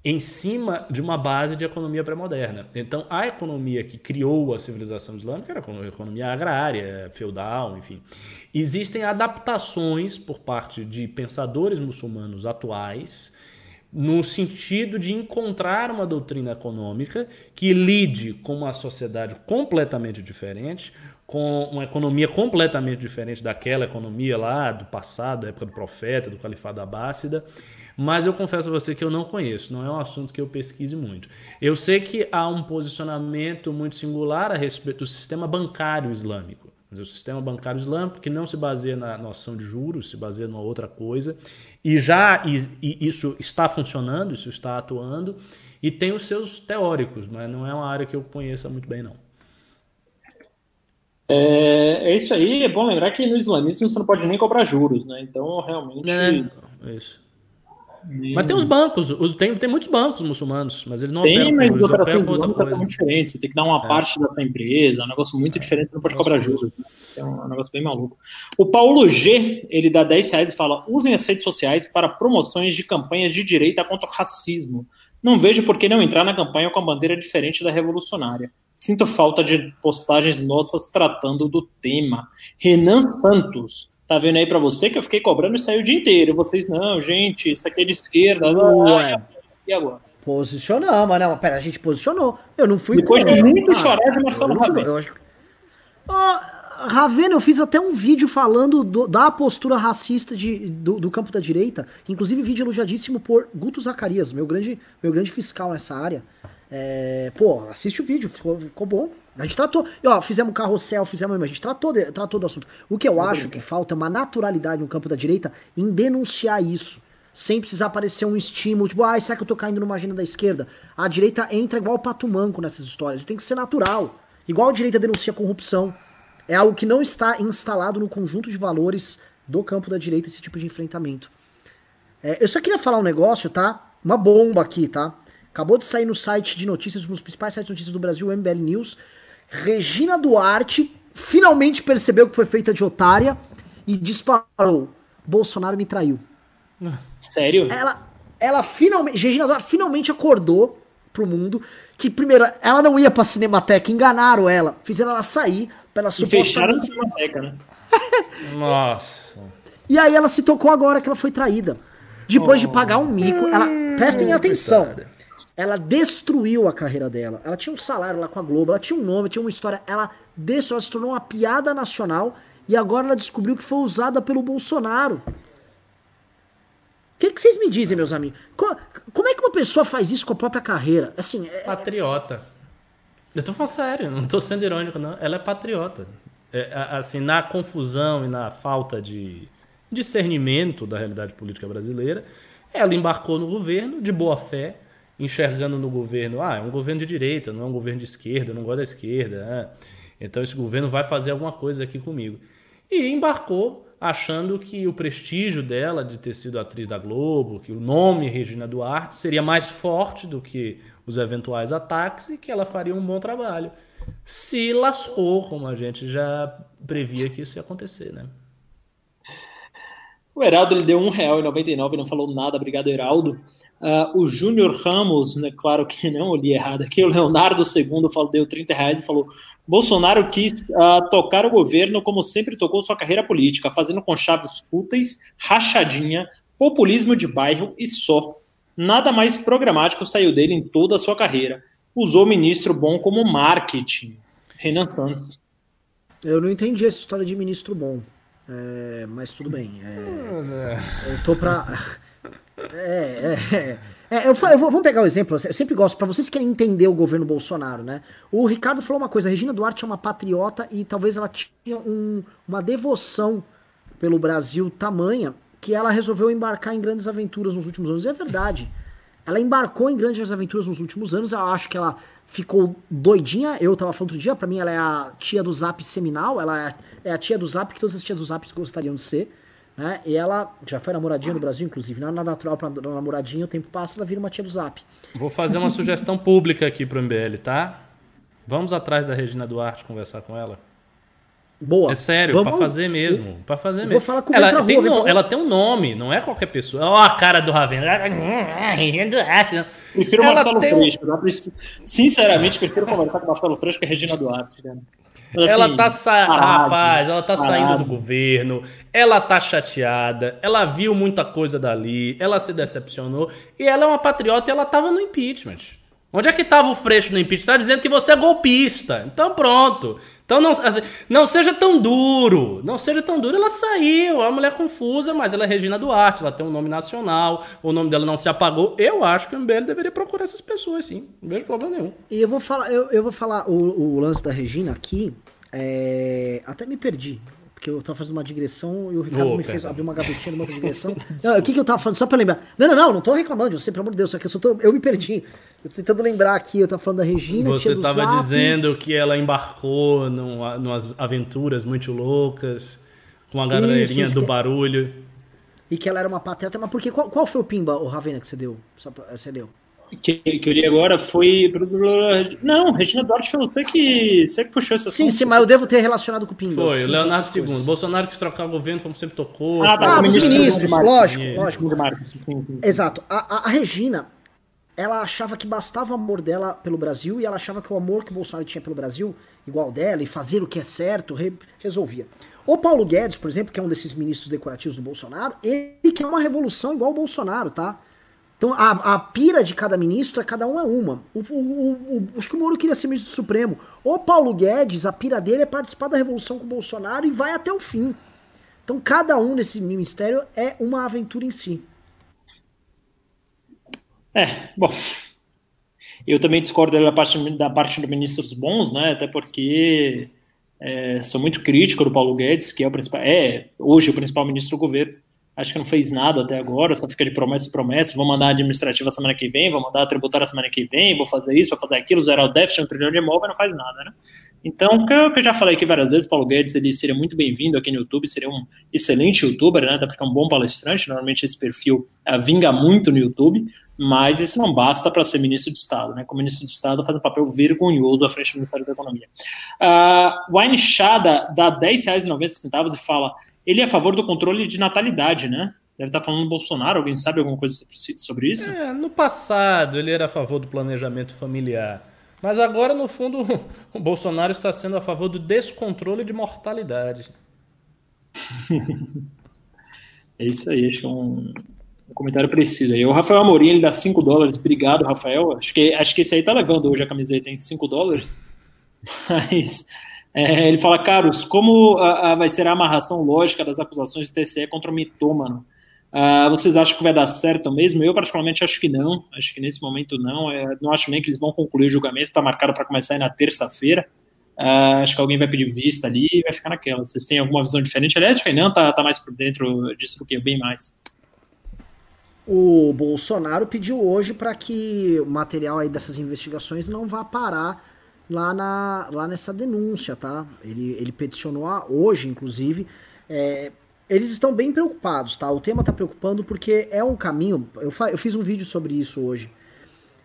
em cima de uma base de economia pré-moderna. Então, a economia que criou a civilização islâmica era a economia agrária, feudal, enfim. Existem adaptações por parte de pensadores muçulmanos atuais no sentido de encontrar uma doutrina econômica que lide com uma sociedade completamente diferente, com uma economia completamente diferente daquela economia lá do passado, da época do profeta, do califado abássida, mas eu confesso a você que eu não conheço, não é um assunto que eu pesquise muito. Eu sei que há um posicionamento muito singular a respeito do sistema bancário islâmico. O sistema bancário islâmico que não se baseia na noção de juros, se baseia numa outra coisa, e já e isso está funcionando, isso está atuando, e tem os seus teóricos, mas não é uma área que eu conheça muito bem, não. É, é isso aí, é bom lembrar que no islamismo você não pode nem cobrar juros, né? Então, realmente. É, isso. Mas tem os bancos, os, tem, tem muitos bancos muçulmanos, mas eles não tem, operam mas com juros, operam com outra coisa. muito diferente. Você tem que dar uma é. parte da sua empresa, é um negócio muito é. diferente, você não pode cobrar juros. Né? É um, negócio bem maluco. O Paulo G, ele dá 10 reais e fala: usem as redes sociais para promoções de campanhas de direita contra o racismo. Não vejo por que não entrar na campanha com a bandeira diferente da revolucionária. Sinto falta de postagens nossas tratando do tema. Renan Santos. Tá vendo aí para você que eu fiquei cobrando e saiu o dia inteiro. Vocês, não, gente, isso aqui é de esquerda. Ué. E agora? Posicionamos, né? Pera, a gente posicionou. Eu não fui. Depois de muito ah, chorar de Marcelo Ravena. Acho... Oh, Ravena, eu fiz até um vídeo falando do, da postura racista de, do, do, campo da direita. Inclusive, vídeo elogiadíssimo por Guto Zacarias, meu grande, meu grande fiscal nessa área. É, pô, assiste o vídeo, ficou, ficou bom. A gente tratou, e, ó, fizemos carrossel, fizemos, a gente tratou, de, tratou do assunto. O que eu acho que falta é uma naturalidade no campo da direita em denunciar isso. Sem precisar aparecer um estímulo, tipo, ah, será que eu tô caindo numa agenda da esquerda? A direita entra igual o pato manco nessas histórias. Tem que ser natural. Igual a direita denuncia corrupção. É algo que não está instalado no conjunto de valores do campo da direita, esse tipo de enfrentamento. É, eu só queria falar um negócio, tá? Uma bomba aqui, tá? Acabou de sair no site de notícias, um dos principais sites de notícias do Brasil, o MBL News. Regina Duarte finalmente percebeu que foi feita de otária e disparou. Bolsonaro me traiu. Sério? Ela, ela finalmente, Regina Duarte finalmente acordou pro mundo que, primeiro, ela não ia pra Cinemateca, enganaram ela, fizeram ela sair pra ela supostamente... fecharam a Cinemateca, né? Nossa. E aí ela se tocou agora que ela foi traída. Depois oh. de pagar um mico, ela... Prestem atenção ela destruiu a carreira dela. Ela tinha um salário lá com a Globo, ela tinha um nome, tinha uma história. Ela destruiu, ela se tornou uma piada nacional e agora ela descobriu que foi usada pelo Bolsonaro. O que, que, vocês me dizem, meus amigos? Como, é que uma pessoa faz isso com a própria carreira? Assim, é... Patriota. Eu tô falando sério, não tô sendo irônico, não. Ela é patriota. É, assim, na confusão e na falta de discernimento da realidade política brasileira, ela embarcou no governo de boa fé enxergando no governo, ah, é um governo de direita, não é um governo de esquerda, não gosto da esquerda, né? então esse governo vai fazer alguma coisa aqui comigo. E embarcou achando que o prestígio dela de ter sido atriz da Globo, que o nome Regina Duarte seria mais forte do que os eventuais ataques e que ela faria um bom trabalho. Se lascou, como a gente já previa que isso ia acontecer, né? O Heraldo ele deu R$1,99 e não falou nada, obrigado, Heraldo. Uh, o Júnior Ramos, né, claro que não, eu li errado aqui, o Leonardo II falou, deu 30 reais e falou: Bolsonaro quis uh, tocar o governo como sempre tocou sua carreira política, fazendo com chaves fúteis, rachadinha, populismo de bairro e só. Nada mais programático saiu dele em toda a sua carreira. Usou ministro bom como marketing. Renan Santos. Eu não entendi essa história de ministro bom. É, mas tudo bem. É, eu tô pra. É, é, é. É, eu, eu vou, vamos pegar o um exemplo. Eu sempre gosto, para vocês que querem entender o governo Bolsonaro, né? O Ricardo falou uma coisa: Regina Duarte é uma patriota e talvez ela tinha um, uma devoção pelo Brasil tamanha que ela resolveu embarcar em grandes aventuras nos últimos anos. E é verdade. Ela embarcou em grandes aventuras nos últimos anos. Eu acho que ela ficou doidinha. Eu tava falando outro dia, pra mim ela é a tia do Zap seminal. Ela é, é a tia do Zap que todas as tias do Zap gostariam de ser. Né? E ela já foi namoradinha no Brasil, inclusive. Não é natural pra namoradinha, o tempo passa, ela vira uma tia do Zap. Vou fazer uma sugestão pública aqui pro MBL, tá? Vamos atrás da Regina Duarte conversar com ela. Boa. É sério, Vamos... pra fazer mesmo. Pra fazer mesmo. Vou falar com ela, tem rua, um, ela tem um nome, não é qualquer pessoa. Ó, a cara do Ravena. Prefiro o Marcelo. Freixo. Né? Sinceramente, prefiro conversar com o Marcelo Freixo que a Regina Duarte. Né? Assim, ela tá sa... Rapaz, ela tá parado. saindo do governo, ela tá chateada, ela viu muita coisa dali, ela se decepcionou, e ela é uma patriota e ela tava no impeachment. Onde é que tava o Freixo no impeachment? Tá dizendo que você é golpista. Então pronto. Então não, assim, não seja tão duro, não seja tão duro. Ela saiu, é uma mulher confusa, mas ela é Regina Duarte, ela tem um nome nacional, o nome dela não se apagou. Eu acho que o MBL deveria procurar essas pessoas, sim. Não vejo problema nenhum. E eu vou falar, eu, eu vou falar o, o lance da Regina aqui. É... Até me perdi. Porque eu tava fazendo uma digressão e o Ricardo oh, me fez abrir uma gavetinha numa outra digressão. o que, que eu tava falando? Só pra lembrar. Não, não, não, não tô reclamando de você, pelo amor de Deus, só que eu, só tô, eu me perdi. Eu tô tentando lembrar aqui, eu tava falando da Regina. Você tava Zap. dizendo que ela embarcou numa, numas aventuras muito loucas, com a galerinha do que... barulho. E que ela era uma pateta, mas porque qual, qual foi o pimba, o Ravena, que você deu? Só pra, você deu? Que, que eu li agora foi. Não, Regina Duarte foi você que, você que puxou essa Sim, sim, mas eu devo ter relacionado com o Pimba. Foi, o Leonardo II. Bolsonaro quis trocar o governo, como sempre tocou. Ah, tá, ah dos ministros, lógico, lógico. Sim, sim. Exato. A, a, a Regina, ela achava que bastava o amor dela pelo Brasil e ela achava que o amor que o Bolsonaro tinha pelo Brasil, igual dela, e fazer o que é certo, re, resolvia. O Paulo Guedes, por exemplo, que é um desses ministros decorativos do Bolsonaro, ele quer uma revolução igual o Bolsonaro, tá? Então a, a pira de cada ministro é cada um é uma. O, o, o, acho que o Moro queria ser ministro Supremo. O Paulo Guedes, a pira dele é participar da revolução com o Bolsonaro e vai até o fim. Então cada um nesse ministério é uma aventura em si. É, bom. Eu também discordo da parte, da parte do ministros bons, né? Até porque é, sou muito crítico do Paulo Guedes, que é o principal, é hoje o principal ministro do governo. Acho que não fez nada até agora, só fica de promessa em promessa. Vou mandar a administrativa semana que vem, vou mandar a tributária semana que vem, vou fazer isso, vou fazer aquilo, zerar o déficit, um trilhão de imóvel, não faz nada, né? Então, o que eu já falei aqui várias vezes, Paulo Guedes, ele seria muito bem-vindo aqui no YouTube, seria um excelente youtuber, né? Até porque é um bom palestrante, normalmente esse perfil uh, vinga muito no YouTube, mas isso não basta para ser ministro de Estado. Né? Como ministro de Estado, faz um papel vergonhoso à frente do Ministério da Economia. Uh, o Inchada dá R$10,90 e fala: ele é a favor do controle de natalidade, né? Deve estar falando do Bolsonaro, alguém sabe alguma coisa sobre isso? É, no passado ele era a favor do planejamento familiar. Mas agora, no fundo, o Bolsonaro está sendo a favor do descontrole de mortalidade. é isso aí, acho que é um, um comentário preciso aí. O Rafael Amorim, ele dá 5 dólares. Obrigado, Rafael. Acho que, acho que esse aí tá levando hoje a camiseta em 5 dólares. Mas é, ele fala, caros, como a, a, vai ser a amarração lógica das acusações de TCE contra o mitômano? Uh, vocês acham que vai dar certo mesmo? Eu, particularmente, acho que não. Acho que nesse momento não. É, não acho nem que eles vão concluir o julgamento. Está marcado para começar na terça-feira. Uh, acho que alguém vai pedir vista ali e vai ficar naquela. Vocês têm alguma visão diferente? Aliás, o Renan tá, tá mais por dentro disso do que eu, bem mais o Bolsonaro pediu hoje para que o material aí dessas investigações não vá parar lá, na, lá nessa denúncia, tá? Ele, ele peticionou a, hoje, inclusive. É, eles estão bem preocupados, tá? O tema tá preocupando porque é um caminho. Eu, eu fiz um vídeo sobre isso hoje.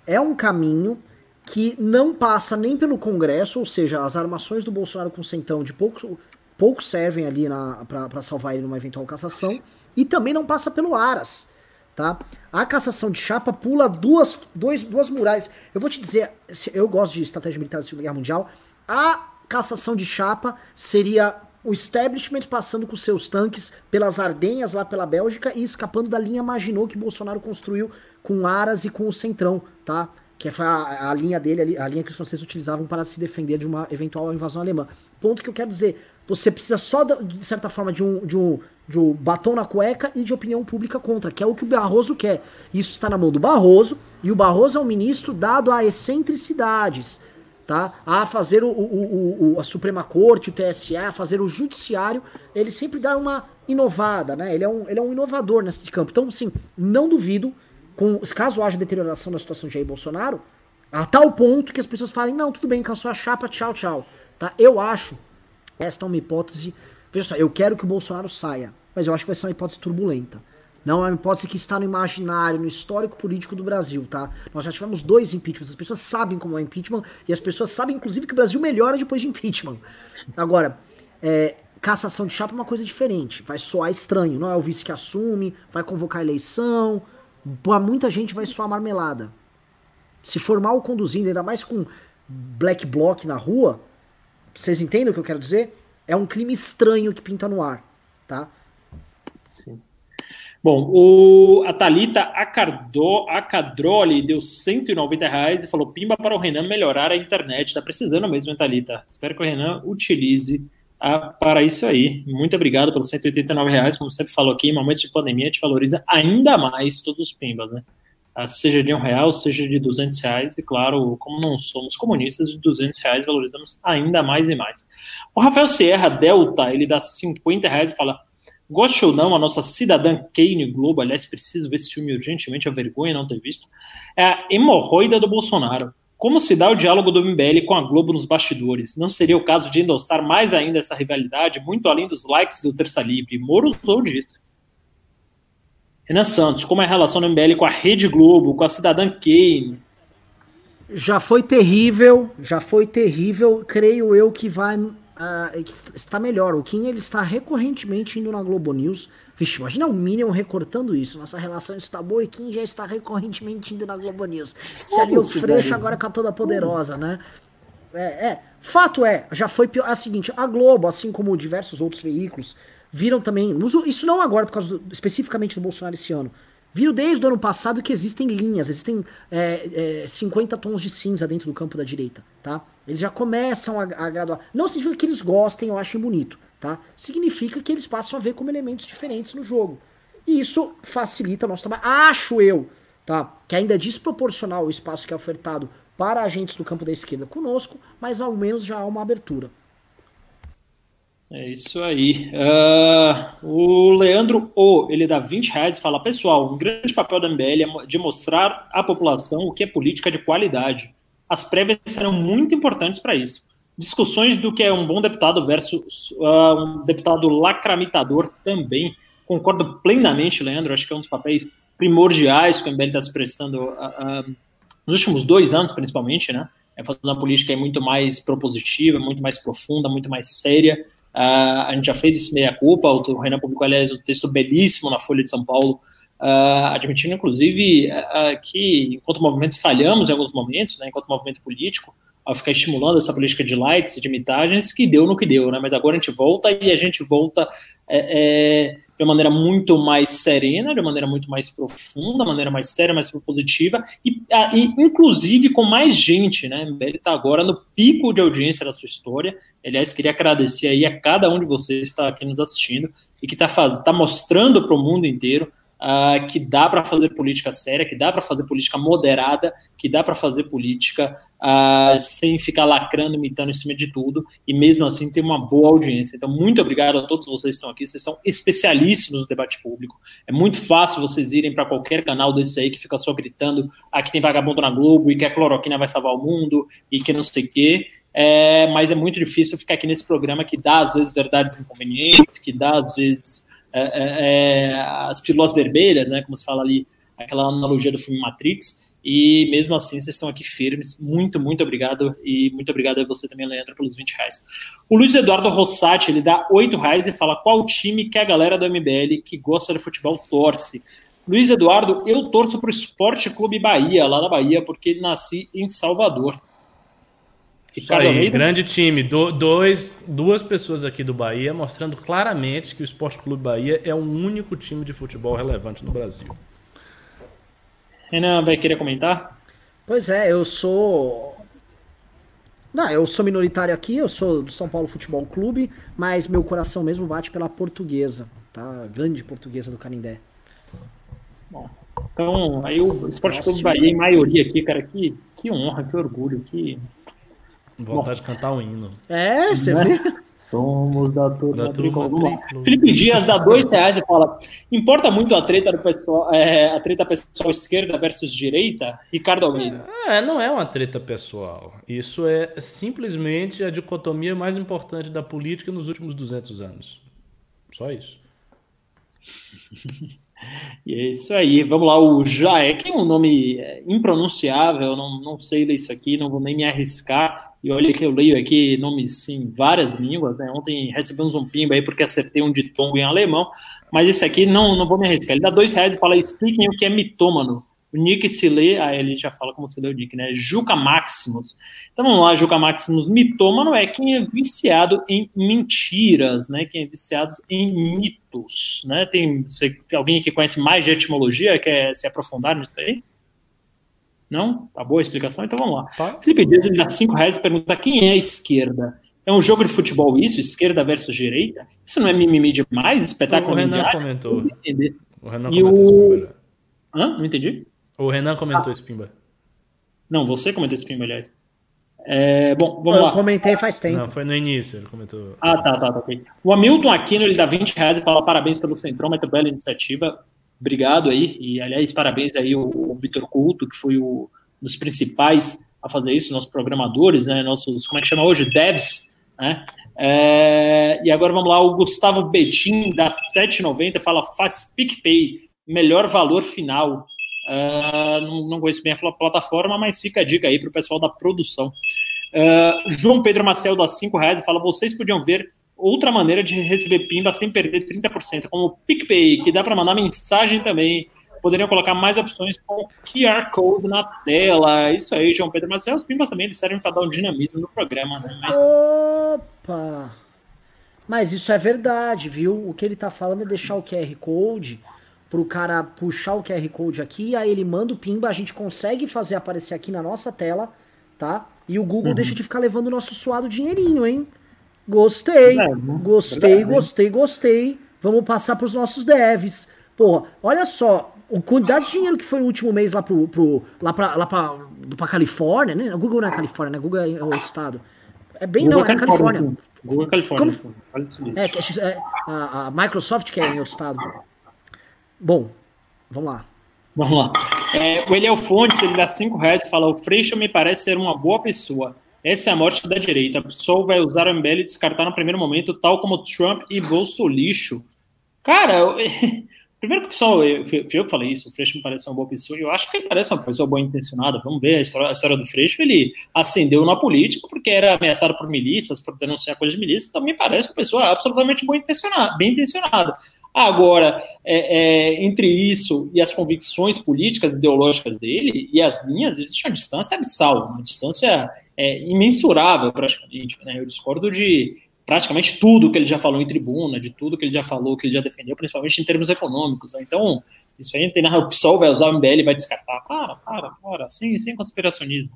É um caminho que não passa nem pelo Congresso, ou seja, as armações do Bolsonaro com o Centrão de pouco, pouco servem ali para salvar ele numa eventual cassação, e também não passa pelo Aras tá? A cassação de chapa pula duas, dois, duas murais. Eu vou te dizer, eu gosto de estratégia militar da Segunda Guerra Mundial. A cassação de chapa seria o establishment passando com seus tanques pelas Ardenhas lá pela Bélgica e escapando da linha Maginot que Bolsonaro construiu com Aras e com o Centrão, tá? Que foi a, a linha dele, a linha que os franceses utilizavam para se defender de uma eventual invasão alemã. Ponto que eu quero dizer, você precisa só, de certa forma, de um, de um, de batom na cueca e de opinião pública contra, que é o que o Barroso quer. Isso está na mão do Barroso, e o Barroso é um ministro dado a excentricidades, tá? A fazer o, o, o, a Suprema Corte, o TSE, a fazer o judiciário, ele sempre dá uma inovada, né? Ele é um, ele é um inovador nesse campo. Então, assim, não duvido, com, caso haja deterioração da situação de Jair Bolsonaro, a tal ponto que as pessoas falem, não, tudo bem, cansou a chapa, tchau, tchau. Tá? Eu acho, esta é uma hipótese Veja só, eu quero que o Bolsonaro saia, mas eu acho que vai ser uma hipótese turbulenta. Não é uma hipótese que está no imaginário, no histórico político do Brasil, tá? Nós já tivemos dois impeachments, as pessoas sabem como é o impeachment, e as pessoas sabem, inclusive, que o Brasil melhora depois de impeachment. Agora, é, cassação de chapa é uma coisa diferente, vai soar estranho, não é o vice que assume, vai convocar eleição, pra muita gente vai soar marmelada. Se for mal conduzindo, ainda mais com black bloc na rua, vocês entendem o que eu quero dizer? É um clima estranho que pinta no ar, tá? Sim. Bom, o, a Thalita Acardo, Acadroli deu 190 reais e falou: Pimba para o Renan melhorar a internet. Tá precisando mesmo, Thalita. Espero que o Renan utilize a, para isso aí. Muito obrigado pelos 189 reais. Como sempre falou aqui, em momentos de pandemia, gente valoriza ainda mais todos os Pimbas, né? Ah, seja de um real, seja de 200 reais, e claro, como não somos comunistas, de 200 reais valorizamos ainda mais e mais. O Rafael Sierra Delta, ele dá 50 reais e fala, goste ou não, a nossa cidadã Kane Globo, aliás, preciso ver esse filme urgentemente, a vergonha não ter visto, é a hemorroida do Bolsonaro. Como se dá o diálogo do MBL com a Globo nos bastidores? Não seria o caso de endossar mais ainda essa rivalidade, muito além dos likes do Terça Livre? Moro usou disso. Renan Santos, como é a relação do MBL com a Rede Globo, com a Cidadã Kane? Já foi terrível, já foi terrível. Creio eu que vai uh, está melhor. O Kim ele está recorrentemente indo na Globo News. Vixe, imagina o Minion recortando isso. Nossa relação está boa e Kim já está recorrentemente indo na Globo News. Se ali o Freixo agora com a toda poderosa, né? É, é. Fato é, já foi pior. É o seguinte, a Globo, assim como diversos outros veículos, viram também, isso não agora por causa do, especificamente do Bolsonaro esse ano, viram desde o ano passado que existem linhas, existem é, é, 50 tons de cinza dentro do campo da direita, tá? Eles já começam a, a graduar. Não significa que eles gostem ou achem bonito, tá? Significa que eles passam a ver como elementos diferentes no jogo. E isso facilita o nosso trabalho. Acho eu, tá? Que ainda é desproporcional o espaço que é ofertado para agentes do campo da esquerda conosco, mas ao menos já há uma abertura. É isso aí. Uh, o Leandro O, ele dá 20 reais e fala: Pessoal, um grande papel da MBL é de mostrar à população o que é política de qualidade. As prévias serão muito importantes para isso. Discussões do que é um bom deputado versus uh, um deputado lacramitador também. Concordo plenamente, Leandro. Acho que é um dos papéis primordiais que o MBL está se prestando uh, nos últimos dois anos, principalmente, né? É fazendo uma política muito mais propositiva, muito mais profunda, muito mais séria. Uh, a gente já fez esse meia-culpa, o Renan publicou, aliás, um texto belíssimo na Folha de São Paulo, uh, admitindo, inclusive, uh, que enquanto movimentos falhamos em alguns momentos, né, enquanto movimento político, ao ficar estimulando essa política de likes e de imitagens, que deu no que deu, né? Mas agora a gente volta e a gente volta é, é, de uma maneira muito mais serena, de uma maneira muito mais profunda, de maneira mais séria, mais propositiva, e, e inclusive com mais gente, né? Ele está agora no pico de audiência da sua história. Aliás, queria agradecer aí a cada um de vocês que está aqui nos assistindo e que está tá mostrando para o mundo inteiro uh, que dá para fazer política séria, que dá para fazer política moderada, que dá para fazer política uh, sem ficar lacrando, imitando em cima de tudo, e mesmo assim ter uma boa audiência. Então, muito obrigado a todos vocês que estão aqui, vocês são especialíssimos no debate público. É muito fácil vocês irem para qualquer canal desse aí que fica só gritando ah, que tem vagabundo na Globo e que a cloroquina vai salvar o mundo e que não sei o quê. É, mas é muito difícil ficar aqui nesse programa que dá, às vezes, verdades inconvenientes, que dá, às vezes, é, é, é, as pílulas vermelhas, né, como se fala ali, aquela analogia do filme Matrix, e mesmo assim vocês estão aqui firmes. Muito, muito obrigado. E muito obrigado a você também, Leandro, pelos 20 reais. O Luiz Eduardo Rossati, ele dá 8 reais e fala qual time que a galera do MBL que gosta de futebol torce. Luiz Eduardo, eu torço para o Esporte Clube Bahia, lá da Bahia, porque nasci em Salvador. Isso aí, Almeida. grande time. Do, dois, duas pessoas aqui do Bahia mostrando claramente que o Esporte Clube Bahia é o único time de futebol relevante no Brasil. Renan, vai querer comentar? Pois é, eu sou. Não, eu sou minoritário aqui, eu sou do São Paulo Futebol Clube, mas meu coração mesmo bate pela portuguesa, tá? Grande portuguesa do Canindé. Bom, então, aí o Esporte Clube Bahia, em maioria aqui, cara, que, que honra, que orgulho, que. Vontade Bom, de cantar um hino. É, você né? vê? Somos da turma, da turma Felipe Dias dá dois reais e fala: importa muito a treta do pessoal, é, a treta pessoal esquerda versus direita? Ricardo Almeida. É, não é uma treta pessoal. Isso é simplesmente a dicotomia mais importante da política nos últimos 200 anos. Só isso. E é isso aí. Vamos lá, o Jaek é um nome é, impronunciável, não, não sei ler isso aqui, não vou nem me arriscar. E olha que eu leio aqui nomes em várias línguas. Né? Ontem recebemos um pimba aí porque acertei um ditongo em alemão, mas esse aqui não, não vou me arriscar. Ele dá dois reais e fala: expliquem o que é mitômano. O Nick se lê, aí ele já fala como se lê o Nick, né? Juca Maximus. Então vamos lá, Juca Maximus. Mitômano é quem é viciado em mentiras, né? Quem é viciado em mitos, né? Tem, você, tem alguém que conhece mais de etimologia, quer se aprofundar nisso aí? Não? Tá boa a explicação? Então vamos lá. Tá. Felipe Dias ele dá 5 reais e pergunta quem é a esquerda? É um jogo de futebol isso? Esquerda versus direita? Isso não é mimimi demais? Espetáculo O Renan comentou. O Renan e comentou o... Hã? Não entendi. O Renan comentou ah. esse pimba. Não, você comentou esse pimba, aliás. É, bom, vamos eu lá. Eu comentei faz tempo. Não, foi no início, ele comentou. Ah, tá, tá, tá. Okay. O Hamilton Aquino, ele dá 20 reais e fala parabéns pelo centrômetro, bela iniciativa. Obrigado aí. E, aliás, parabéns aí o, o Vitor Couto, que foi o, um dos principais a fazer isso, nossos programadores, né? Nossos, como é que chama hoje? Devs, né? É, e agora vamos lá, o Gustavo Betim, da 790, fala, faz PicPay, melhor valor final. Uh, não, não conheço bem a plataforma, mas fica a dica aí para o pessoal da produção. Uh, João Pedro Marcel dá 5 reais fala: vocês podiam ver outra maneira de receber pimba sem perder 30%, como o PicPay, que dá para mandar mensagem também. Poderiam colocar mais opções com QR Code na tela. Isso aí, João Pedro Marcel. Os pimbas também eles servem para dar um dinamismo no programa, né? Mas... Opa! Mas isso é verdade, viu? O que ele tá falando é deixar o QR Code pro cara puxar o QR Code aqui, aí ele manda o pimba, a gente consegue fazer aparecer aqui na nossa tela, tá? E o Google uhum. deixa de ficar levando o nosso suado dinheirinho, hein? Gostei, é, gostei, verdade. gostei, gostei. Vamos passar pros nossos devs. Porra, olha só, o quantidade de dinheiro que foi no último mês lá pro, pro lá pra, lá pra, pra Califórnia, né? Google não é Califórnia, né? Google é outro estado. É bem, Google não, é, é Califórnia. Google é Califórnia. Como... É, é, a, a Microsoft que é em outro estado. Bom, vamos lá. Vamos lá. É, o Eliel Fontes, ele dá 5 reais e fala: O Freixo me parece ser uma boa pessoa. Essa é a morte da direita. A pessoa vai usar o MBL e descartar no primeiro momento, tal como Trump e Bolsonaro. Cara, eu, primeiro que o pessoal, eu, eu falei isso, o Freixo me parece uma boa pessoa, eu acho que ele parece uma pessoa boa intencionada. Vamos ver a história, a história do Freixo. Ele ascendeu na política porque era ameaçado por milícias, por denunciar coisas de milícias, então me parece uma pessoa absolutamente boa intencionada, bem intencionada. Agora, é, é, entre isso e as convicções políticas ideológicas dele e as minhas, existe uma distância abissal, uma distância é, imensurável, praticamente. Né? Eu discordo de praticamente tudo que ele já falou em tribuna, de tudo que ele já falou, que ele já defendeu, principalmente em termos econômicos. Né? Então, isso aí tem na o PSOL vai usar o MBL e vai descartar. Para, para, para, sem, sem conspiracionismo.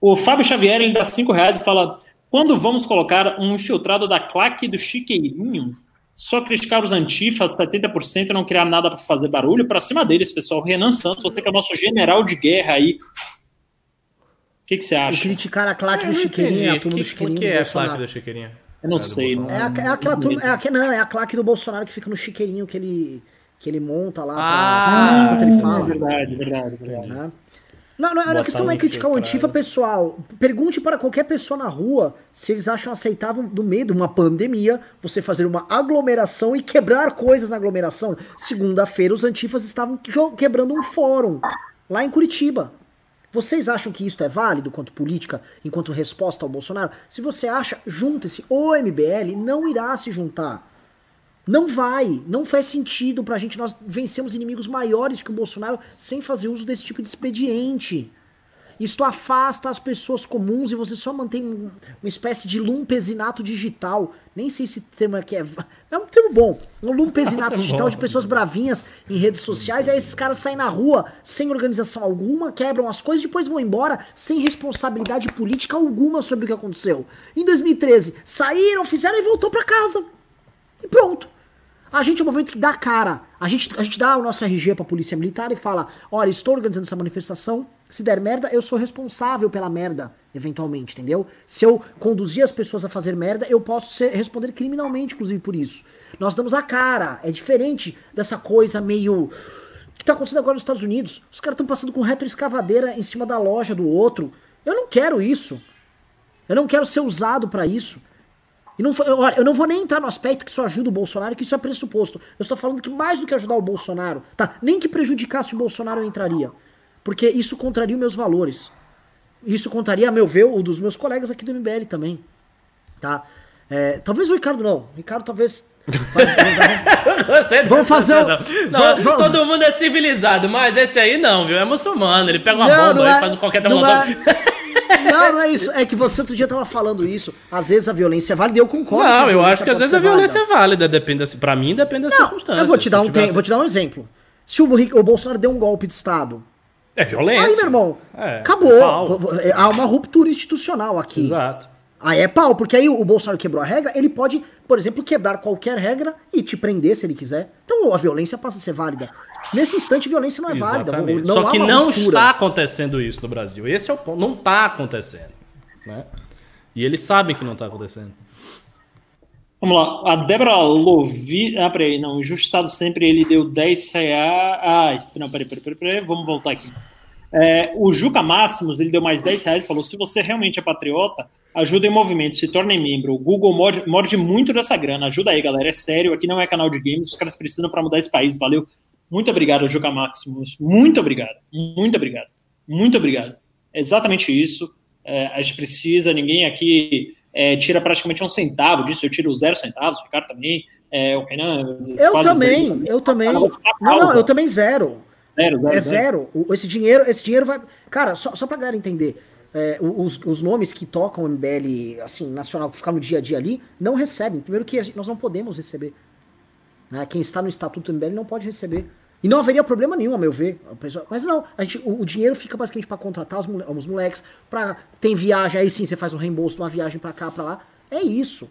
O Fábio Xavier ele dá cinco reais e fala: quando vamos colocar um infiltrado da claque do Chiqueirinho? Só criticar os antifas, 70% não criar nada para fazer barulho, para cima deles, pessoal. Renan Santos, você que é o nosso general de guerra aí. O que, que você acha? criticar a claque do Chiqueirinho, a turma que, do Chiqueirinho. O que é a claque do Chiqueirinho? Eu não é sei. Não. É, a, é aquela turma, é, a, não, é a claque do Bolsonaro que fica no Chiqueirinho que ele, que ele monta lá ah, enquanto ele fala. Verdade, verdade, verdade. Né? Não, não, a questão não é criticar o Antifa, pessoal. Pergunte para qualquer pessoa na rua se eles acham aceitável, no meio de uma pandemia, você fazer uma aglomeração e quebrar coisas na aglomeração. Segunda-feira, os Antifas estavam quebrando um fórum lá em Curitiba. Vocês acham que isso é válido quanto política, enquanto resposta ao Bolsonaro? Se você acha, junte-se. O MBL não irá se juntar. Não vai, não faz sentido pra gente. Nós vencemos inimigos maiores que o Bolsonaro sem fazer uso desse tipo de expediente. Isto afasta as pessoas comuns e você só mantém uma espécie de lumpesinato digital. Nem sei se termo aqui é. É um termo bom. Um lumpesinato digital de pessoas bravinhas em redes sociais. Aí esses caras saem na rua sem organização alguma, quebram as coisas, depois vão embora sem responsabilidade política alguma sobre o que aconteceu. Em 2013, saíram, fizeram e voltou para casa. E pronto. A gente é um movimento que dá cara. A gente, a gente dá o nosso RG pra polícia militar e fala: olha, estou organizando essa manifestação. Se der merda, eu sou responsável pela merda, eventualmente, entendeu? Se eu conduzir as pessoas a fazer merda, eu posso ser, responder criminalmente, inclusive, por isso. Nós damos a cara. É diferente dessa coisa meio. Que tá acontecendo agora nos Estados Unidos? Os caras estão passando com retroescavadeira em cima da loja do outro. Eu não quero isso. Eu não quero ser usado para isso. E não, olha, eu não vou nem entrar no aspecto que isso ajuda o Bolsonaro, que isso é pressuposto. Eu estou falando que mais do que ajudar o Bolsonaro, tá? Nem que prejudicasse o Bolsonaro eu entraria. Porque isso contraria os meus valores. Isso contraria, a meu ver, o dos meus colegas aqui do MBL também. Tá? É, talvez o Ricardo não. O Ricardo talvez. Gostei Vamos fazer um... não, vamos... Todo mundo é civilizado, mas esse aí não, viu? É muçulmano. Ele pega uma não, bomba e é... faz qualquer. Não, não é isso. É que você outro dia tava falando isso. Às vezes a violência é válida eu concordo. Não, eu acho que às vezes a violência válida. é válida. Depende pra mim, depende das circunstâncias. Eu vou te, dar um, tivesse... vou te dar um exemplo. Se o, o Bolsonaro deu um golpe de Estado. É violência. Aí, meu irmão, é, acabou. É Há uma ruptura institucional aqui. Exato. Aí é pau, porque aí o Bolsonaro quebrou a regra, ele pode, por exemplo, quebrar qualquer regra e te prender se ele quiser. Então a violência passa a ser válida. Nesse instante, violência não é válida. Não Só que não ruptura. está acontecendo isso no Brasil. Esse é o ponto. Não está acontecendo. Né? E eles sabem que não está acontecendo. Vamos lá, a Débora Lovi. Ah, peraí, não, o Injustiçado sempre ele deu 10 reais. Ah, não, peraí, peraí, peraí, peraí, vamos voltar aqui. É, o Juca Máximos, ele deu mais 10 reais e falou: se você realmente é patriota, ajuda em movimento, se torne membro. O Google morde, morde muito dessa grana. Ajuda aí, galera. É sério, aqui não é canal de games, os caras precisam para mudar esse país. Valeu. Muito obrigado, Juca Máximos. Muito obrigado. Muito obrigado. Muito obrigado. É exatamente isso. É, a gente precisa, ninguém aqui é, tira praticamente um centavo disso, eu tiro zero centavos, o Ricardo também, é, o Renan. Eu também, zero. eu também. Não, não, eu também zero. Zero, zero. É zero. zero. Esse dinheiro, esse dinheiro vai. Cara, só, só pra galera entender. É, os, os nomes que tocam o MBL, assim, nacional, que ficam no dia a dia ali, não recebem. Primeiro que nós não podemos receber. Né? Quem está no estatuto do MBL não pode receber. E não haveria problema nenhum, a meu ver. Mas não, a gente, o, o dinheiro fica basicamente para contratar os, mole, os moleques, para tem viagem, aí sim você faz um reembolso de uma viagem para cá, para lá. É isso.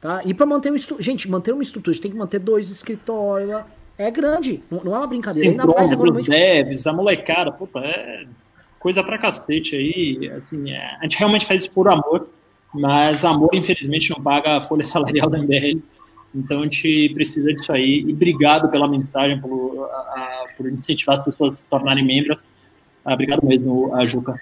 Tá? E para manter um estrutura. Gente, manter uma estrutura, a gente tem que manter dois escritórios. É grande, não, não é uma brincadeira. Ainda mais agora. Os devs, a molecada, puta, é coisa pra cacete aí. Assim, é, a gente realmente faz isso por amor, mas amor, infelizmente, não paga a folha salarial da MBL. Então a gente precisa disso aí. E obrigado pela mensagem, por, a, por incentivar as pessoas a se tornarem membros. Ah, obrigado mesmo, a Juca.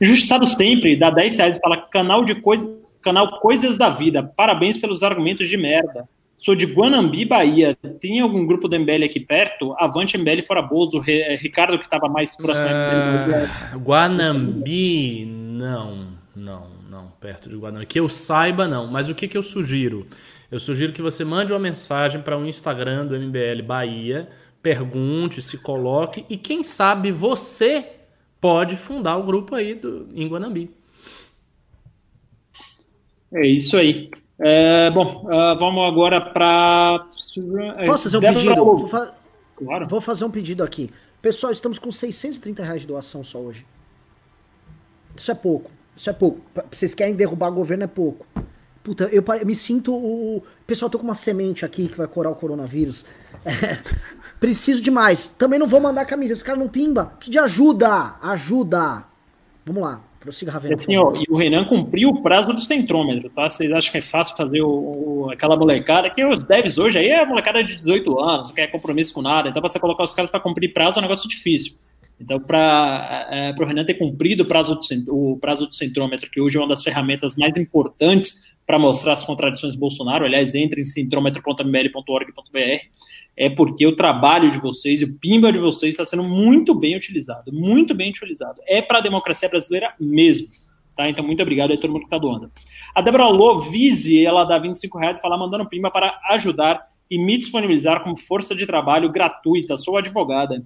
Injustiçado sempre, dá 10 reais e fala canal de coisa, canal Coisas da Vida. Parabéns pelos argumentos de merda. Sou de Guanambi, Bahia. Tem algum grupo do MBL aqui perto? Avante MBL fora Bozo. Ricardo, que estava mais próximo. Uh, Guanambi, não, não, não. Perto de Guanambi. Que eu saiba, não. Mas o que, que eu sugiro? Eu sugiro que você mande uma mensagem para o um Instagram do MBL Bahia, pergunte, se coloque e quem sabe você pode fundar o grupo aí do, em Guanambi. É isso aí. É, bom, uh, vamos agora para. Posso fazer um pedido? Vou, fa... claro. Vou fazer um pedido aqui. Pessoal, estamos com 630 reais de doação só hoje. Isso é pouco. Isso é pouco. Vocês querem derrubar o governo, é pouco. Puta, eu, me sinto. O, pessoal, tô com uma semente aqui que vai curar o coronavírus. É, preciso demais. Também não vou mandar camisa. Esse cara não pimba. Preciso de ajuda. Ajuda. Vamos lá. Prossiga, Ravena. Assim, ó, e o Renan cumpriu o prazo do centrômetro, tá? Vocês acham que é fácil fazer o, o, aquela molecada? Que os devs hoje aí é a molecada de 18 anos, não quer compromisso com nada. Então, pra você colocar os caras para cumprir prazo é um negócio difícil. Então, para é, o Renan ter cumprido o prazo, do, o prazo do centrômetro, que hoje é uma das ferramentas mais importantes para mostrar as contradições do Bolsonaro, aliás, entre em centrometro.mbl.org.br, é porque o trabalho de vocês e o pimba de vocês está sendo muito bem utilizado, muito bem utilizado. É para a democracia brasileira mesmo. Tá? Então, muito obrigado a todo mundo que está doando. A Débora Lovise, ela dá 25 reais fala, mandando pimba para ajudar e me disponibilizar como força de trabalho gratuita. Sou advogada.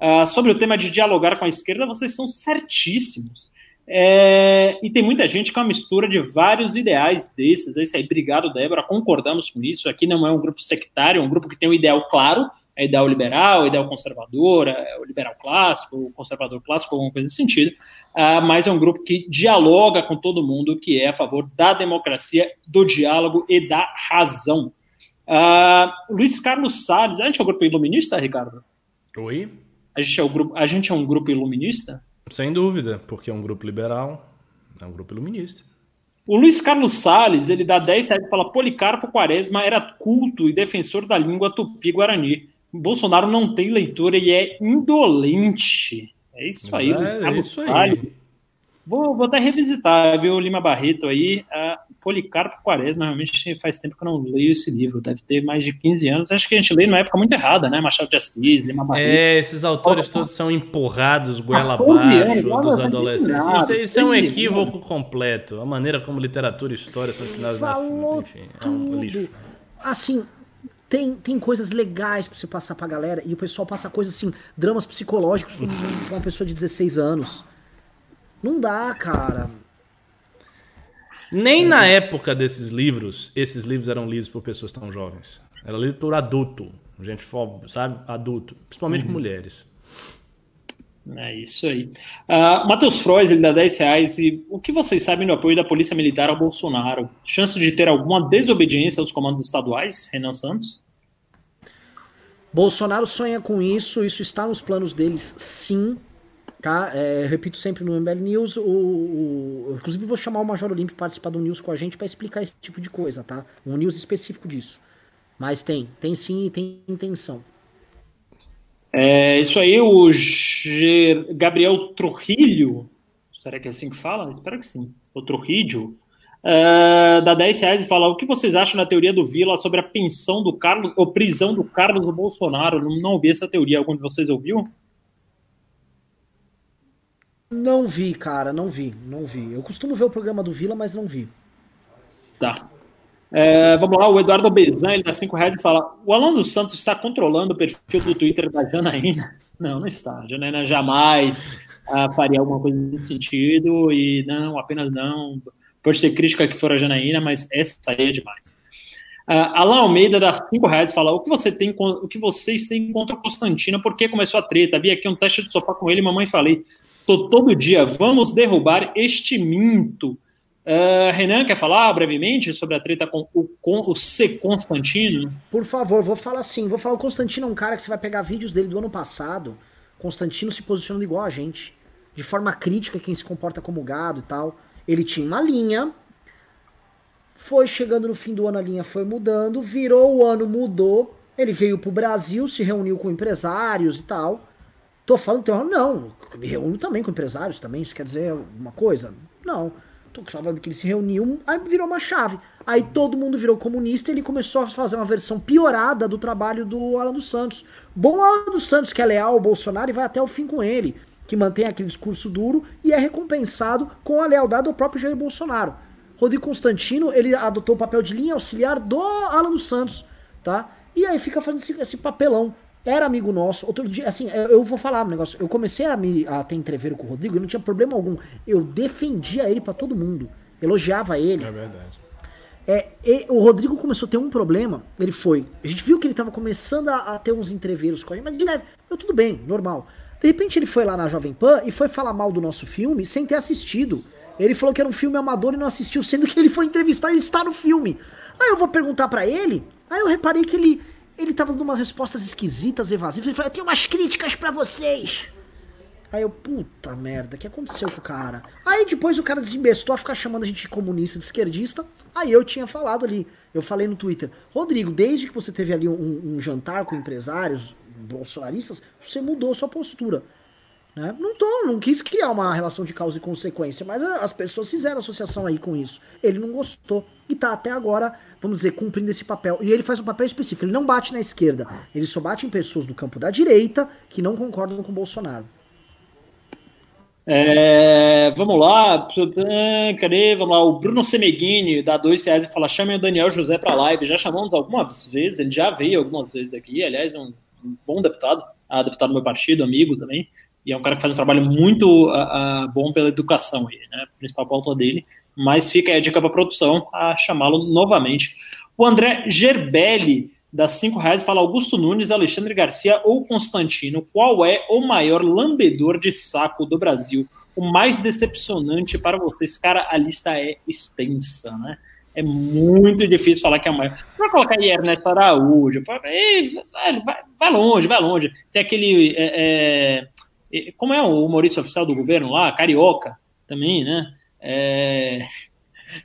Uh, sobre o tema de dialogar com a esquerda, vocês são certíssimos. É, e tem muita gente com a mistura de vários ideais desses. É isso aí. Obrigado, Débora. Concordamos com isso. Aqui não é um grupo sectário, é um grupo que tem um ideal claro, é ideal liberal, ideal conservador, é o liberal clássico, o conservador clássico, alguma coisa nesse sentido. Uh, mas é um grupo que dialoga com todo mundo, que é a favor da democracia, do diálogo e da razão. Uh, Luiz Carlos Salles, a gente é um grupo iluminista, Ricardo? Oi? A gente é, o grupo, a gente é um grupo iluminista? Sem dúvida, porque é um grupo liberal, é um grupo iluminista. O Luiz Carlos Salles, ele dá 10 reais e fala: Policarpo Quaresma era culto e defensor da língua tupi-guarani. Bolsonaro não tem leitura e é indolente. É isso aí, é, Luiz Carlos isso aí. Salles. Vou, vou até revisitar, viu, Lima Barreto aí. Uh, Policarpo Quaresma, realmente faz tempo que eu não leio esse livro, deve ter mais de 15 anos. Acho que a gente lê numa época muito errada, né? Machado de Assis, Lima Barreto. É, esses autores todos são empurrados goela abaixo dos adolescentes. Isso, isso é um equívoco completo. A maneira como literatura e história são ensinadas na enfim, é um lixo. Assim, tem, tem coisas legais pra você passar pra galera, e o pessoal passa coisas assim, dramas psicológicos com uma pessoa de 16 anos. Não dá, cara. Nem na época desses livros, esses livros eram lidos por pessoas tão jovens. Era lido por adulto, gente, sabe? Adulto, principalmente uhum. mulheres. É isso aí. Uh, Matheus Frois, ele dá 10 reais. E o que vocês sabem do apoio da Polícia Militar ao Bolsonaro? Chance de ter alguma desobediência aos comandos estaduais, Renan Santos? Bolsonaro sonha com isso, isso está nos planos deles, sim. Tá? É, repito sempre no MBL News, o, o, inclusive vou chamar o Major Olímpio participar do News com a gente para explicar esse tipo de coisa, tá? Um News específico disso. Mas tem, tem sim e tem intenção. É, isso aí, o. Gabriel Trujillo, será que é assim que fala? Espero que sim. O Trujillo, uh, dá 10 reais e fala: o que vocês acham da teoria do Vila sobre a pensão do Carlos, ou prisão do Carlos Bolsonaro? Não ouvi essa teoria, algum de vocês ouviu? Não vi, cara, não vi, não vi. Eu costumo ver o programa do Vila, mas não vi. Tá. É, vamos lá, o Eduardo Bezan, ele dá 5 reais e fala: O Alan dos Santos está controlando o perfil do Twitter da Janaína? Não, não está. A Janaína jamais ah, faria alguma coisa nesse sentido, e não, apenas não. Pode ter crítica que for a Janaína, mas essa aí é demais. Uh, Alan Almeida dá 5 reais e fala: o que, você tem, o que vocês têm contra o Constantino? Por que começou a treta? Vi aqui um teste de sofá com ele, mamãe falei. Tô todo dia, vamos derrubar este minto. Uh, Renan, quer falar brevemente sobre a treta com o, com o C. Constantino? Por favor, vou falar assim. Vou falar, o Constantino é um cara que você vai pegar vídeos dele do ano passado. Constantino se posicionando igual a gente. De forma crítica, quem se comporta como gado e tal. Ele tinha uma linha. Foi chegando no fim do ano, a linha foi mudando. Virou o ano, mudou. Ele veio pro Brasil, se reuniu com empresários e tal. Tô falando então, não, me reúno também com empresários também, isso quer dizer alguma coisa? Não. Tô falando que ele se reuniu, aí virou uma chave. Aí todo mundo virou comunista e ele começou a fazer uma versão piorada do trabalho do Alan dos Santos. Bom Alan dos Santos, que é leal ao Bolsonaro e vai até o fim com ele, que mantém aquele discurso duro e é recompensado com a lealdade ao próprio Jair Bolsonaro. Rodrigo Constantino, ele adotou o papel de linha auxiliar do Alan dos Santos, tá? E aí fica fazendo esse, esse papelão era amigo nosso. Outro dia, assim, eu vou falar um negócio. Eu comecei a, me, a ter entreveiro com o Rodrigo e não tinha problema algum. Eu defendia ele para todo mundo. Elogiava ele. É verdade. É, o Rodrigo começou a ter um problema. Ele foi. A gente viu que ele tava começando a, a ter uns entreveiros com a gente, mas de leve. Eu, tudo bem, normal. De repente ele foi lá na Jovem Pan e foi falar mal do nosso filme sem ter assistido. Ele falou que era um filme amador e não assistiu, sendo que ele foi entrevistar e está no filme. Aí eu vou perguntar para ele. Aí eu reparei que ele ele tava dando umas respostas esquisitas, evasivas. Ele falou: Eu tenho umas críticas para vocês. Aí eu, puta merda, o que aconteceu com o cara? Aí depois o cara desembestou a ficar chamando a gente de comunista, de esquerdista. Aí eu tinha falado ali, eu falei no Twitter, Rodrigo, desde que você teve ali um, um jantar com empresários bolsonaristas, você mudou sua postura. Né? Não, tô, não quis criar uma relação de causa e consequência, mas as pessoas fizeram associação aí com isso. Ele não gostou e tá até agora vamos dizer, cumprindo esse papel. E ele faz um papel específico. Ele não bate na esquerda. Ele só bate em pessoas do campo da direita que não concordam com o Bolsonaro. É, vamos lá, cadê? Vamos lá, o Bruno Semeghini dá dois reais e fala: chame o Daniel José para live. Já chamamos algumas vezes, ele já veio algumas vezes aqui, aliás, é um, um bom deputado. a deputado do meu partido, amigo também, e é um cara que faz um trabalho muito uh, uh, bom pela educação aí, né? Principal pauta dele. Mas fica a dica para produção a chamá-lo novamente. O André Gerbelli, das cinco reais, fala Augusto Nunes, Alexandre Garcia ou Constantino, qual é o maior lambedor de saco do Brasil? O mais decepcionante para vocês? Cara, a lista é extensa, né? É muito difícil falar que é o maior. Vai colocar aí Ernesto Araújo, vai, vai, longe, vai longe. Tem aquele. É, é, como é o humorista oficial do governo lá? Carioca também, né? É,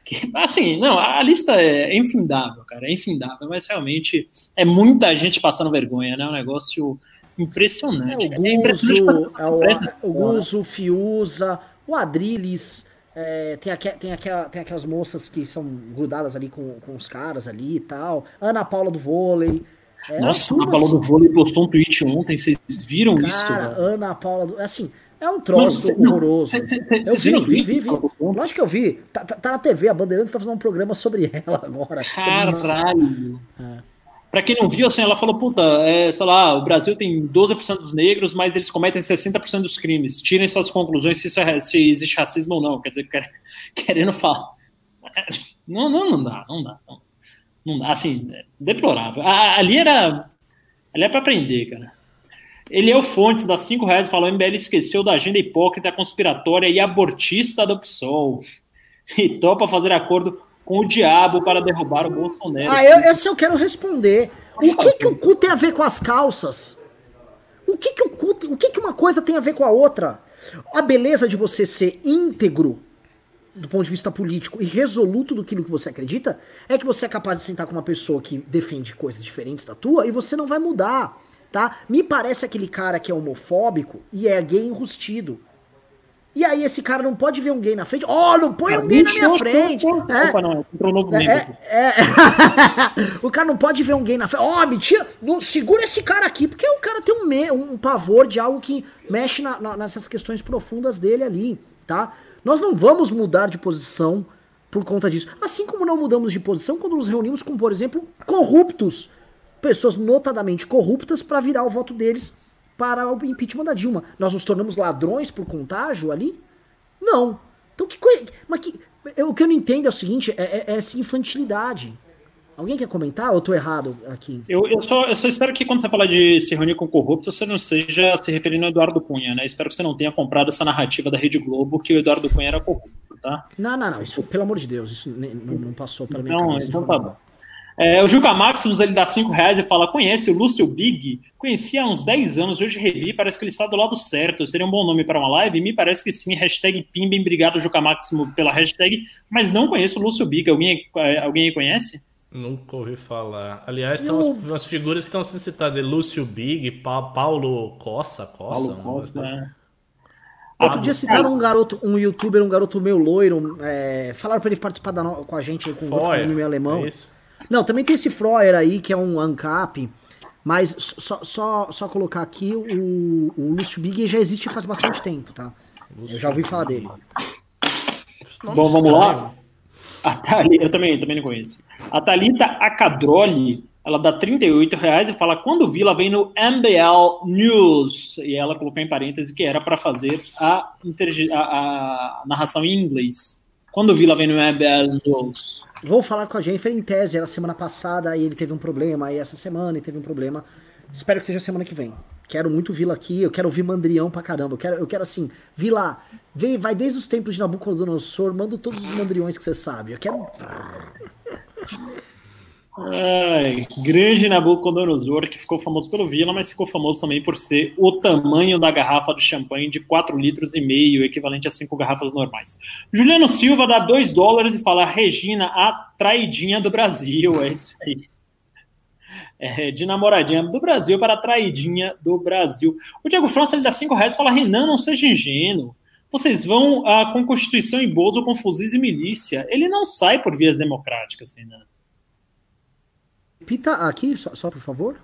que, assim, não, a lista é infindável, cara, é infindável, mas realmente é muita gente passando vergonha, né? É um negócio impressionante. É, o é Guzo, é o, o Guzo, Fiuza, o Adriles. É, tem, aqu tem, aquela, tem aquelas moças que são grudadas ali com, com os caras ali e tal. Ana Paula do vôlei. É, Nossa, Ana Paula do vôlei postou um tweet ontem, vocês viram cara, isso? Cara, Ana Paula do. Assim, é um troço Mano, horroroso. Cê, cê, cê, eu vi, vi, vi, vi. Lógico que eu vi. Tá, tá, tá, na TV, a Bandeirantes tá fazendo um programa sobre ela agora. Caralho. É. Para quem não viu, assim, ela falou, puta, é, sei lá, o Brasil tem 12% dos negros, mas eles cometem 60% dos crimes. Tirem suas conclusões se, é, se existe racismo ou não. Quer dizer, querendo falar. Não, não, não dá, não dá. Não, não dá. Assim, é deplorável. Ali era. Ali é para aprender, cara. Ele é o Fontes, das 5 reais, falou: MBL esqueceu da agenda hipócrita, conspiratória e abortista do PSOL. E topa fazer acordo com o diabo para derrubar o Bolsonaro. Ah, eu, esse eu quero responder. O que, que o cu tem a ver com as calças? O que, que o cu, o que, que uma coisa tem a ver com a outra? A beleza de você ser íntegro do ponto de vista político e resoluto do que você acredita é que você é capaz de sentar com uma pessoa que defende coisas diferentes da tua e você não vai mudar, tá? Me parece aquele cara que é homofóbico e é gay enrustido. E aí esse cara não pode ver um gay na frente. Oh, não põe um gay na minha frente. É. Opa, não, entrou novo é, é, é. O cara não pode ver um gay na frente. Oh, mentira, não, segura esse cara aqui, porque o cara tem um, me, um pavor de algo que mexe na, na, nessas questões profundas dele ali, tá? Nós não vamos mudar de posição por conta disso. Assim como não mudamos de posição quando nos reunimos com, por exemplo, corruptos. Pessoas notadamente corruptas para virar o voto deles para o impeachment da Dilma. Nós nos tornamos ladrões por contágio ali? Não. Então que coisa. Mas que, o que eu não entendo é o seguinte: é, é, é essa infantilidade. Alguém quer comentar ou eu tô errado aqui? Eu, eu, só, eu só espero que quando você falar de se reunir com corrupto, você não seja se referindo ao Eduardo Cunha, né? Espero que você não tenha comprado essa narrativa da Rede Globo que o Eduardo Cunha era corrupto, tá? Não, não, não. Isso, pelo amor de Deus, isso não, não passou pela minha não, cabeça. Então tá bom. É, o Juca Maximus ele dá 5 reais e fala: Conhece o Lúcio Big? Conheci há uns 10 anos, hoje revi, parece que ele está do lado certo. Seria um bom nome para uma live? Me parece que sim. Hashtag Pimbem, obrigado, Juca Máximo, pela hashtag. Mas não conheço o Lúcio Big. Alguém, é, alguém conhece? Nunca ouvi falar. Aliás, estão as, as, figuras que estão sendo citadas: Lúcio Big, pa, Paulo Cossa. Cossa Paulo Cossa, né? Outro ah, dia citaram um garoto, um youtuber, um garoto meu loiro, é, falaram para ele participar da, com a gente aí, com o nome alemão. É isso? Não, também tem esse Freuer aí, que é um ANCAP. Mas só, só, só colocar aqui, o, o Lúcio Big já existe faz bastante tempo, tá? Eu já ouvi falar dele. Bom, vamos lá. A Thalita, eu também, também não conheço. A Thalita Acadroli, ela dá 38 reais e fala: quando o Vila vem no MBL News. E ela colocou em parênteses que era para fazer a, a, a narração em inglês. Quando o Vila vem no MBL News? Vou falar com a Jennifer em tese, era semana passada, e ele teve um problema, aí essa semana ele teve um problema. Espero que seja semana que vem. Quero muito Vila aqui, eu quero ouvir Mandrião pra caramba. Eu quero, eu quero assim, Vila, vem, vai desde os tempos de Nabucodonosor, manda todos os mandriões que você sabe. Eu quero. Ai, grande Nabucodonosor, que ficou famoso pelo Vila, mas ficou famoso também por ser o tamanho da garrafa de champanhe de 4 litros e meio, equivalente a 5 garrafas normais. Juliano Silva dá 2 dólares e fala: Regina, a traidinha do Brasil. É isso aí. É, de namoradinha do Brasil para traidinha do Brasil. O Diego França ele dá 5 reais e fala: Renan, não seja ingênuo. Vocês vão ah, com Constituição em bolso ou com fuzis e milícia. Ele não sai por vias democráticas, Renan. Repita aqui, só, só por favor.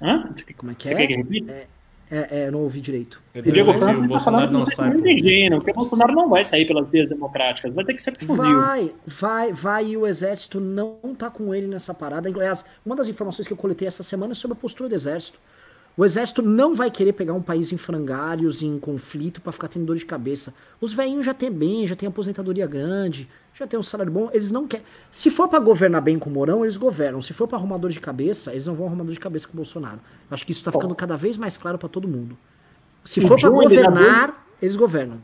Hã? Como é que Você é? Quer que repita? É, é, é, não ouvi direito. Eu Diego Franco o tá Bolsonaro não sai. Por... Ingênuo, porque o Bolsonaro não vai sair pelas vias democráticas, vai ter que ser fundido. Vai, vai, vai, e o exército não tá com ele nessa parada. Aliás, uma das informações que eu coletei essa semana é sobre a postura do exército. O exército não vai querer pegar um país em frangalhos, em conflito, para ficar tendo dor de cabeça. Os velhinhos já tem bem, já tem aposentadoria grande, já tem um salário bom, eles não querem. Se for para governar bem com o Mourão, eles governam. Se for para arrumar dor de cabeça, eles não vão arrumar dor de cabeça com o Bolsonaro. Acho que isso tá ficando cada vez mais claro para todo mundo. Se for para governar, eles governam.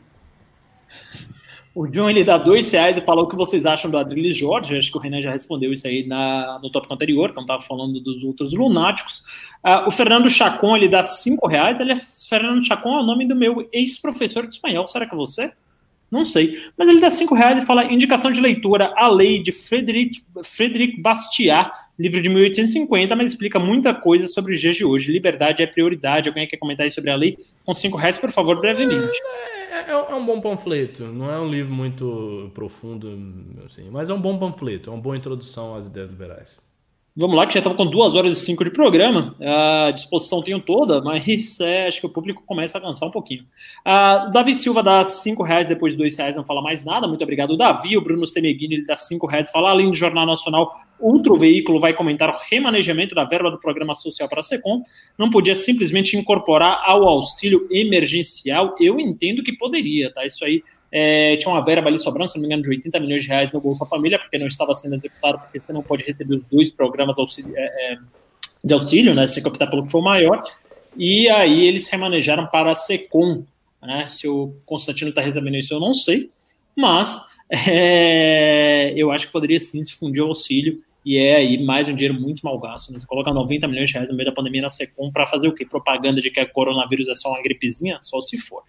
O John ele dá dois reais e falou o que vocês acham do Adriles Jorge. Acho que o Renan já respondeu isso aí na, no tópico anterior, quando estava falando dos outros lunáticos. Uh, o Fernando Chacon ele dá cinco reais. Ele é, Fernando Chacon é o nome do meu ex-professor de espanhol. Será que é você? Não sei. Mas ele dá cinco reais e fala indicação de leitura a lei de Frederic, Frederic Bastiat, livro de 1850, mas explica muita coisa sobre os dias de hoje. Liberdade é prioridade. Alguém quer comentar aí sobre a lei? Com cinco reais, por favor, brevemente. É, é, é, um bom panfleto. Não é um livro muito profundo, assim, mas é um bom panfleto, é uma boa introdução às ideias liberais. Vamos lá, que já estamos com duas horas e cinco de programa. A disposição tenho toda, mas é, acho que o público começa a cansar um pouquinho. Uh, Davi Silva dá cinco reais, depois de dois reais não fala mais nada. Muito obrigado, Davi. O Bruno Semeghini ele dá cinco reais. Fala, além do Jornal Nacional, outro veículo vai comentar o remanejamento da verba do Programa Social para a SECOM. Não podia simplesmente incorporar ao auxílio emergencial? Eu entendo que poderia, tá? Isso aí é, tinha uma verba ali sobrando, se não me engano, de 80 milhões de reais no Bolsa Família, porque não estava sendo executado, porque você não pode receber os dois programas auxílio, é, é, de auxílio, né? Se optar pelo que for maior. E aí eles remanejaram para a SECOM. Né? Se o Constantino está recebendo isso, eu não sei. Mas é, eu acho que poderia sim se fundir o auxílio e é aí mais um dinheiro muito mal gasto. Né? Você coloca 90 milhões de reais no meio da pandemia na Secom para fazer o quê? Propaganda de que o coronavírus é só uma gripezinha? Só se for.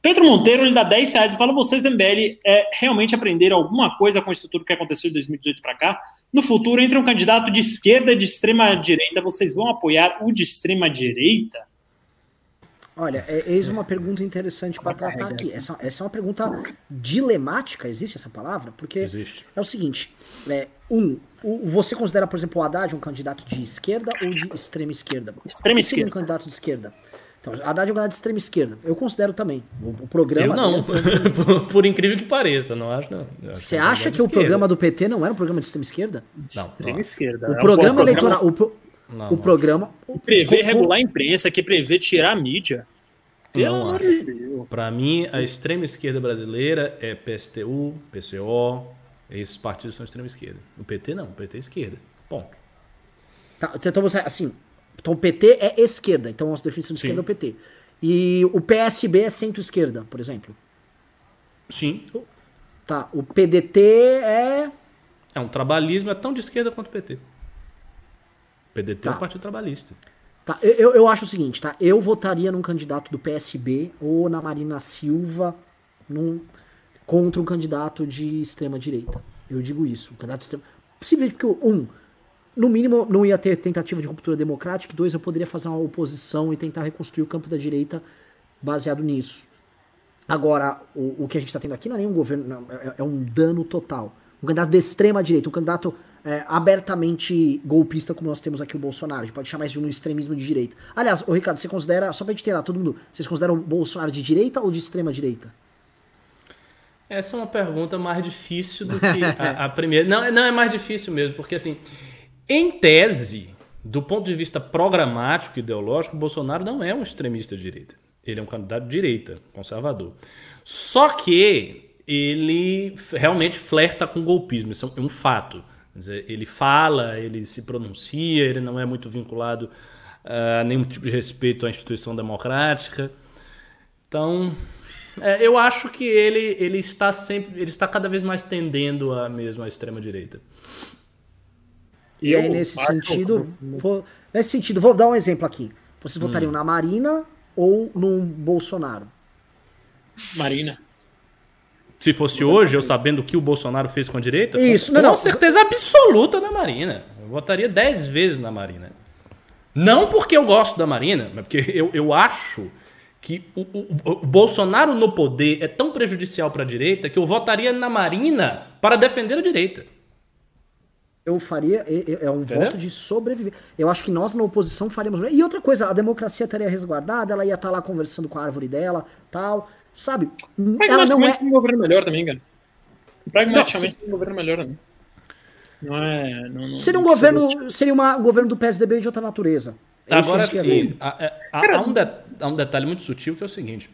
Pedro Monteiro, ele dá 10 reais e fala: vocês, MBL, é, realmente aprenderam alguma coisa com isso tudo que aconteceu de 2018 para cá? No futuro, entre um candidato de esquerda e de extrema direita, vocês vão apoiar o de extrema direita? Olha, é, eis uma pergunta interessante para tratar aqui. Essa, essa é uma pergunta dilemática, existe essa palavra? Porque existe. é o seguinte: é, um, o, você considera, por exemplo, o Haddad um candidato de esquerda ou de extrema esquerda? Extrema esquerda. um candidato de esquerda. Então, Haddad é um candidato de extrema esquerda. Eu considero também. O, o programa. Eu não, por, por, incrível que pareça, não acho, não. Você acha que o programa do PT não era um programa de extrema esquerda? Não. Extrema esquerda. O é programa um eleitoral. O, não, o programa. O prevê regular a imprensa, que prevê tirar a mídia. Não acho. Para mim, a extrema esquerda brasileira é PSTU, PCO. Esses partidos são extrema esquerda. O PT não, o PT é esquerda. Ponto. Tá, então você, assim, então o PT é esquerda, então a nossa definição de esquerda Sim. é o PT. E o PSB é centro-esquerda, por exemplo. Sim. Tá, o PDT é. É um trabalhismo, é tão de esquerda quanto o PT. PDT tá. é um partido trabalhista. Tá, eu, eu acho o seguinte, tá? Eu votaria num candidato do PSB ou na Marina Silva num, contra um candidato de extrema direita. Eu digo isso, um candidato de extrema. Simplesmente porque, um, no mínimo não ia ter tentativa de ruptura democrática, dois, eu poderia fazer uma oposição e tentar reconstruir o campo da direita baseado nisso. Agora, o, o que a gente está tendo aqui não é nenhum governo, não, é, é um dano total. Um candidato de extrema direita, um candidato é, abertamente golpista como nós temos aqui o Bolsonaro. A gente pode chamar isso de um extremismo de direita. Aliás, o Ricardo, você considera, só pra gente ter lá, todo mundo, vocês consideram o Bolsonaro de direita ou de extrema direita? Essa é uma pergunta mais difícil do que a, a primeira. Não, não, é mais difícil mesmo, porque assim, em tese, do ponto de vista programático e ideológico, Bolsonaro não é um extremista de direita. Ele é um candidato de direita, conservador. Só que ele realmente flerta com golpismo, isso é um fato. Dizer, ele fala, ele se pronuncia, ele não é muito vinculado a nenhum tipo de respeito à instituição democrática. Então, é, eu acho que ele, ele está sempre, ele está cada vez mais tendendo a mesmo à extrema direita. E aí, nesse sentido, vou, nesse sentido, vou dar um exemplo aqui. Vocês hum. votariam na Marina ou no Bolsonaro? Marina. Se fosse hoje, eu sabendo o que o Bolsonaro fez com a direita, Isso, com, não, com não. certeza absoluta na Marina. Eu votaria 10 vezes na Marina. Não porque eu gosto da Marina, mas porque eu, eu acho que o, o, o Bolsonaro no poder é tão prejudicial para a direita que eu votaria na Marina para defender a direita. Eu faria, é, é um Entendeu? voto de sobreviver. Eu acho que nós na oposição faríamos. E outra coisa, a democracia estaria resguardada, ela ia estar lá conversando com a árvore dela, tal. Sabe? Ela não é um governo melhor também, cara. Pragmaticamente um governo melhor também. Não é. Não, não, seria um governo. Seria uma, um governo do PSDB de outra natureza. É Agora sim, há, há, há, um de, há um detalhe muito sutil que é o seguinte: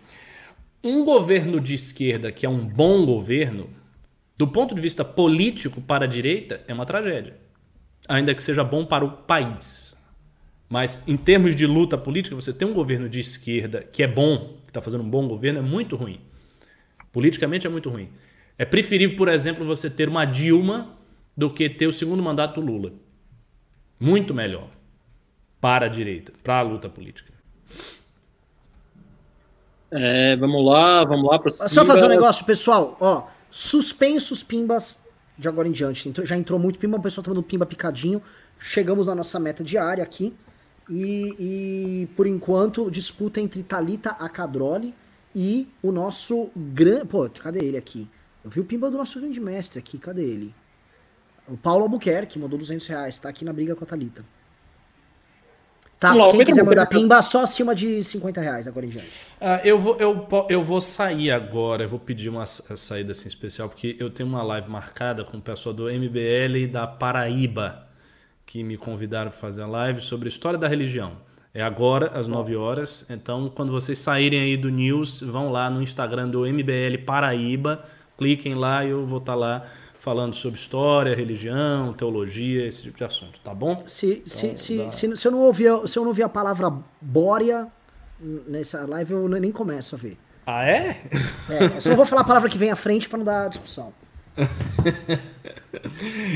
um governo de esquerda que é um bom governo, do ponto de vista político para a direita, é uma tragédia. Ainda que seja bom para o país. Mas em termos de luta política, você tem um governo de esquerda que é bom, que está fazendo um bom governo, é muito ruim. Politicamente é muito ruim. É preferível, por exemplo, você ter uma Dilma do que ter o segundo mandato do Lula. Muito melhor para a direita, para a luta política. É, vamos lá, vamos lá. Pro Só fazer um negócio, pessoal. Ó, suspenso os pimbas de agora em diante. Já entrou muito pimba, o pessoal tá dando pimba picadinho. Chegamos na nossa meta diária aqui. E, e por enquanto, disputa entre Talita Acadroli e o nosso grande. Pô, cadê ele aqui? Eu vi o pimba do nosso grande mestre aqui, cadê ele? O Paulo Albuquerque mandou 200 reais, tá aqui na briga com a Thalita. Tá, Vamos quem quiser mandar pimba, só acima de 50 reais agora em diante. Ah, eu, vou, eu, eu vou sair agora, eu vou pedir uma saída assim especial, porque eu tenho uma live marcada com o pessoal do MBL da Paraíba que me convidaram para fazer a live sobre a história da religião. É agora, às 9 horas. Então, quando vocês saírem aí do News, vão lá no Instagram do MBL Paraíba, cliquem lá e eu vou estar tá lá falando sobre história, religião, teologia, esse tipo de assunto, tá bom? Se, então, se, dá... se, se, eu não ouvir, se eu não ouvir a palavra bória nessa live, eu nem começo a ver. Ah, é? É, eu só não vou falar a palavra que vem à frente para não dar discussão.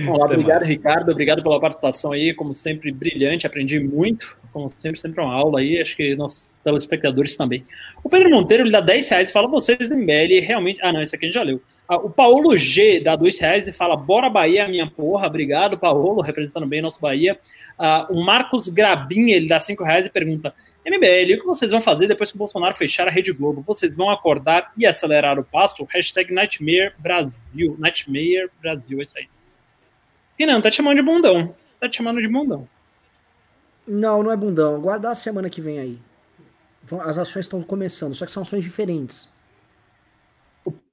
Olá, obrigado, mais. Ricardo. Obrigado pela participação aí. Como sempre, brilhante. Aprendi muito. Como sempre, sempre uma aula aí. Acho que nossos telespectadores também. O Pedro Monteiro ele dá 10 reais e fala: vocês do MBL realmente. Ah, não, isso aqui a gente já leu. Ah, o Paulo G dá 2 reais e fala: bora Bahia, minha porra. Obrigado, Paulo, representando bem nosso Bahia. Ah, o Marcos Grabin ele dá 5 reais e pergunta: MBL, o que vocês vão fazer depois que o Bolsonaro fechar a Rede Globo? Vocês vão acordar e acelerar o passo? Hashtag Nightmare Brasil. Nightmare Brasil, é isso aí. E não, tá te chamando de bundão. Tá te chamando de bundão. Não, não é bundão. Aguardar a semana que vem aí. As ações estão começando, só que são ações diferentes.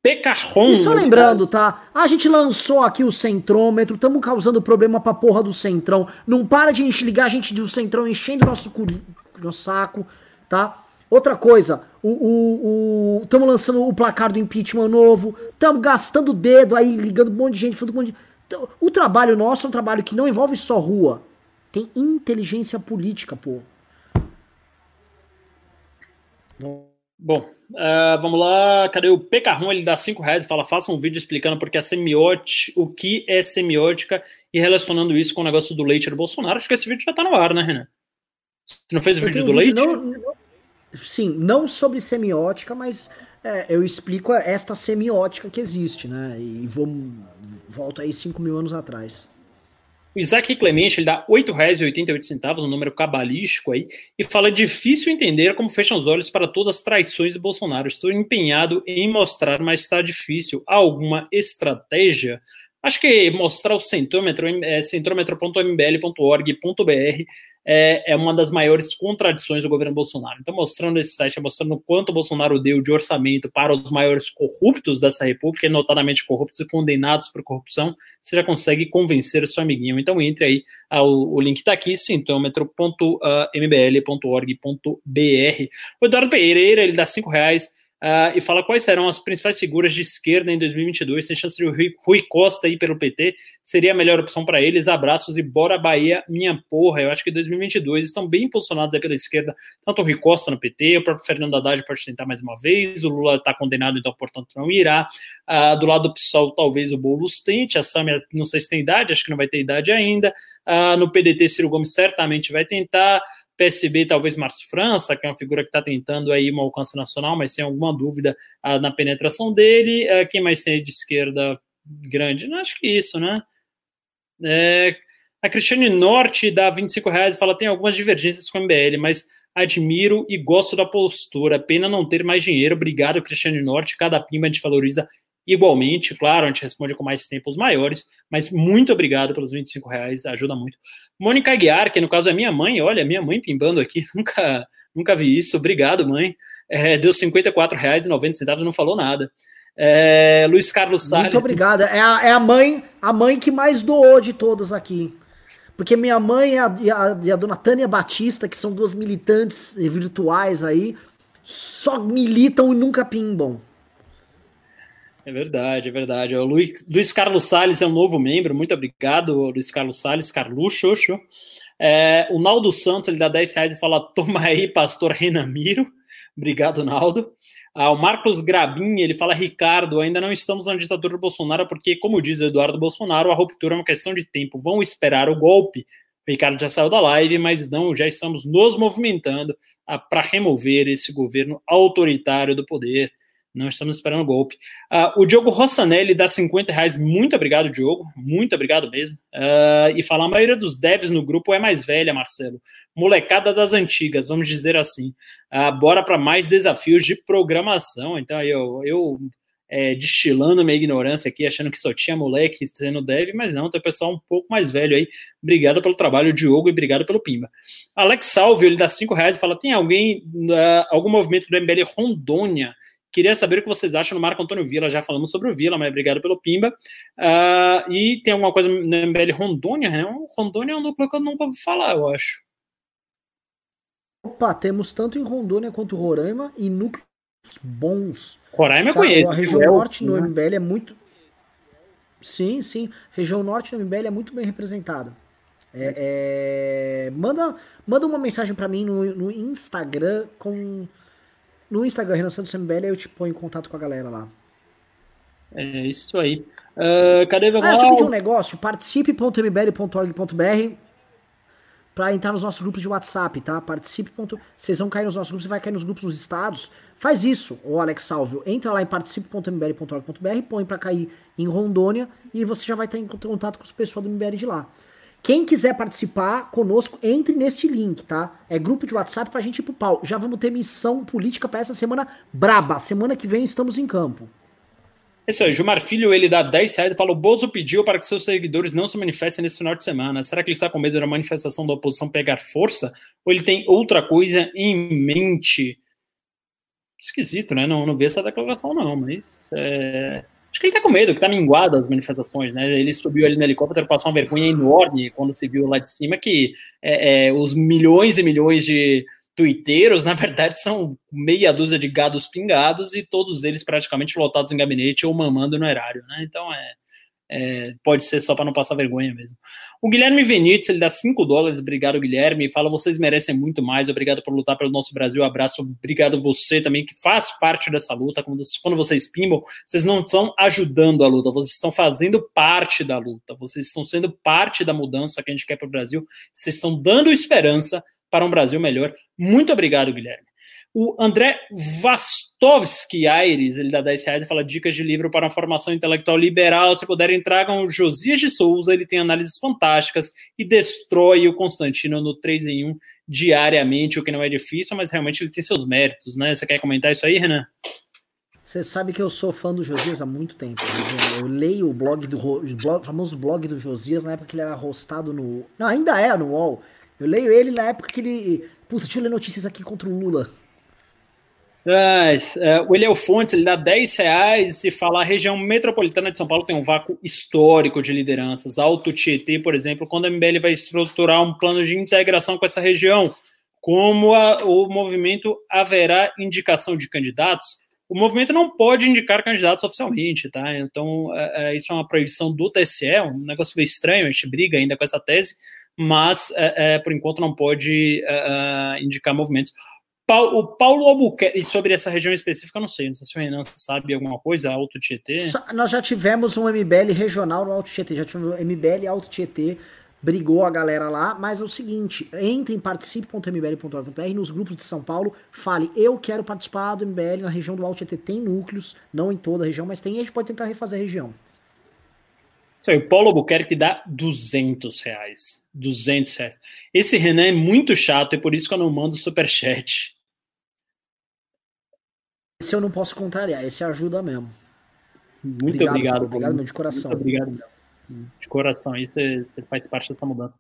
Pecarron. E só lembrando, tá? A gente lançou aqui o centrômetro, estamos causando problema pra porra do centrão. Não para de ligar a gente do centrão enchendo nosso no saco, tá? Outra coisa, o estamos lançando o placar do impeachment novo, estamos gastando o dedo aí, ligando um monte de gente, falando um monte de... Então, o trabalho nosso é um trabalho que não envolve só rua, tem inteligência política, pô. Bom, uh, vamos lá. Cadê o Pecarrão? Ele dá 5 reais e fala: faça um vídeo explicando porque a semiótica, o que é semiótica e relacionando isso com o negócio do leite do Bolsonaro. Acho que esse vídeo já tá no ar, né, Renan? Você não fez o vídeo do leite? Não, sim, não sobre semiótica, mas é, eu explico esta semiótica que existe, né? E vou volto aí 5 mil anos atrás. O Isaac Clemente ele dá R$ 8,88, um número cabalístico aí, e fala: difícil entender como fecham os olhos para todas as traições de Bolsonaro. Estou empenhado em mostrar, mas está difícil. Há alguma estratégia? Acho que mostrar o centômetro, é centômetro.mbl.org.br, é, é, uma das maiores contradições do governo Bolsonaro. Então, mostrando esse site, mostrando quanto o Bolsonaro deu de orçamento para os maiores corruptos dessa república, notadamente corruptos e condenados por corrupção, você já consegue convencer o seu amiguinho. Então, entre aí, ah, o, o link está aqui, sintômetro.mbl.org.br. O Eduardo Pereira, ele dá cinco reais Uh, e fala quais serão as principais figuras de esquerda em 2022. Tem chance de Rui, Rui Costa ir pelo PT, seria a melhor opção para eles. Abraços e bora Bahia, minha porra. Eu acho que 2022 estão bem posicionados pela esquerda, tanto o Rui Costa no PT, o próprio Fernando Haddad pode tentar mais uma vez. O Lula está condenado, então, portanto, não irá. Uh, do lado do PSOL, talvez o Boulos tente. A Samia, não sei se tem idade, acho que não vai ter idade ainda. Uh, no PDT, Ciro Gomes certamente vai tentar. PSB, talvez Márcio França, que é uma figura que está tentando aí um alcance nacional, mas sem alguma dúvida ah, na penetração dele. Ah, quem mais tem de esquerda grande? Não acho que isso, né? É, a Cristiane Norte dá 25 reais e fala: tem algumas divergências com o MBL, mas admiro e gosto da postura. Pena não ter mais dinheiro. Obrigado, Cristiane Norte. Cada pima a gente valoriza igualmente. Claro, a gente responde com mais tempo os maiores, mas muito obrigado pelos 25 reais, ajuda muito. Mônica Aguiar, que no caso é minha mãe, olha, minha mãe pimbando aqui, nunca, nunca vi isso, obrigado, mãe. É, deu R$ 54,90, não falou nada. É, Luiz Carlos Salles. Muito obrigado. É a, é a mãe, a mãe que mais doou de todas aqui. Porque minha mãe e a, e a, e a dona Tânia Batista, que são duas militantes virtuais aí, só militam e nunca pimbam. É verdade, é verdade. O Luiz, Luiz Carlos Salles é um novo membro, muito obrigado, Luiz Carlos Salles, Carluxo. É, o Naldo Santos, ele dá 10 reais e fala: toma aí, pastor Renamiro. Obrigado, Naldo. Ah, o Marcos Grabin, ele fala: Ricardo, ainda não estamos na ditadura do Bolsonaro, porque, como diz Eduardo Bolsonaro, a ruptura é uma questão de tempo. Vão esperar o golpe. O Ricardo já saiu da live, mas não, já estamos nos movimentando ah, para remover esse governo autoritário do poder. Não estamos esperando golpe. Uh, o Diogo Rossanelli dá 50 reais. Muito obrigado, Diogo. Muito obrigado mesmo. Uh, e falar, a maioria dos devs no grupo é mais velha, Marcelo. Molecada das antigas, vamos dizer assim. Uh, bora para mais desafios de programação. Então, eu, eu é, destilando minha ignorância aqui, achando que só tinha moleque sendo dev, mas não, tem pessoal um pouco mais velho aí. Obrigado pelo trabalho, Diogo, e obrigado pelo Pimba. Alex Salve, ele dá 5 reais e fala: tem alguém, algum movimento do MBL Rondônia? Queria saber o que vocês acham do Marco Antônio Vila. Já falamos sobre o Vila, mas obrigado pelo Pimba. Uh, e tem alguma coisa na MBL Rondônia? Né? Rondônia é um núcleo que eu nunca ouvi falar, eu acho. Opa, temos tanto em Rondônia quanto Roraima e núcleos bons. Roraima tá, conheço. A região norte no MBL é muito. Sim, sim. Região norte no MBL é muito bem representada. É, é... Manda, manda uma mensagem para mim no, no Instagram com no Instagram, Renan Santos MBL, eu te ponho em contato com a galera lá. É isso aí. Uh, cadê o Ah, eu só pedi um negócio. Participe.mbl.org.br para entrar nos nossos grupos de WhatsApp, tá? Participe. Vocês vão cair nos nossos grupos, você vai cair nos grupos dos estados. Faz isso, o Alex Salvio. Entra lá em participe.mbl.org.br, põe para cair em Rondônia e você já vai estar em contato com os pessoal do MBL de lá. Quem quiser participar conosco, entre neste link, tá? É grupo de WhatsApp pra gente ir pro pau. Já vamos ter missão política para essa semana braba. Semana que vem estamos em campo. É isso aí, Gilmar Filho, ele dá 10 reais e fala: o Bozo pediu para que seus seguidores não se manifestem nesse final de semana. Será que ele está com medo da manifestação da oposição pegar força? Ou ele tem outra coisa em mente? Esquisito, né? Não, não vi essa declaração, não, mas. É... Acho que ele tá com medo, que tá minguado as manifestações, né? Ele subiu ali no helicóptero, passou uma vergonha enorme quando se viu lá de cima que é, é, os milhões e milhões de tuiteiros, na verdade, são meia dúzia de gados pingados e todos eles praticamente lotados em gabinete ou mamando no erário, né? Então é, é, pode ser só para não passar vergonha mesmo. O Guilherme Venites, ele dá 5 dólares, obrigado Guilherme, fala, vocês merecem muito mais, obrigado por lutar pelo nosso Brasil, abraço, obrigado você também, que faz parte dessa luta, quando vocês pimbam, vocês não estão ajudando a luta, vocês estão fazendo parte da luta, vocês estão sendo parte da mudança que a gente quer para o Brasil, vocês estão dando esperança para um Brasil melhor. Muito obrigado, Guilherme. O André Vastovski Aires, ele dá 10 reais e fala dicas de livro para uma formação intelectual liberal. Se puderem, tragam Josias de Souza, ele tem análises fantásticas e destrói o Constantino no 3 em 1 diariamente, o que não é difícil, mas realmente ele tem seus méritos, né? Você quer comentar isso aí, Renan? Você sabe que eu sou fã do Josias há muito tempo. Né? Eu leio o blog do blog, famoso blog do Josias na época que ele era rostado no. Não, ainda é no UOL. Eu leio ele na época que ele. Puta, deixa eu ler notícias aqui contra o Lula. Mas, uh, o Eliel Fontes ele dá 10 reais e fala a região metropolitana de São Paulo tem um vácuo histórico de lideranças. Alto Tietê, por exemplo, quando a MBL vai estruturar um plano de integração com essa região, como a, o movimento haverá indicação de candidatos, o movimento não pode indicar candidatos oficialmente, tá? Então, é, é, isso é uma proibição do TSE, um negócio meio estranho, a gente briga ainda com essa tese, mas, é, é por enquanto, não pode é, é, indicar movimentos o Paulo Albuquerque, e sobre essa região específica, eu não sei, não sei se o Renan sabe alguma coisa, Alto Tietê. Nós já tivemos um MBL regional no Alto Tietê, já tivemos um MBL Alto Tietê, brigou a galera lá, mas é o seguinte, entre em participe.mbl.org.br nos grupos de São Paulo, fale, eu quero participar do MBL na região do Alto Tietê, tem núcleos, não em toda a região, mas tem, e a gente pode tentar refazer a região. Isso aí, o Paulo Albuquerque dá 200 reais. 200 reais. Esse Renan é muito chato, e por isso que eu não mando superchat. Esse eu não posso contrariar, esse ajuda mesmo. Muito obrigado. Obrigado, obrigado meu, de coração. Muito obrigado, meu. De coração, isso você faz parte dessa mudança.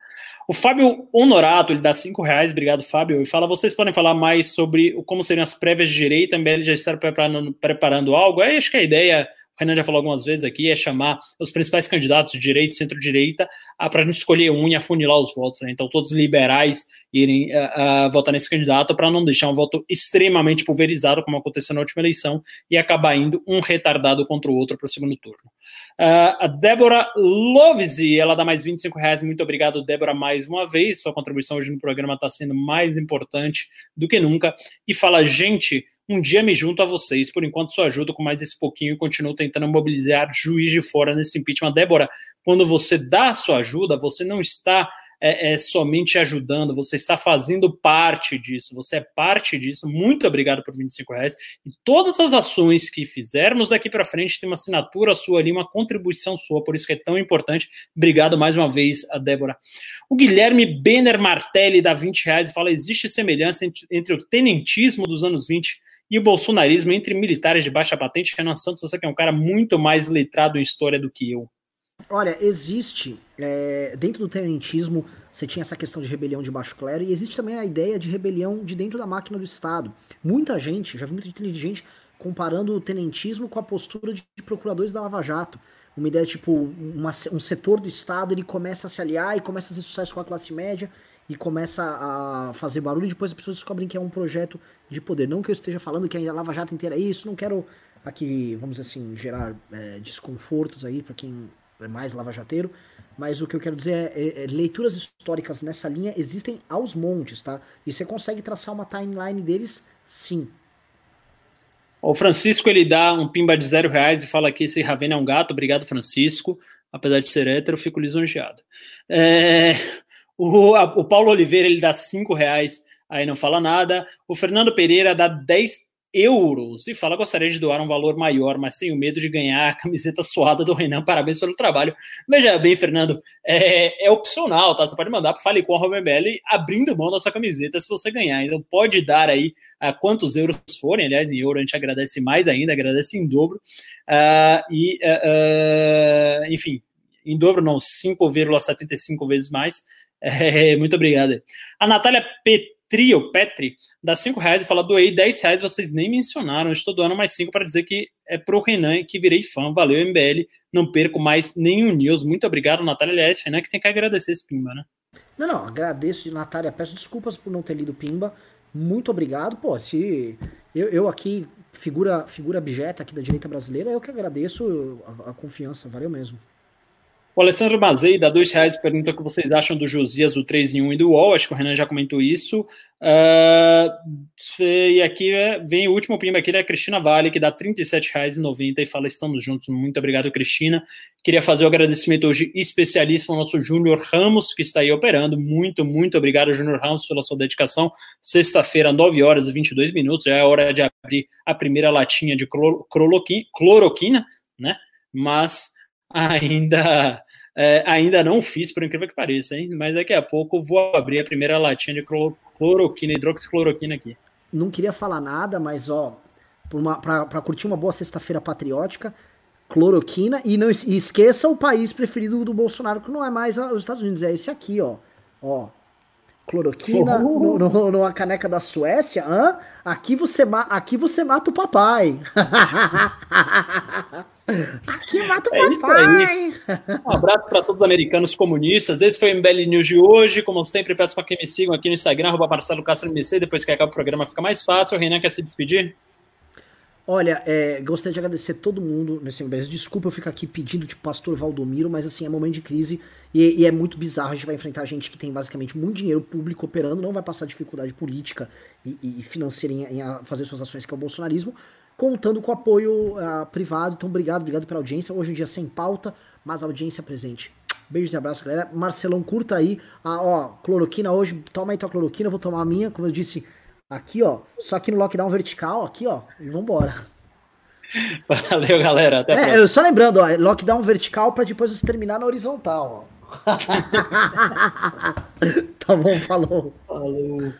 O Fábio Honorato, ele dá cinco reais, obrigado, Fábio, e fala: vocês podem falar mais sobre como seriam as prévias de direito, a MBL já está preparando, preparando algo? Aí acho que a ideia, Renan já falou algumas vezes aqui, é chamar os principais candidatos de direita, centro-direita, para não escolher um e afunilar os votos. Né? Então, todos liberais irem uh, uh, votar nesse candidato para não deixar um voto extremamente pulverizado, como aconteceu na última eleição, e acabar indo um retardado contra o outro para o segundo turno. Uh, a Débora Lovesi, ela dá mais 25 reais. Muito obrigado, Débora, mais uma vez. Sua contribuição hoje no programa está sendo mais importante do que nunca. E fala, gente, um dia me junto a vocês. Por enquanto, só ajudo com mais esse pouquinho e continuo tentando mobilizar juiz de fora nesse impeachment. Débora, quando você dá a sua ajuda, você não está é, é, somente ajudando, você está fazendo parte disso, você é parte disso. Muito obrigado por 25 reais. E todas as ações que fizermos daqui para frente tem uma assinatura sua ali, uma contribuição sua, por isso que é tão importante. Obrigado mais uma vez, a Débora. O Guilherme Benner Martelli dá 20 reais e fala: existe semelhança entre, entre o tenentismo dos anos 20 e o bolsonarismo entre militares de baixa patente. Renan Santos, você que é um cara muito mais letrado em história do que eu. Olha, existe, é, dentro do tenentismo, você tinha essa questão de rebelião de baixo clero, e existe também a ideia de rebelião de dentro da máquina do Estado. Muita gente, já vi muita gente comparando o tenentismo com a postura de, procuradores da Lava Jato. Uma ideia tipo, uma, um setor do Estado, ele começa a se aliar e começa a fazer sucesso com a classe média, e começa a fazer barulho, e depois as pessoas descobrem que é um projeto de poder. Não que eu esteja falando que a Lava Jato inteira é isso, não quero aqui, vamos dizer assim, gerar é, desconfortos aí para quem é mais lava-jateiro, mas o que eu quero dizer é, é, é, leituras históricas nessa linha existem aos montes, tá? E você consegue traçar uma timeline deles, sim. O Francisco ele dá um pimba de zero reais e fala que esse Ravena é um gato. Obrigado, Francisco. Apesar de ser hétero, fico lisonjeado. É, o, a, o Paulo Oliveira ele dá cinco reais, aí não fala nada. O Fernando Pereira dá 10 euros e fala: gostaria de doar um valor maior, mas tenho medo de ganhar a camiseta suada do Renan. Parabéns pelo trabalho. Veja bem, Fernando, é, é opcional, tá? Você pode mandar para Fale com a Robembelli abrindo mão da sua camiseta se você ganhar. Então pode dar aí a quantos euros forem. Aliás, em euro a gente agradece mais ainda, agradece em dobro. Uh, e, uh, uh, enfim, em dobro não, 5,75 vezes mais. É, muito obrigado. A Natália P Trio, Petri, dá 5 reais e fala: doei 10 reais, vocês nem mencionaram. Estou doando mais 5 para dizer que é pro Renan que virei fã. Valeu, MBL. Não perco mais nenhum news. Muito obrigado, Natália. Aliás, Renan, que tem que agradecer esse Pimba, né? Não, não, agradeço de Natália. Peço desculpas por não ter lido Pimba. Muito obrigado. Pô, se eu, eu aqui, figura, figura abjeta aqui da direita brasileira, eu que agradeço a, a confiança. Valeu mesmo. O Alessandro Mazei dá dois reais pergunta o que vocês acham do Josias, do 3 em 1 e do UOL. Acho que o Renan já comentou isso. Uh, e aqui é, vem o último primo aqui da Cristina Vale, que dá R$ 37,90 e fala: estamos juntos. Muito obrigado, Cristina. Queria fazer o um agradecimento hoje especialíssimo ao nosso Júnior Ramos, que está aí operando. Muito, muito obrigado, Júnior Ramos, pela sua dedicação. Sexta-feira, 9 horas e 22 minutos. Já é hora de abrir a primeira latinha de cloroquina, né? Mas ainda é, ainda não fiz, por incrível que pareça, hein? Mas daqui a pouco vou abrir a primeira latinha de cloroquina, hidroxicloroquina aqui. Não queria falar nada, mas ó, para curtir uma boa sexta-feira patriótica, cloroquina e não e esqueça o país preferido do Bolsonaro, que não é mais os Estados Unidos, é esse aqui, ó. Ó, cloroquina no, no, numa caneca da Suécia, hã? Aqui você, aqui você mata o papai. aqui mata o é papai. Um abraço para todos os americanos comunistas. Esse foi o MBL News de hoje. Como sempre, peço para que me sigam aqui no Instagram, arroba Marcelo Castro MC. Depois que acaba o programa fica mais fácil. O Renan quer se despedir? Olha, é, gostaria de agradecer todo mundo nesse MBS. Desculpa eu ficar aqui pedindo de pastor Valdomiro, mas assim, é momento de crise e, e, é muito bizarro. A gente vai enfrentar gente que tem basicamente muito dinheiro público operando, não vai passar dificuldade política e, e financeira em, em, fazer suas ações, que é o bolsonarismo, contando com apoio uh, privado. Então, obrigado, obrigado pela audiência. Hoje em dia sem pauta, mas audiência presente. Beijos e abraços, galera. Marcelão, curta aí. Ah, ó, cloroquina hoje. Toma aí tua cloroquina, vou tomar a minha. Como eu disse, Aqui, ó. Só que no lockdown vertical, aqui, ó. E vambora. Valeu, galera. Até é, só lembrando, ó. Lockdown vertical para depois você terminar na horizontal, ó. tá bom, falou. Falou.